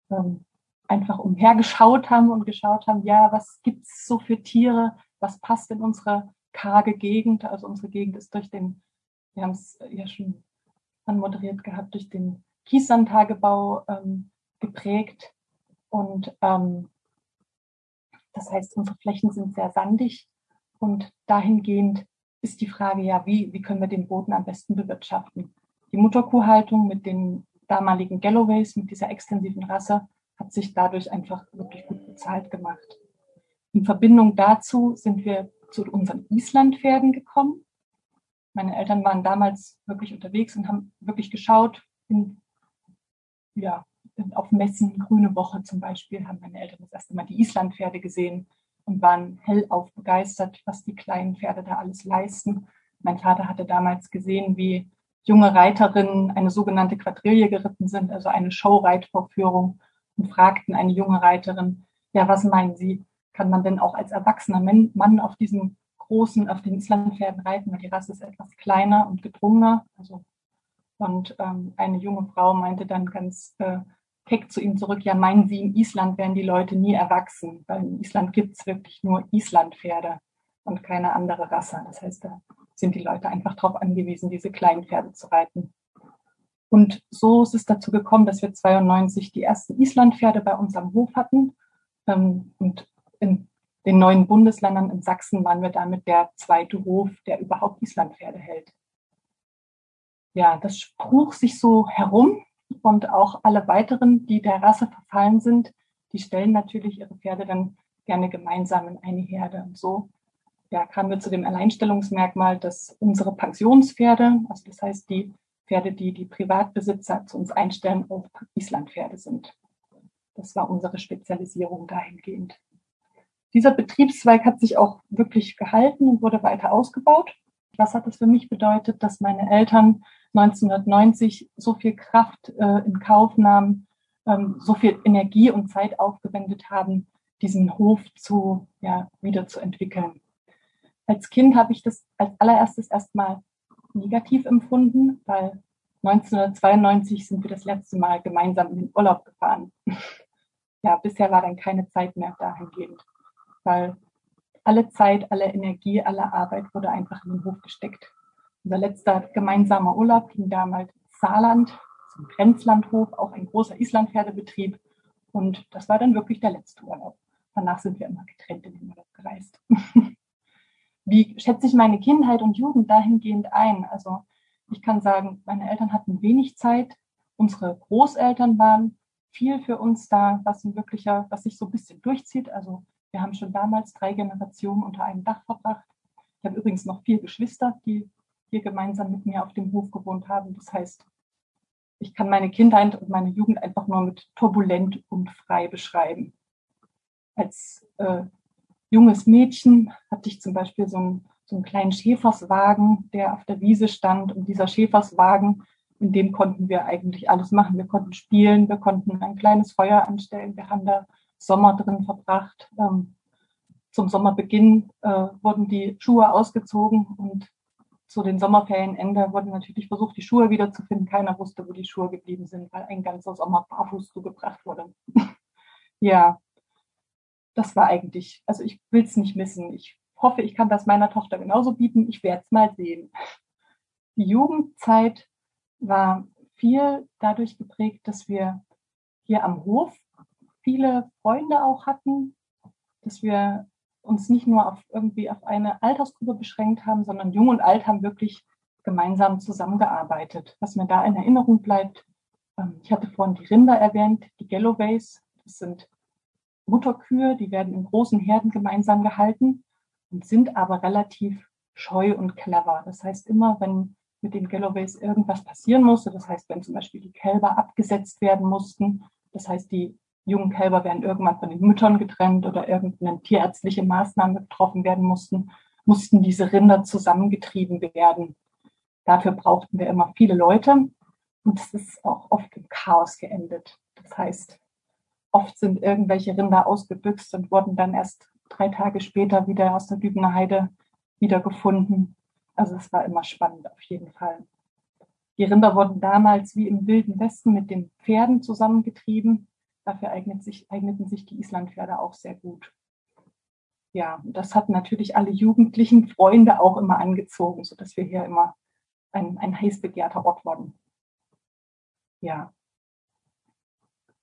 G: ähm, einfach umhergeschaut haben und geschaut haben, ja, was gibt's so für Tiere, was passt in unsere karge Gegend. Also unsere Gegend ist durch den, wir haben es ja schon anmoderiert gehabt, durch den Kieslandtagebau ähm, geprägt. Und ähm, das heißt, unsere Flächen sind sehr sandig und dahingehend ist die Frage ja, wie, wie können wir den Boden am besten bewirtschaften? Die Mutterkuhhaltung mit den damaligen Galloways, mit dieser extensiven Rasse, hat sich dadurch einfach wirklich gut bezahlt gemacht. In Verbindung dazu sind wir zu unseren Islandpferden gekommen. Meine Eltern waren damals wirklich unterwegs und haben wirklich geschaut, in, ja, auf Messen, Grüne Woche zum Beispiel, haben meine Eltern das erste Mal die Islandpferde gesehen und waren hellauf begeistert, was die kleinen Pferde da alles leisten. Mein Vater hatte damals gesehen, wie junge Reiterinnen eine sogenannte Quadrille geritten sind, also eine Showreitvorführung und fragten eine junge Reiterin, ja, was meinen Sie, kann man denn auch als erwachsener Mann auf diesen großen, auf den Islandpferden reiten, weil die Rasse ist etwas kleiner und gedrungener. Also, und ähm, eine junge Frau meinte dann ganz äh, keck zu ihm zurück, ja, meinen Sie, in Island werden die Leute nie erwachsen, weil in Island gibt es wirklich nur Islandpferde und keine andere Rasse. Das heißt, da sind die Leute einfach darauf angewiesen, diese kleinen Pferde zu reiten. Und so ist es dazu gekommen, dass wir 92 die ersten Islandpferde bei uns am Hof hatten. Ähm, und in den neuen Bundesländern in Sachsen waren wir damit der zweite Hof, der überhaupt Islandpferde hält. Ja, das spruch sich so herum und auch alle weiteren, die der Rasse verfallen sind, die stellen natürlich ihre Pferde dann gerne gemeinsam in eine Herde. Und so ja, kamen wir zu dem Alleinstellungsmerkmal, dass unsere Pensionspferde, also das heißt die Pferde, die die Privatbesitzer zu uns einstellen, auch Islandpferde sind. Das war unsere Spezialisierung dahingehend. Dieser Betriebszweig hat sich auch wirklich gehalten und wurde weiter ausgebaut. Was hat das für mich bedeutet, dass meine Eltern 1990 so viel Kraft äh, in Kauf nahmen, ähm, so viel Energie und Zeit aufgewendet haben, diesen Hof zu, ja, wieder zu entwickeln. Als Kind habe ich das als allererstes erstmal negativ empfunden, weil 1992 sind wir das letzte Mal gemeinsam in den Urlaub gefahren. ja, bisher war dann keine Zeit mehr dahingehend, weil alle Zeit, alle Energie, alle Arbeit wurde einfach in den Hof gesteckt. Unser letzter gemeinsamer Urlaub ging damals ins Saarland, zum Grenzlandhof, auch ein großer Islandpferdebetrieb. Und das war dann wirklich der letzte Urlaub. Danach sind wir immer getrennt in den Urlaub gereist. Wie schätze ich meine Kindheit und Jugend dahingehend ein? Also ich kann sagen, meine Eltern hatten wenig Zeit. Unsere Großeltern waren viel für uns da, was ein wirklicher, was sich so ein bisschen durchzieht. Also wir haben schon damals drei Generationen unter einem Dach verbracht. Ich habe übrigens noch vier Geschwister, die hier gemeinsam mit mir auf dem Hof gewohnt haben. Das heißt, ich kann meine Kindheit und meine Jugend einfach nur mit turbulent und frei beschreiben. Als äh, junges Mädchen hatte ich zum Beispiel so einen, so einen kleinen Schäferswagen, der auf der Wiese stand. Und dieser Schäferswagen, in dem konnten wir eigentlich alles machen. Wir konnten spielen, wir konnten ein kleines Feuer anstellen. Wir haben da Sommer drin verbracht. Ähm, zum Sommerbeginn äh, wurden die Schuhe ausgezogen und zu den Sommerferienende wurde natürlich versucht, die Schuhe wiederzufinden. Keiner wusste, wo die Schuhe geblieben sind, weil ein ganzer Sommer barfuß zugebracht wurde. ja, das war eigentlich, also ich will es nicht missen. Ich hoffe, ich kann das meiner Tochter genauso bieten. Ich werde es mal sehen. Die Jugendzeit war viel dadurch geprägt, dass wir hier am Hof viele Freunde auch hatten, dass wir uns nicht nur auf irgendwie auf eine Altersgruppe beschränkt haben, sondern Jung und Alt haben wirklich gemeinsam zusammengearbeitet. Was mir da in Erinnerung bleibt, Ähm, ich hatte vorhin die Rinder erwähnt, die Galloways. Das sind Mutterkühe, die werden in großen Herden gemeinsam gehalten und sind aber relativ scheu und clever. Das heißt, immer wenn mit den Galloways irgendwas passieren musste, das heißt, wenn zum Beispiel die Kälber abgesetzt werden mussten, das heißt, die jungen Kälber werden irgendwann von den Müttern getrennt oder irgendeine tierärztliche Maßnahme getroffen werden mussten, mussten diese Rinder zusammengetrieben werden. Dafür brauchten wir immer viele Leute und es ist auch oft im Chaos geendet. Das heißt, oft sind irgendwelche Rinder ausgebüxt und wurden dann erst drei Tage später wieder aus der Dübener Heide wiedergefunden. Also es war immer spannend auf jeden Fall. Die Rinder wurden damals wie im Wilden Westen mit den Pferden zusammengetrieben. Dafür sich, eigneten sich die Islandpferde auch sehr gut. Ja, das hat natürlich alle jugendlichen Freunde auch immer angezogen, sodass wir hier immer ein, ein heiß begehrter Ort wurden. Ja.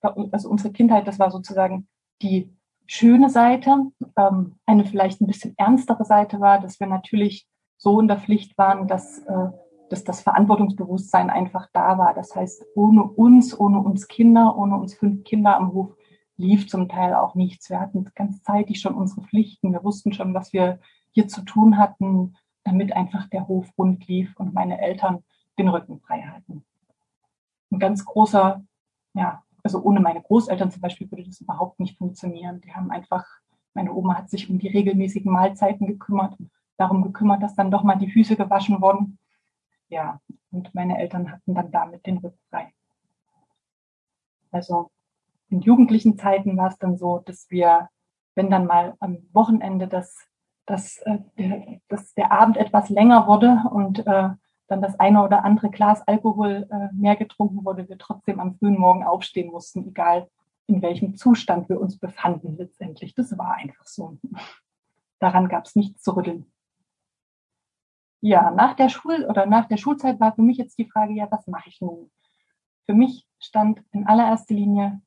G: Also unsere Kindheit, das war sozusagen die schöne Seite. Ähm, eine vielleicht ein bisschen ernstere Seite war, dass wir natürlich so in der Pflicht waren, dass, äh, dass das Verantwortungsbewusstsein einfach da war. Das heißt, ohne uns, ohne uns Kinder, ohne uns fünf Kinder am Hof lief zum Teil auch nichts. Wir hatten ganz zeitig schon unsere Pflichten. Wir wussten schon, was wir hier zu tun hatten, damit einfach der Hof rund lief und meine Eltern den Rücken frei hatten. Ein ganz großer, ja, also ohne meine Großeltern zum Beispiel würde das überhaupt nicht funktionieren. Die haben einfach, meine Oma hat sich um die regelmäßigen Mahlzeiten gekümmert, darum gekümmert, dass dann doch mal die Füße gewaschen wurden. Ja, und meine Eltern hatten dann damit den Rücken frei. Also in jugendlichen Zeiten war es dann so, dass wir, wenn dann mal am Wochenende das, das, äh, der, dass der Abend etwas länger wurde und äh, dann das eine oder andere Glas Alkohol äh, mehr getrunken wurde, wir trotzdem am frühen Morgen aufstehen mussten, egal in welchem Zustand wir uns befanden letztendlich. Das war einfach so. Daran gab es nichts zu rütteln. Ja, nach der Schul- oder nach der Schulzeit war für mich jetzt die Frage, ja, was mache ich nun? Für mich stand in allererster Linie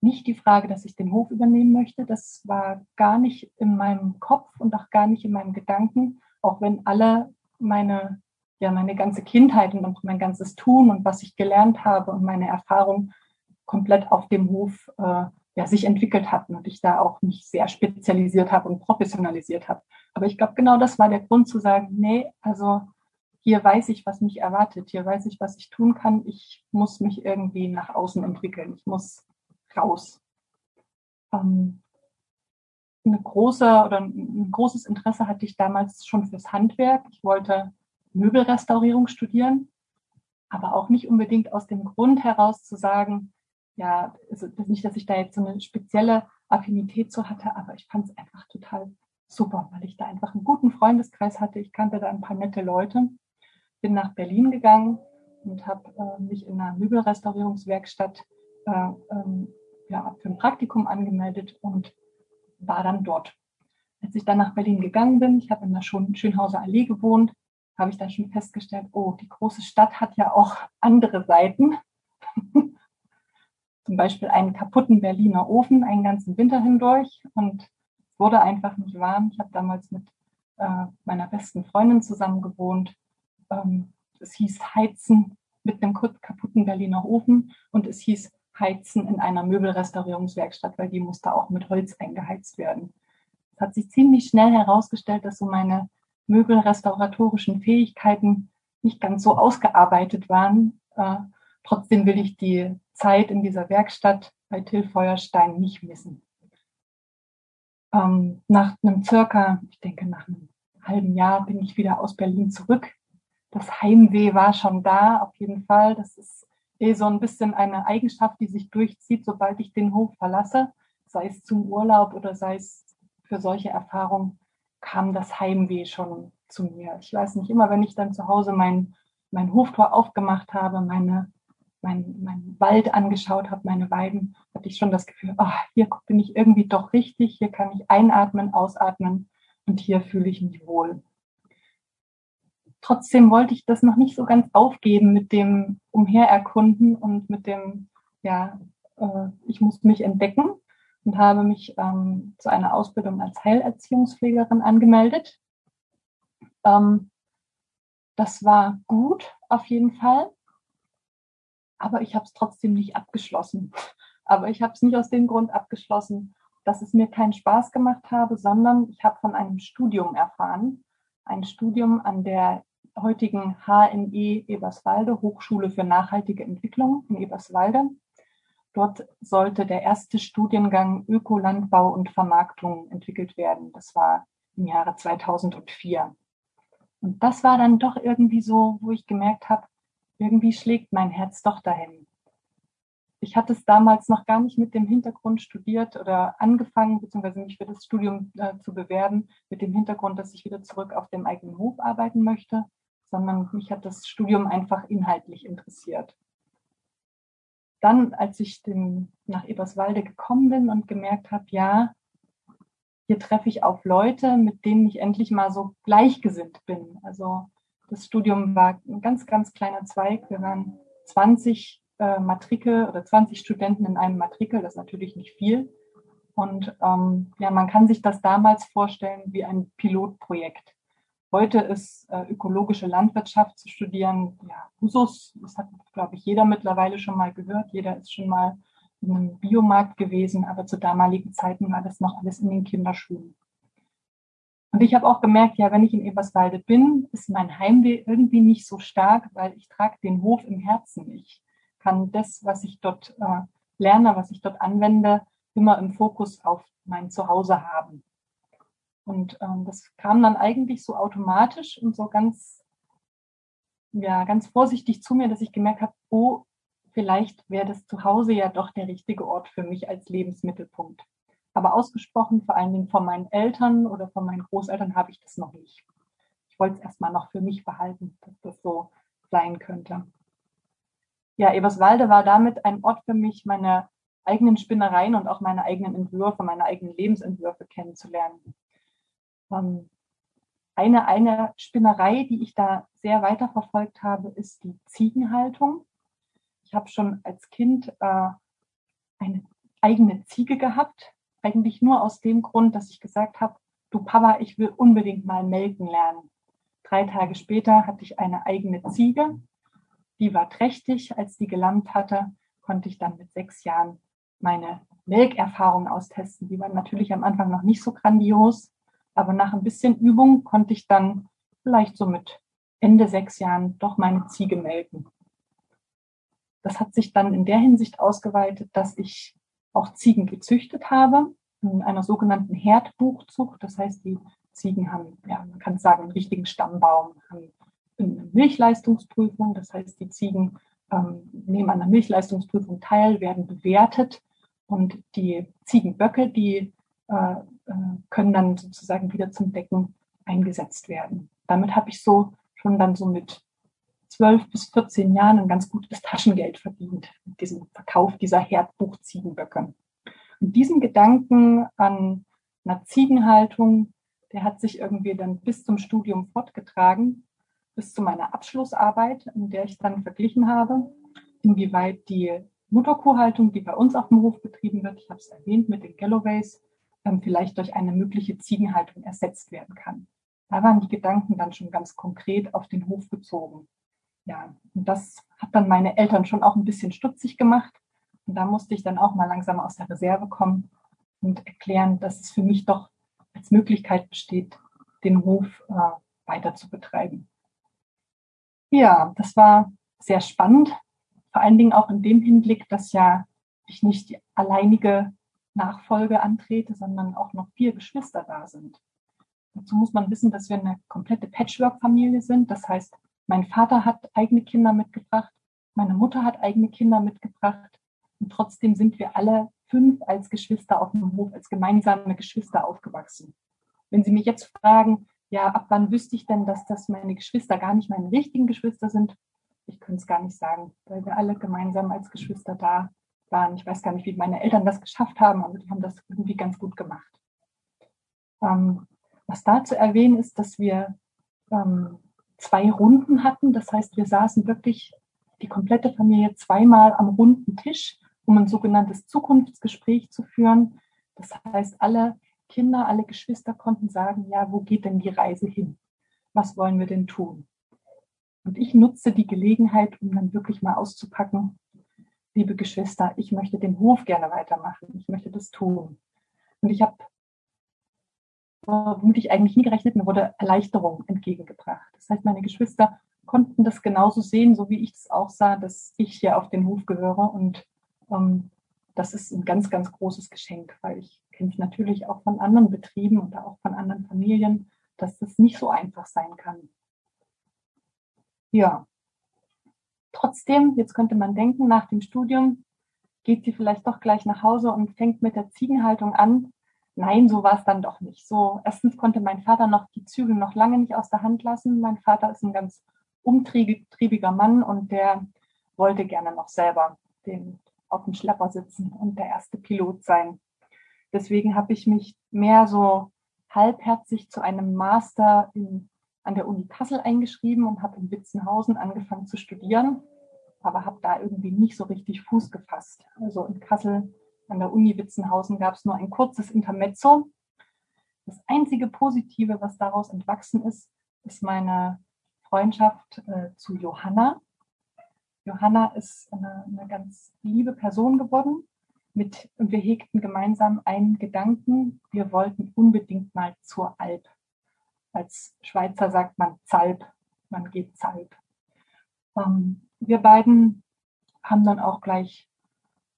G: nicht die Frage, dass ich den Hof übernehmen möchte. Das war gar nicht in meinem Kopf und auch gar nicht in meinem Gedanken, auch wenn alle meine, ja, meine ganze Kindheit und auch mein ganzes Tun und was ich gelernt habe und meine Erfahrung komplett auf dem Hof äh, ja, sich entwickelt hatten und ich da auch mich sehr spezialisiert habe und professionalisiert habe. Aber ich glaube, genau das war der Grund zu sagen, nee, also hier weiß ich, was mich erwartet, hier weiß ich, was ich tun kann. Ich muss mich irgendwie nach außen entwickeln. Ich muss raus. Ähm, eine große oder ein großes Interesse hatte ich damals schon fürs Handwerk. Ich wollte Möbelrestaurierung studieren, aber auch nicht unbedingt aus dem Grund heraus zu sagen, ja, also nicht, dass ich da jetzt so eine spezielle Affinität zu hatte, aber ich fand es einfach total super, weil ich da einfach einen guten Freundeskreis hatte. Ich kannte da ein paar nette Leute. Bin nach Berlin gegangen und habe äh, mich in einer Möbelrestaurierungswerkstatt äh, ähm, ja, für ein Praktikum angemeldet und war dann dort. Als ich dann nach Berlin gegangen bin, ich habe in der Schönhauser Allee gewohnt, habe ich dann schon festgestellt, oh, die große Stadt hat ja auch andere Seiten. Zum Beispiel einen kaputten Berliner Ofen einen ganzen Winter hindurch und wurde einfach nicht warm. Ich habe damals mit äh, meiner besten Freundin zusammen gewohnt. Ähm, es hieß Heizen mit einem kaputten Berliner Ofen und es hieß heizen in einer Möbelrestaurierungswerkstatt, weil die musste auch mit Holz eingeheizt werden. Es hat sich ziemlich schnell herausgestellt, dass so meine möbelrestauratorischen Fähigkeiten nicht ganz so ausgearbeitet waren. Äh, trotzdem will ich die Zeit in dieser Werkstatt bei Till Feuerstein nicht missen. Ähm, nach einem circa, ich denke nach einem halben Jahr bin ich wieder aus Berlin zurück. Das Heimweh war schon da, auf jeden Fall. Das ist eh so ein bisschen eine Eigenschaft, die sich durchzieht, sobald ich den Hof verlasse, sei es zum Urlaub oder sei es für solche Erfahrungen, kam das Heimweh schon zu mir. Ich weiß nicht, immer wenn ich dann zu Hause mein, mein Hoftor aufgemacht habe, meine, mein, mein Wald angeschaut habe, meine Weiden, hatte ich schon das Gefühl, oh, hier bin ich irgendwie doch richtig, hier kann ich einatmen, ausatmen und hier fühle ich mich wohl trotzdem wollte ich das noch nicht so ganz aufgeben mit dem Umhererkunden und mit dem, ja, äh, ich muss mich entdecken und habe mich ähm, zu einer Ausbildung als Heilerziehungspflegerin angemeldet. Ähm, das war gut, auf jeden Fall. Aber ich habe es trotzdem nicht abgeschlossen. Aber ich habe es nicht aus dem Grund abgeschlossen, dass es mir keinen Spaß gemacht habe, sondern ich habe von einem Studium erfahren, ein Studium an der heutigen HNE Eberswalde, Hochschule für nachhaltige Entwicklung in Eberswalde. Dort sollte der erste Studiengang Ökolandbau und Vermarktung entwickelt werden. Das war im Jahre 2004. Und das war dann doch irgendwie so, wo ich gemerkt habe, irgendwie schlägt mein Herz doch dahin. Ich hatte es damals noch gar nicht mit dem Hintergrund studiert oder angefangen, beziehungsweise mich für das Studium äh, zu bewerben, mit dem Hintergrund, dass ich wieder zurück auf dem eigenen Hof arbeiten möchte, sondern mich hat das Studium einfach inhaltlich interessiert. Dann, als ich den, nach Eberswalde gekommen bin und gemerkt habe, ja, hier treffe ich auf Leute, mit denen ich endlich mal so gleichgesinnt bin. Also das Studium war ein ganz, ganz kleiner Zweig. Wir waren 20 äh, Matrikel oder 20 Studenten in einem Matrikel, das ist natürlich nicht viel. Und ähm, ja, man kann sich das damals vorstellen wie ein Pilotprojekt. Heute ist äh, ökologische Landwirtschaft zu studieren, ja, Usus, das hat, glaube ich, jeder mittlerweile schon mal gehört. Jeder ist schon mal in einem Biomarkt gewesen, aber zu damaligen Zeiten war das noch alles in den Kinderschuhen. Und ich habe auch gemerkt, ja, wenn ich in Eberswalde bin, ist mein Heimweh irgendwie nicht so stark, weil ich trage den Hof im Herzen. Ich kann das, was ich dort äh, lerne, was ich dort anwende, immer im Fokus auf mein Zuhause haben. Und ähm, das kam dann eigentlich so automatisch und so ganz, ja, ganz vorsichtig zu mir, dass ich gemerkt habe, oh, vielleicht wäre das Zuhause ja doch der richtige Ort für mich als Lebensmittelpunkt. Aber ausgesprochen, vor allen Dingen von meinen Eltern oder von meinen Großeltern, habe ich das noch nicht. Ich wollte es erstmal noch für mich behalten, dass das so sein könnte. Ja, Eberswalde war damit ein Ort für mich, meine eigenen Spinnereien und auch meine eigenen Entwürfe, meine eigenen Lebensentwürfe kennenzulernen. Ähm, eine, eine Spinnerei, die ich da sehr weiterverfolgt habe, ist die Ziegenhaltung. Ich habe schon als Kind äh, eine eigene Ziege gehabt, eigentlich nur aus dem Grund, dass ich gesagt habe, du Papa, ich will unbedingt mal melken lernen. Drei Tage später hatte ich eine eigene Ziege, die war trächtig. Als die gelammt hatte, konnte ich dann mit sechs Jahren meine Melkerfahrung austesten. Die waren natürlich am Anfang noch nicht so grandios, aber nach ein bisschen Übung konnte ich dann vielleicht so mit Ende sechs Jahren doch meine Ziege melken. Das hat sich dann in der Hinsicht ausgeweitet, dass ich auch Ziegen gezüchtet habe, in einer sogenannten Herdbuchzucht. Das heißt, die Ziegen haben, ja, man kann sagen, einen richtigen Stammbaum, haben eine Milchleistungsprüfung. Das heißt, die Ziegen ähm, nehmen an der Milchleistungsprüfung teil, werden bewertet und die Ziegenböcke, die äh, äh, können dann sozusagen wieder zum Decken eingesetzt werden. Damit habe ich so schon dann so mit 12 bis 14 Jahren ein ganz gutes Taschengeld verdient mit diesem Verkauf dieser Herdbuchziegenböcke. Und diesen Gedanken an einer Ziegenhaltung, der hat sich irgendwie dann bis zum Studium fortgetragen, bis zu meiner Abschlussarbeit, in der ich dann verglichen habe, inwieweit die Mutterkuhhaltung, die bei uns auf dem Hof betrieben wird, ich habe es erwähnt mit den Galloways, ähm, vielleicht durch eine mögliche Ziegenhaltung ersetzt werden kann. Da waren die Gedanken dann schon ganz konkret auf den Hof bezogen. Ja, das hat dann meine Eltern schon auch ein bisschen stutzig gemacht, und da musste ich dann auch mal langsam aus der Reserve kommen und erklären, dass es für mich doch als Möglichkeit besteht, den Hof äh, weiter zu betreiben. Ja, das war sehr spannend, vor allen Dingen auch in dem Hinblick, dass ja ich nicht die alleinige Nachfolge antrete, sondern auch noch vier Geschwister da sind. Dazu muss man wissen, dass wir eine komplette Patchwork-Familie sind. Das heißt, mein Vater hat eigene Kinder mitgebracht, meine Mutter hat eigene Kinder mitgebracht und trotzdem sind wir alle fünf als Geschwister auf dem Hof, als gemeinsame Geschwister aufgewachsen. Wenn Sie mich jetzt fragen, ja, ab wann wüsste ich denn, dass das meine Geschwister gar nicht meine richtigen Geschwister sind? Ich könnte es gar nicht sagen, weil wir alle gemeinsam als Geschwister da waren. Ich weiß gar nicht, wie meine Eltern das geschafft haben, aber die haben das irgendwie ganz gut gemacht. Ähm, was da zu erwähnen ist, dass wir ähm, zwei Runden hatten. Das heißt, wir saßen wirklich die komplette Familie zweimal am runden Tisch um ein sogenanntes Zukunftsgespräch zu führen. Das heißt, alle Kinder, alle Geschwister konnten sagen, ja, wo geht denn die Reise hin? Was wollen wir denn tun? Und ich nutze die Gelegenheit, um dann wirklich mal auszupacken, liebe Geschwister, ich möchte den Hof gerne weitermachen. Ich möchte das tun. Und ich habe, womit ich eigentlich nie gerechnet, mir wurde Erleichterung entgegengebracht. Das heißt, meine Geschwister konnten das genauso sehen, so wie ich es auch sah, dass ich hier auf den Hof gehöre. Und ähm, das ist ein ganz, ganz großes Geschenk, weil ich kenne es natürlich auch von anderen Betrieben oder auch von anderen Familien, dass das nicht so einfach sein kann. Ja. Trotzdem, jetzt könnte man denken, nach dem Studium geht sie vielleicht doch gleich nach Hause und fängt mit der Ziegenhaltung an. Nein, so war es dann doch nicht. So, erstens konnte mein Vater noch die Zügel noch lange nicht aus der Hand lassen. Mein Vater ist ein ganz umtriebiger Mann und der wollte gerne noch selber den, auf dem Schlepper sitzen und der erste Pilot sein. Deswegen habe ich mich mehr so halbherzig zu einem Master in, an der Uni Kassel eingeschrieben und habe in Witzenhausen angefangen zu studieren, aber habe da irgendwie nicht so richtig Fuß gefasst. Also in Kassel an der Uni Witzenhausen gab es nur ein kurzes Intermezzo. Das einzige Positive, was daraus entwachsen ist, ist meine Freundschaft äh, zu Johanna. Johanna ist eine, eine ganz liebe Person geworden, mit, wir hegten gemeinsam einen Gedanken, wir wollten unbedingt mal zur Alp. Als Schweizer sagt man Zalp, man geht Zalp. Ähm, wir beiden haben dann auch gleich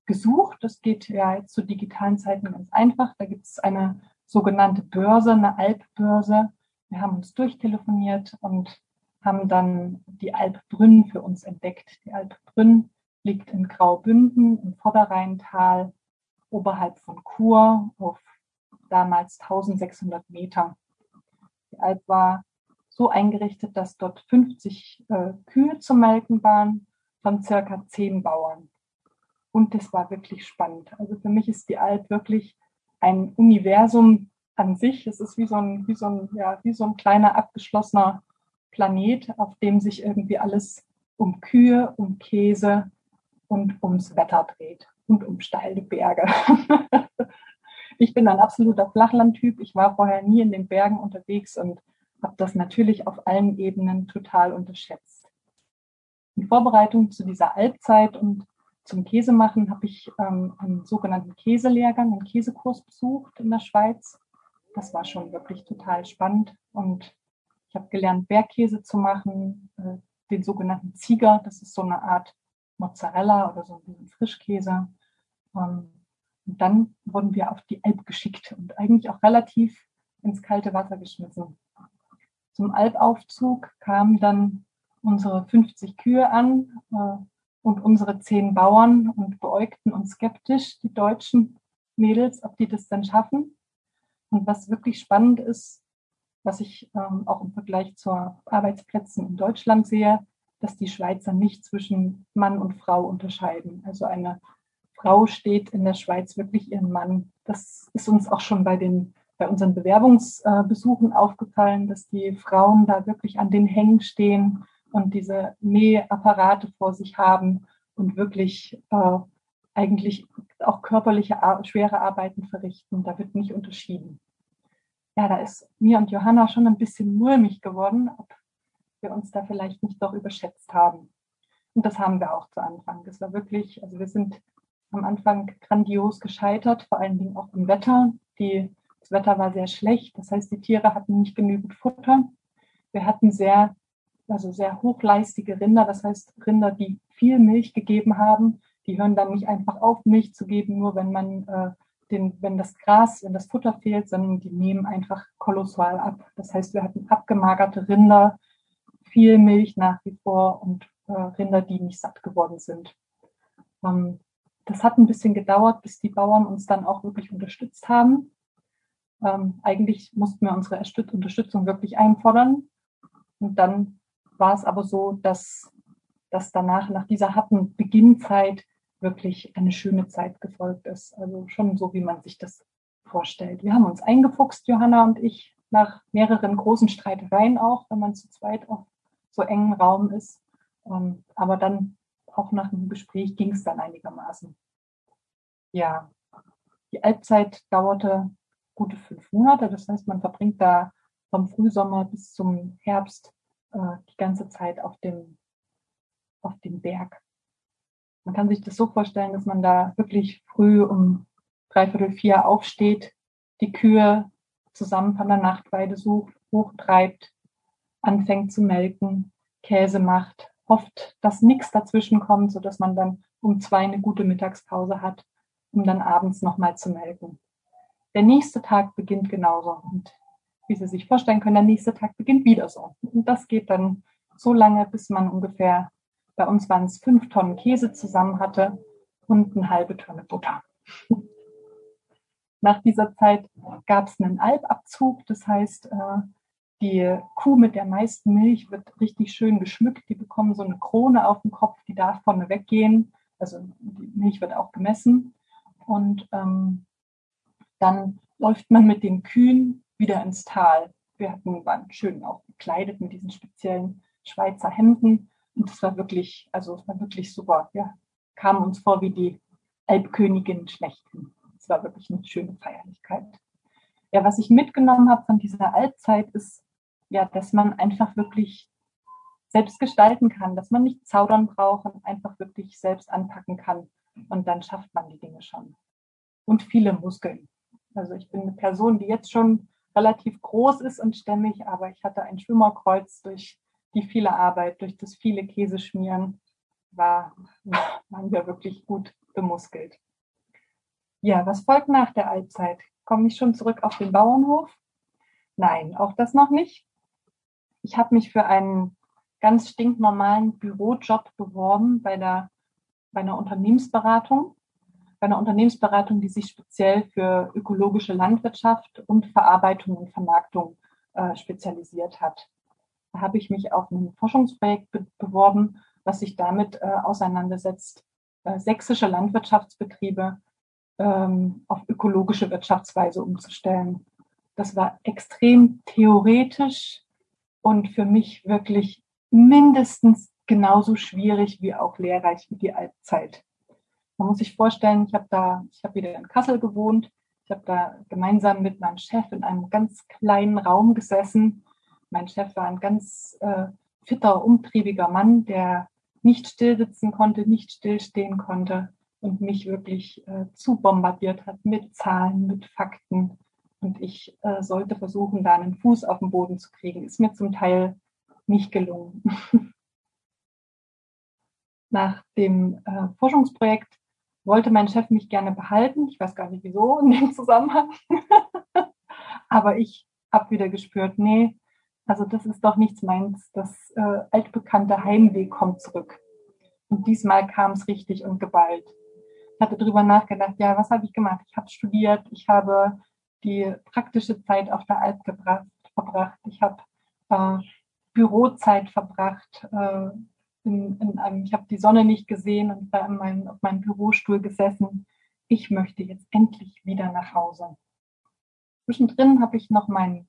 G: gesucht. Das geht ja jetzt zu digitalen Zeiten ganz einfach. Da gibt es eine sogenannte Börse, eine Alpbörse. Wir haben uns durchtelefoniert und haben dann die Alp Brünn für uns entdeckt. Die Alp Brünn liegt in Graubünden im Vorderrheintal oberhalb von Chur auf damals 1600 Meter. Die Alp war so eingerichtet, dass dort 50 äh, Kühe zu melken waren von circa 10 Bauern. Und das war wirklich spannend. Also für mich ist die Alp wirklich ein Universum an sich. Es ist wie so ein, wie so ein, ja, wie so ein kleiner abgeschlossener Planet, auf dem sich irgendwie alles um Kühe, um Käse, und ums Wetter dreht und um steile Berge. ich bin ein absoluter Flachlandtyp. Ich war vorher nie in den Bergen unterwegs und habe das natürlich auf allen Ebenen total unterschätzt. In Vorbereitung zu dieser Alpzeit und zum Käsemachen habe ich ähm, einen sogenannten Käselehrgang, einen Käsekurs besucht in der Schweiz. Das war schon wirklich total spannend und ich habe gelernt, Bergkäse zu machen, äh, den sogenannten Zieger. Das ist so eine Art Mozzarella oder so ein Frischkäse. Ähm, und dann wurden wir auf die Alp geschickt und eigentlich auch relativ ins kalte Wasser geschmissen. Zum Alpaufzug kamen dann unsere 50 Kühe an äh, und unsere zehn Bauern und beäugten uns skeptisch, die deutschen Mädels, ob die das dann schaffen. Und was wirklich spannend ist, was ich ähm, auch im Vergleich zu Arbeitsplätzen in Deutschland sehe, dass die Schweizer nicht zwischen Mann und Frau unterscheiden. Also eine Frau steht in der Schweiz wirklich ihren Mann. Das ist uns auch schon bei den bei unseren Bewerbungsbesuchen aufgefallen, dass die Frauen da wirklich an den Hängen stehen und diese Nähapparate vor sich haben und wirklich äh, eigentlich auch körperliche, schwere Arbeiten verrichten. Da wird nicht unterschieden. Ja, da ist mir und Johanna schon ein bisschen mulmig geworden, ob wir uns da vielleicht nicht doch überschätzt haben. Und das haben wir auch zu Anfang. Das war wirklich, also wir sind am Anfang grandios gescheitert, vor allen Dingen auch im Wetter. Die, das Wetter war sehr schlecht, das heißt, die Tiere hatten nicht genügend Futter. Wir hatten sehr, also sehr hochleistige Rinder, das heißt Rinder, die viel Milch gegeben haben. Die hören dann nicht einfach auf, Milch zu geben, nur wenn man äh, den, wenn das Gras, wenn das Futter fehlt, sondern die nehmen einfach kolossal ab. Das heißt, wir hatten abgemagerte Rinder, viel Milch nach wie vor und äh, Rinder, die nicht satt geworden sind. Ähm, das hat ein bisschen gedauert, bis die Bauern uns dann auch wirklich unterstützt haben. Ähm, eigentlich mussten wir unsere Unterstützung wirklich einfordern. Und dann war es aber so, dass, dass danach, nach dieser harten Beginnzeit, wirklich eine schöne Zeit gefolgt ist. Also schon so, wie man sich das vorstellt. Wir haben uns eingefuchst, Johanna und ich, nach mehreren großen Streitereien auch, wenn man zu zweit auf so engen Raum ist. Ähm, aber dann auch nach dem Gespräch ging es dann einigermaßen. Ja, die Alpzeit dauerte gute fünf Monate. Das heißt, man verbringt da vom Frühsommer bis zum Herbst äh, die ganze Zeit auf dem, auf dem Berg. Man kann sich das so vorstellen, dass man da wirklich früh um dreiviertel vier aufsteht, die Kühe zusammen von der Nachtweide sucht, hochtreibt, anfängt zu melken, Käse macht, hofft, dass nichts dazwischen kommt, so dass man dann um zwei eine gute Mittagspause hat, um dann abends nochmal zu melken. Der nächste Tag beginnt genauso. Und wie Sie sich vorstellen können, der nächste Tag beginnt wieder so. Und das geht dann so lange, bis man ungefähr, bei uns waren es fünf Tonnen Käse zusammen hatte und eine halbe Tonne Butter. Nach dieser Zeit gab es einen Albabzug, das heißt, äh, die Kuh mit der meisten Milch wird richtig schön geschmückt. Die bekommen so eine Krone auf dem Kopf, die darf vorne weggehen. Also die Milch wird auch gemessen. Und ähm, dann läuft man mit den Kühen wieder ins Tal. Wir hatten, waren schön auch gekleidet mit diesen speziellen Schweizer Hemden. Und es war wirklich, also es war wirklich super. Wir kamen uns vor wie die Alpkönigin schlechthin. Es war wirklich eine schöne Feierlichkeit. Ja, was ich mitgenommen habe von dieser Alpzeit ist, ja, dass man einfach wirklich selbst gestalten kann, dass man nicht zaudern braucht und einfach wirklich selbst anpacken kann. Und dann schafft man die Dinge schon. Und viele Muskeln. Also ich bin eine Person, die jetzt schon relativ groß ist und stämmig, aber ich hatte ein Schwimmerkreuz durch die viele Arbeit, durch das viele Käseschmieren, war, waren wir wirklich gut bemuskelt. Ja, was folgt nach der Allzeit? Komme ich schon zurück auf den Bauernhof? Nein, auch das noch nicht. Ich habe mich für einen ganz stinknormalen Bürojob beworben bei, der, bei einer Unternehmensberatung. Bei einer Unternehmensberatung, die sich speziell für ökologische Landwirtschaft und Verarbeitung und Vermarktung äh, spezialisiert hat. Da habe ich mich auf ein Forschungsprojekt be beworben, was sich damit äh, auseinandersetzt, äh, sächsische Landwirtschaftsbetriebe ähm, auf ökologische Wirtschaftsweise umzustellen. Das war extrem theoretisch, und für mich wirklich mindestens genauso schwierig wie auch lehrreich wie die Altzeit. Man muss sich vorstellen, ich habe da, ich habe wieder in Kassel gewohnt. Ich habe da gemeinsam mit meinem Chef in einem ganz kleinen Raum gesessen. Mein Chef war ein ganz äh, fitter, umtriebiger Mann, der nicht still sitzen konnte, nicht stillstehen konnte und mich wirklich äh, zu bombardiert hat mit Zahlen, mit Fakten, und ich äh, sollte versuchen, da einen Fuß auf den Boden zu kriegen. Ist mir zum Teil nicht gelungen. Nach dem äh, Forschungsprojekt wollte mein Chef mich gerne behalten. Ich weiß gar nicht wieso in dem Zusammenhang. Aber ich habe wieder gespürt, nee, also das ist doch nichts meins. Das äh, altbekannte Heimweh kommt zurück. Und diesmal kam es richtig und geballt. Ich hatte darüber nachgedacht, ja, was habe ich gemacht? Ich habe studiert, ich habe die praktische Zeit auf der Alp gebracht, verbracht. Ich habe äh, Bürozeit verbracht. Äh, in, in einem, ich habe die Sonne nicht gesehen und war in meinem, auf meinem Bürostuhl gesessen. Ich möchte jetzt endlich wieder nach Hause. Zwischendrin habe ich noch meinen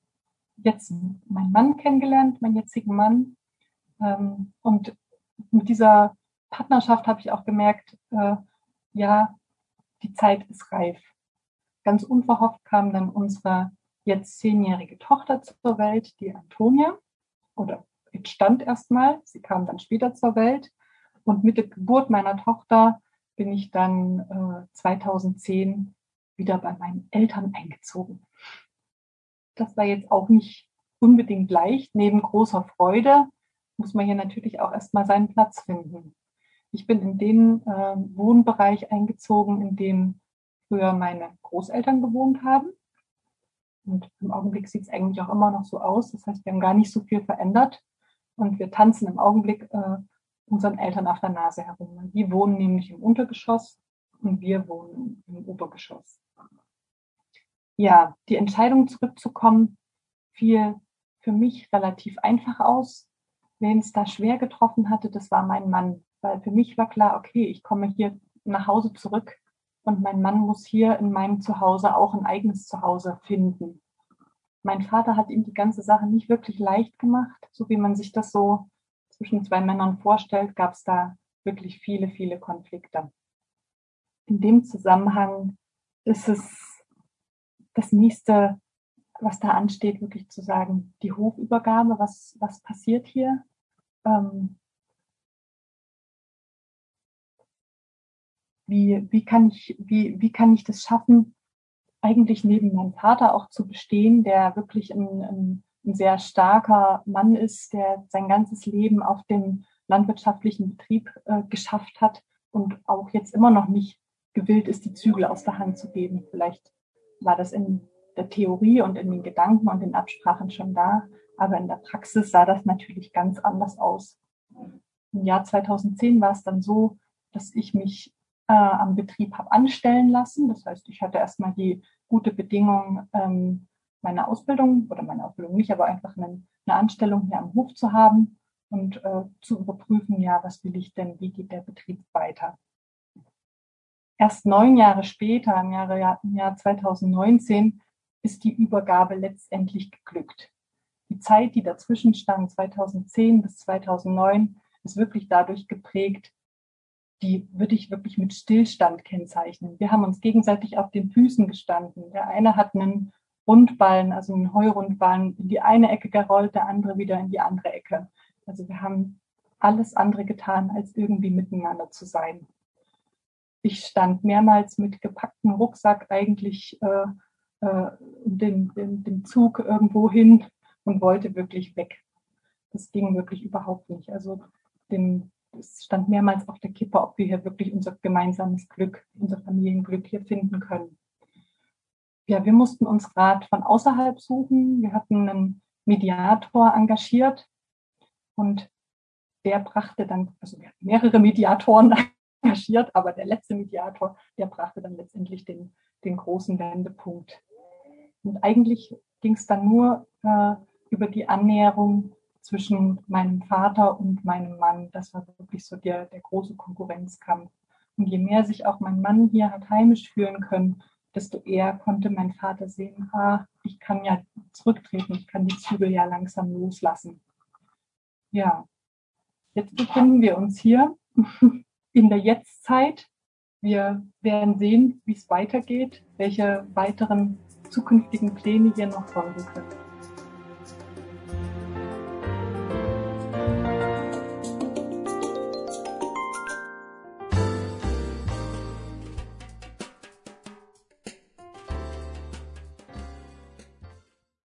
G: jetzt meinen Mann kennengelernt, meinen jetzigen Mann. Ähm, und mit dieser Partnerschaft habe ich auch gemerkt, äh, ja, die Zeit ist reif. Ganz unverhofft kam dann unsere jetzt zehnjährige Tochter zur Welt, die Antonia, oder entstand erstmal. Sie kam dann später zur Welt. Und mit der Geburt meiner Tochter bin ich dann äh, 2010 wieder bei meinen Eltern eingezogen. Das war jetzt auch nicht unbedingt leicht. Neben großer Freude muss man hier natürlich auch erstmal seinen Platz finden. Ich bin in den äh, Wohnbereich eingezogen, in dem früher meine Großeltern gewohnt haben. Und im Augenblick sieht es eigentlich auch immer noch so aus. Das heißt, wir haben gar nicht so viel verändert. Und wir tanzen im Augenblick äh, unseren Eltern auf der Nase herum. Die wohnen nämlich im Untergeschoss und wir wohnen im Obergeschoss. Ja, die Entscheidung zurückzukommen fiel für mich relativ einfach aus. Wen es da schwer getroffen hatte, das war mein Mann. Weil für mich war klar, okay, ich komme hier nach Hause zurück und mein Mann muss hier in meinem Zuhause auch ein eigenes Zuhause finden. Mein Vater hat ihm die ganze Sache nicht wirklich leicht gemacht, so wie man sich das so zwischen zwei Männern vorstellt, gab es da wirklich viele, viele Konflikte. In dem Zusammenhang ist es das nächste, was da ansteht, wirklich zu sagen, die Hofübergabe, was, was passiert hier? Ähm, wie, wie, kann ich, wie, wie kann ich das schaffen, eigentlich neben meinem Vater auch zu bestehen, der wirklich ein, ein, ein sehr starker Mann ist, der sein ganzes Leben auf dem landwirtschaftlichen Betrieb äh, geschafft hat und auch jetzt immer noch nicht gewillt ist, die Zügel aus der Hand zu geben. Vielleicht war das in der Theorie und in den Gedanken und den Absprachen schon da, aber in der Praxis sah das natürlich ganz anders aus. Im Jahr 2010 war es dann so, dass ich mich äh, am Betrieb habe anstellen lassen. Das heißt, ich hatte erstmal die gute Bedingung, ähm, meine Ausbildung oder meine Ausbildung nicht, aber einfach eine, eine Anstellung hier am Hof zu haben und äh, zu überprüfen, ja, was will ich denn, wie geht der Betrieb weiter. Erst neun Jahre später, im, Jahre, im Jahr 2019, ist die Übergabe letztendlich geglückt. Die Zeit, die dazwischen stand, 2010 bis 2009, ist wirklich dadurch geprägt, die würde ich wirklich mit Stillstand kennzeichnen. Wir haben uns gegenseitig auf den Füßen gestanden. Der eine hat einen Rundballen, also einen Heurundballen in die eine Ecke gerollt, der andere wieder in die andere Ecke. Also wir haben alles andere getan, als irgendwie miteinander zu sein. Ich stand mehrmals mit gepacktem Rucksack eigentlich äh, äh, den, den, den Zug irgendwo hin und wollte wirklich weg. Das ging wirklich überhaupt nicht. Also den, es stand mehrmals auf der Kippe, ob wir hier wirklich unser gemeinsames Glück, unser Familienglück hier finden können. Ja, wir mussten uns Rat von außerhalb suchen. Wir hatten einen Mediator engagiert und der brachte dann, also wir hatten mehrere Mediatoren engagiert, aber der letzte Mediator, der brachte dann letztendlich den, den großen Wendepunkt. Und eigentlich ging es dann nur äh, über die Annäherung zwischen meinem Vater und meinem Mann. Das war wirklich so der, der große Konkurrenzkampf. Und je mehr sich auch mein Mann hier hat heimisch fühlen können, desto eher konnte mein Vater sehen, ah, ich kann ja zurücktreten, ich kann die Zügel ja langsam loslassen. Ja, jetzt befinden wir uns hier in der Jetztzeit. Wir werden sehen, wie es weitergeht, welche weiteren zukünftigen Pläne hier noch folgen können.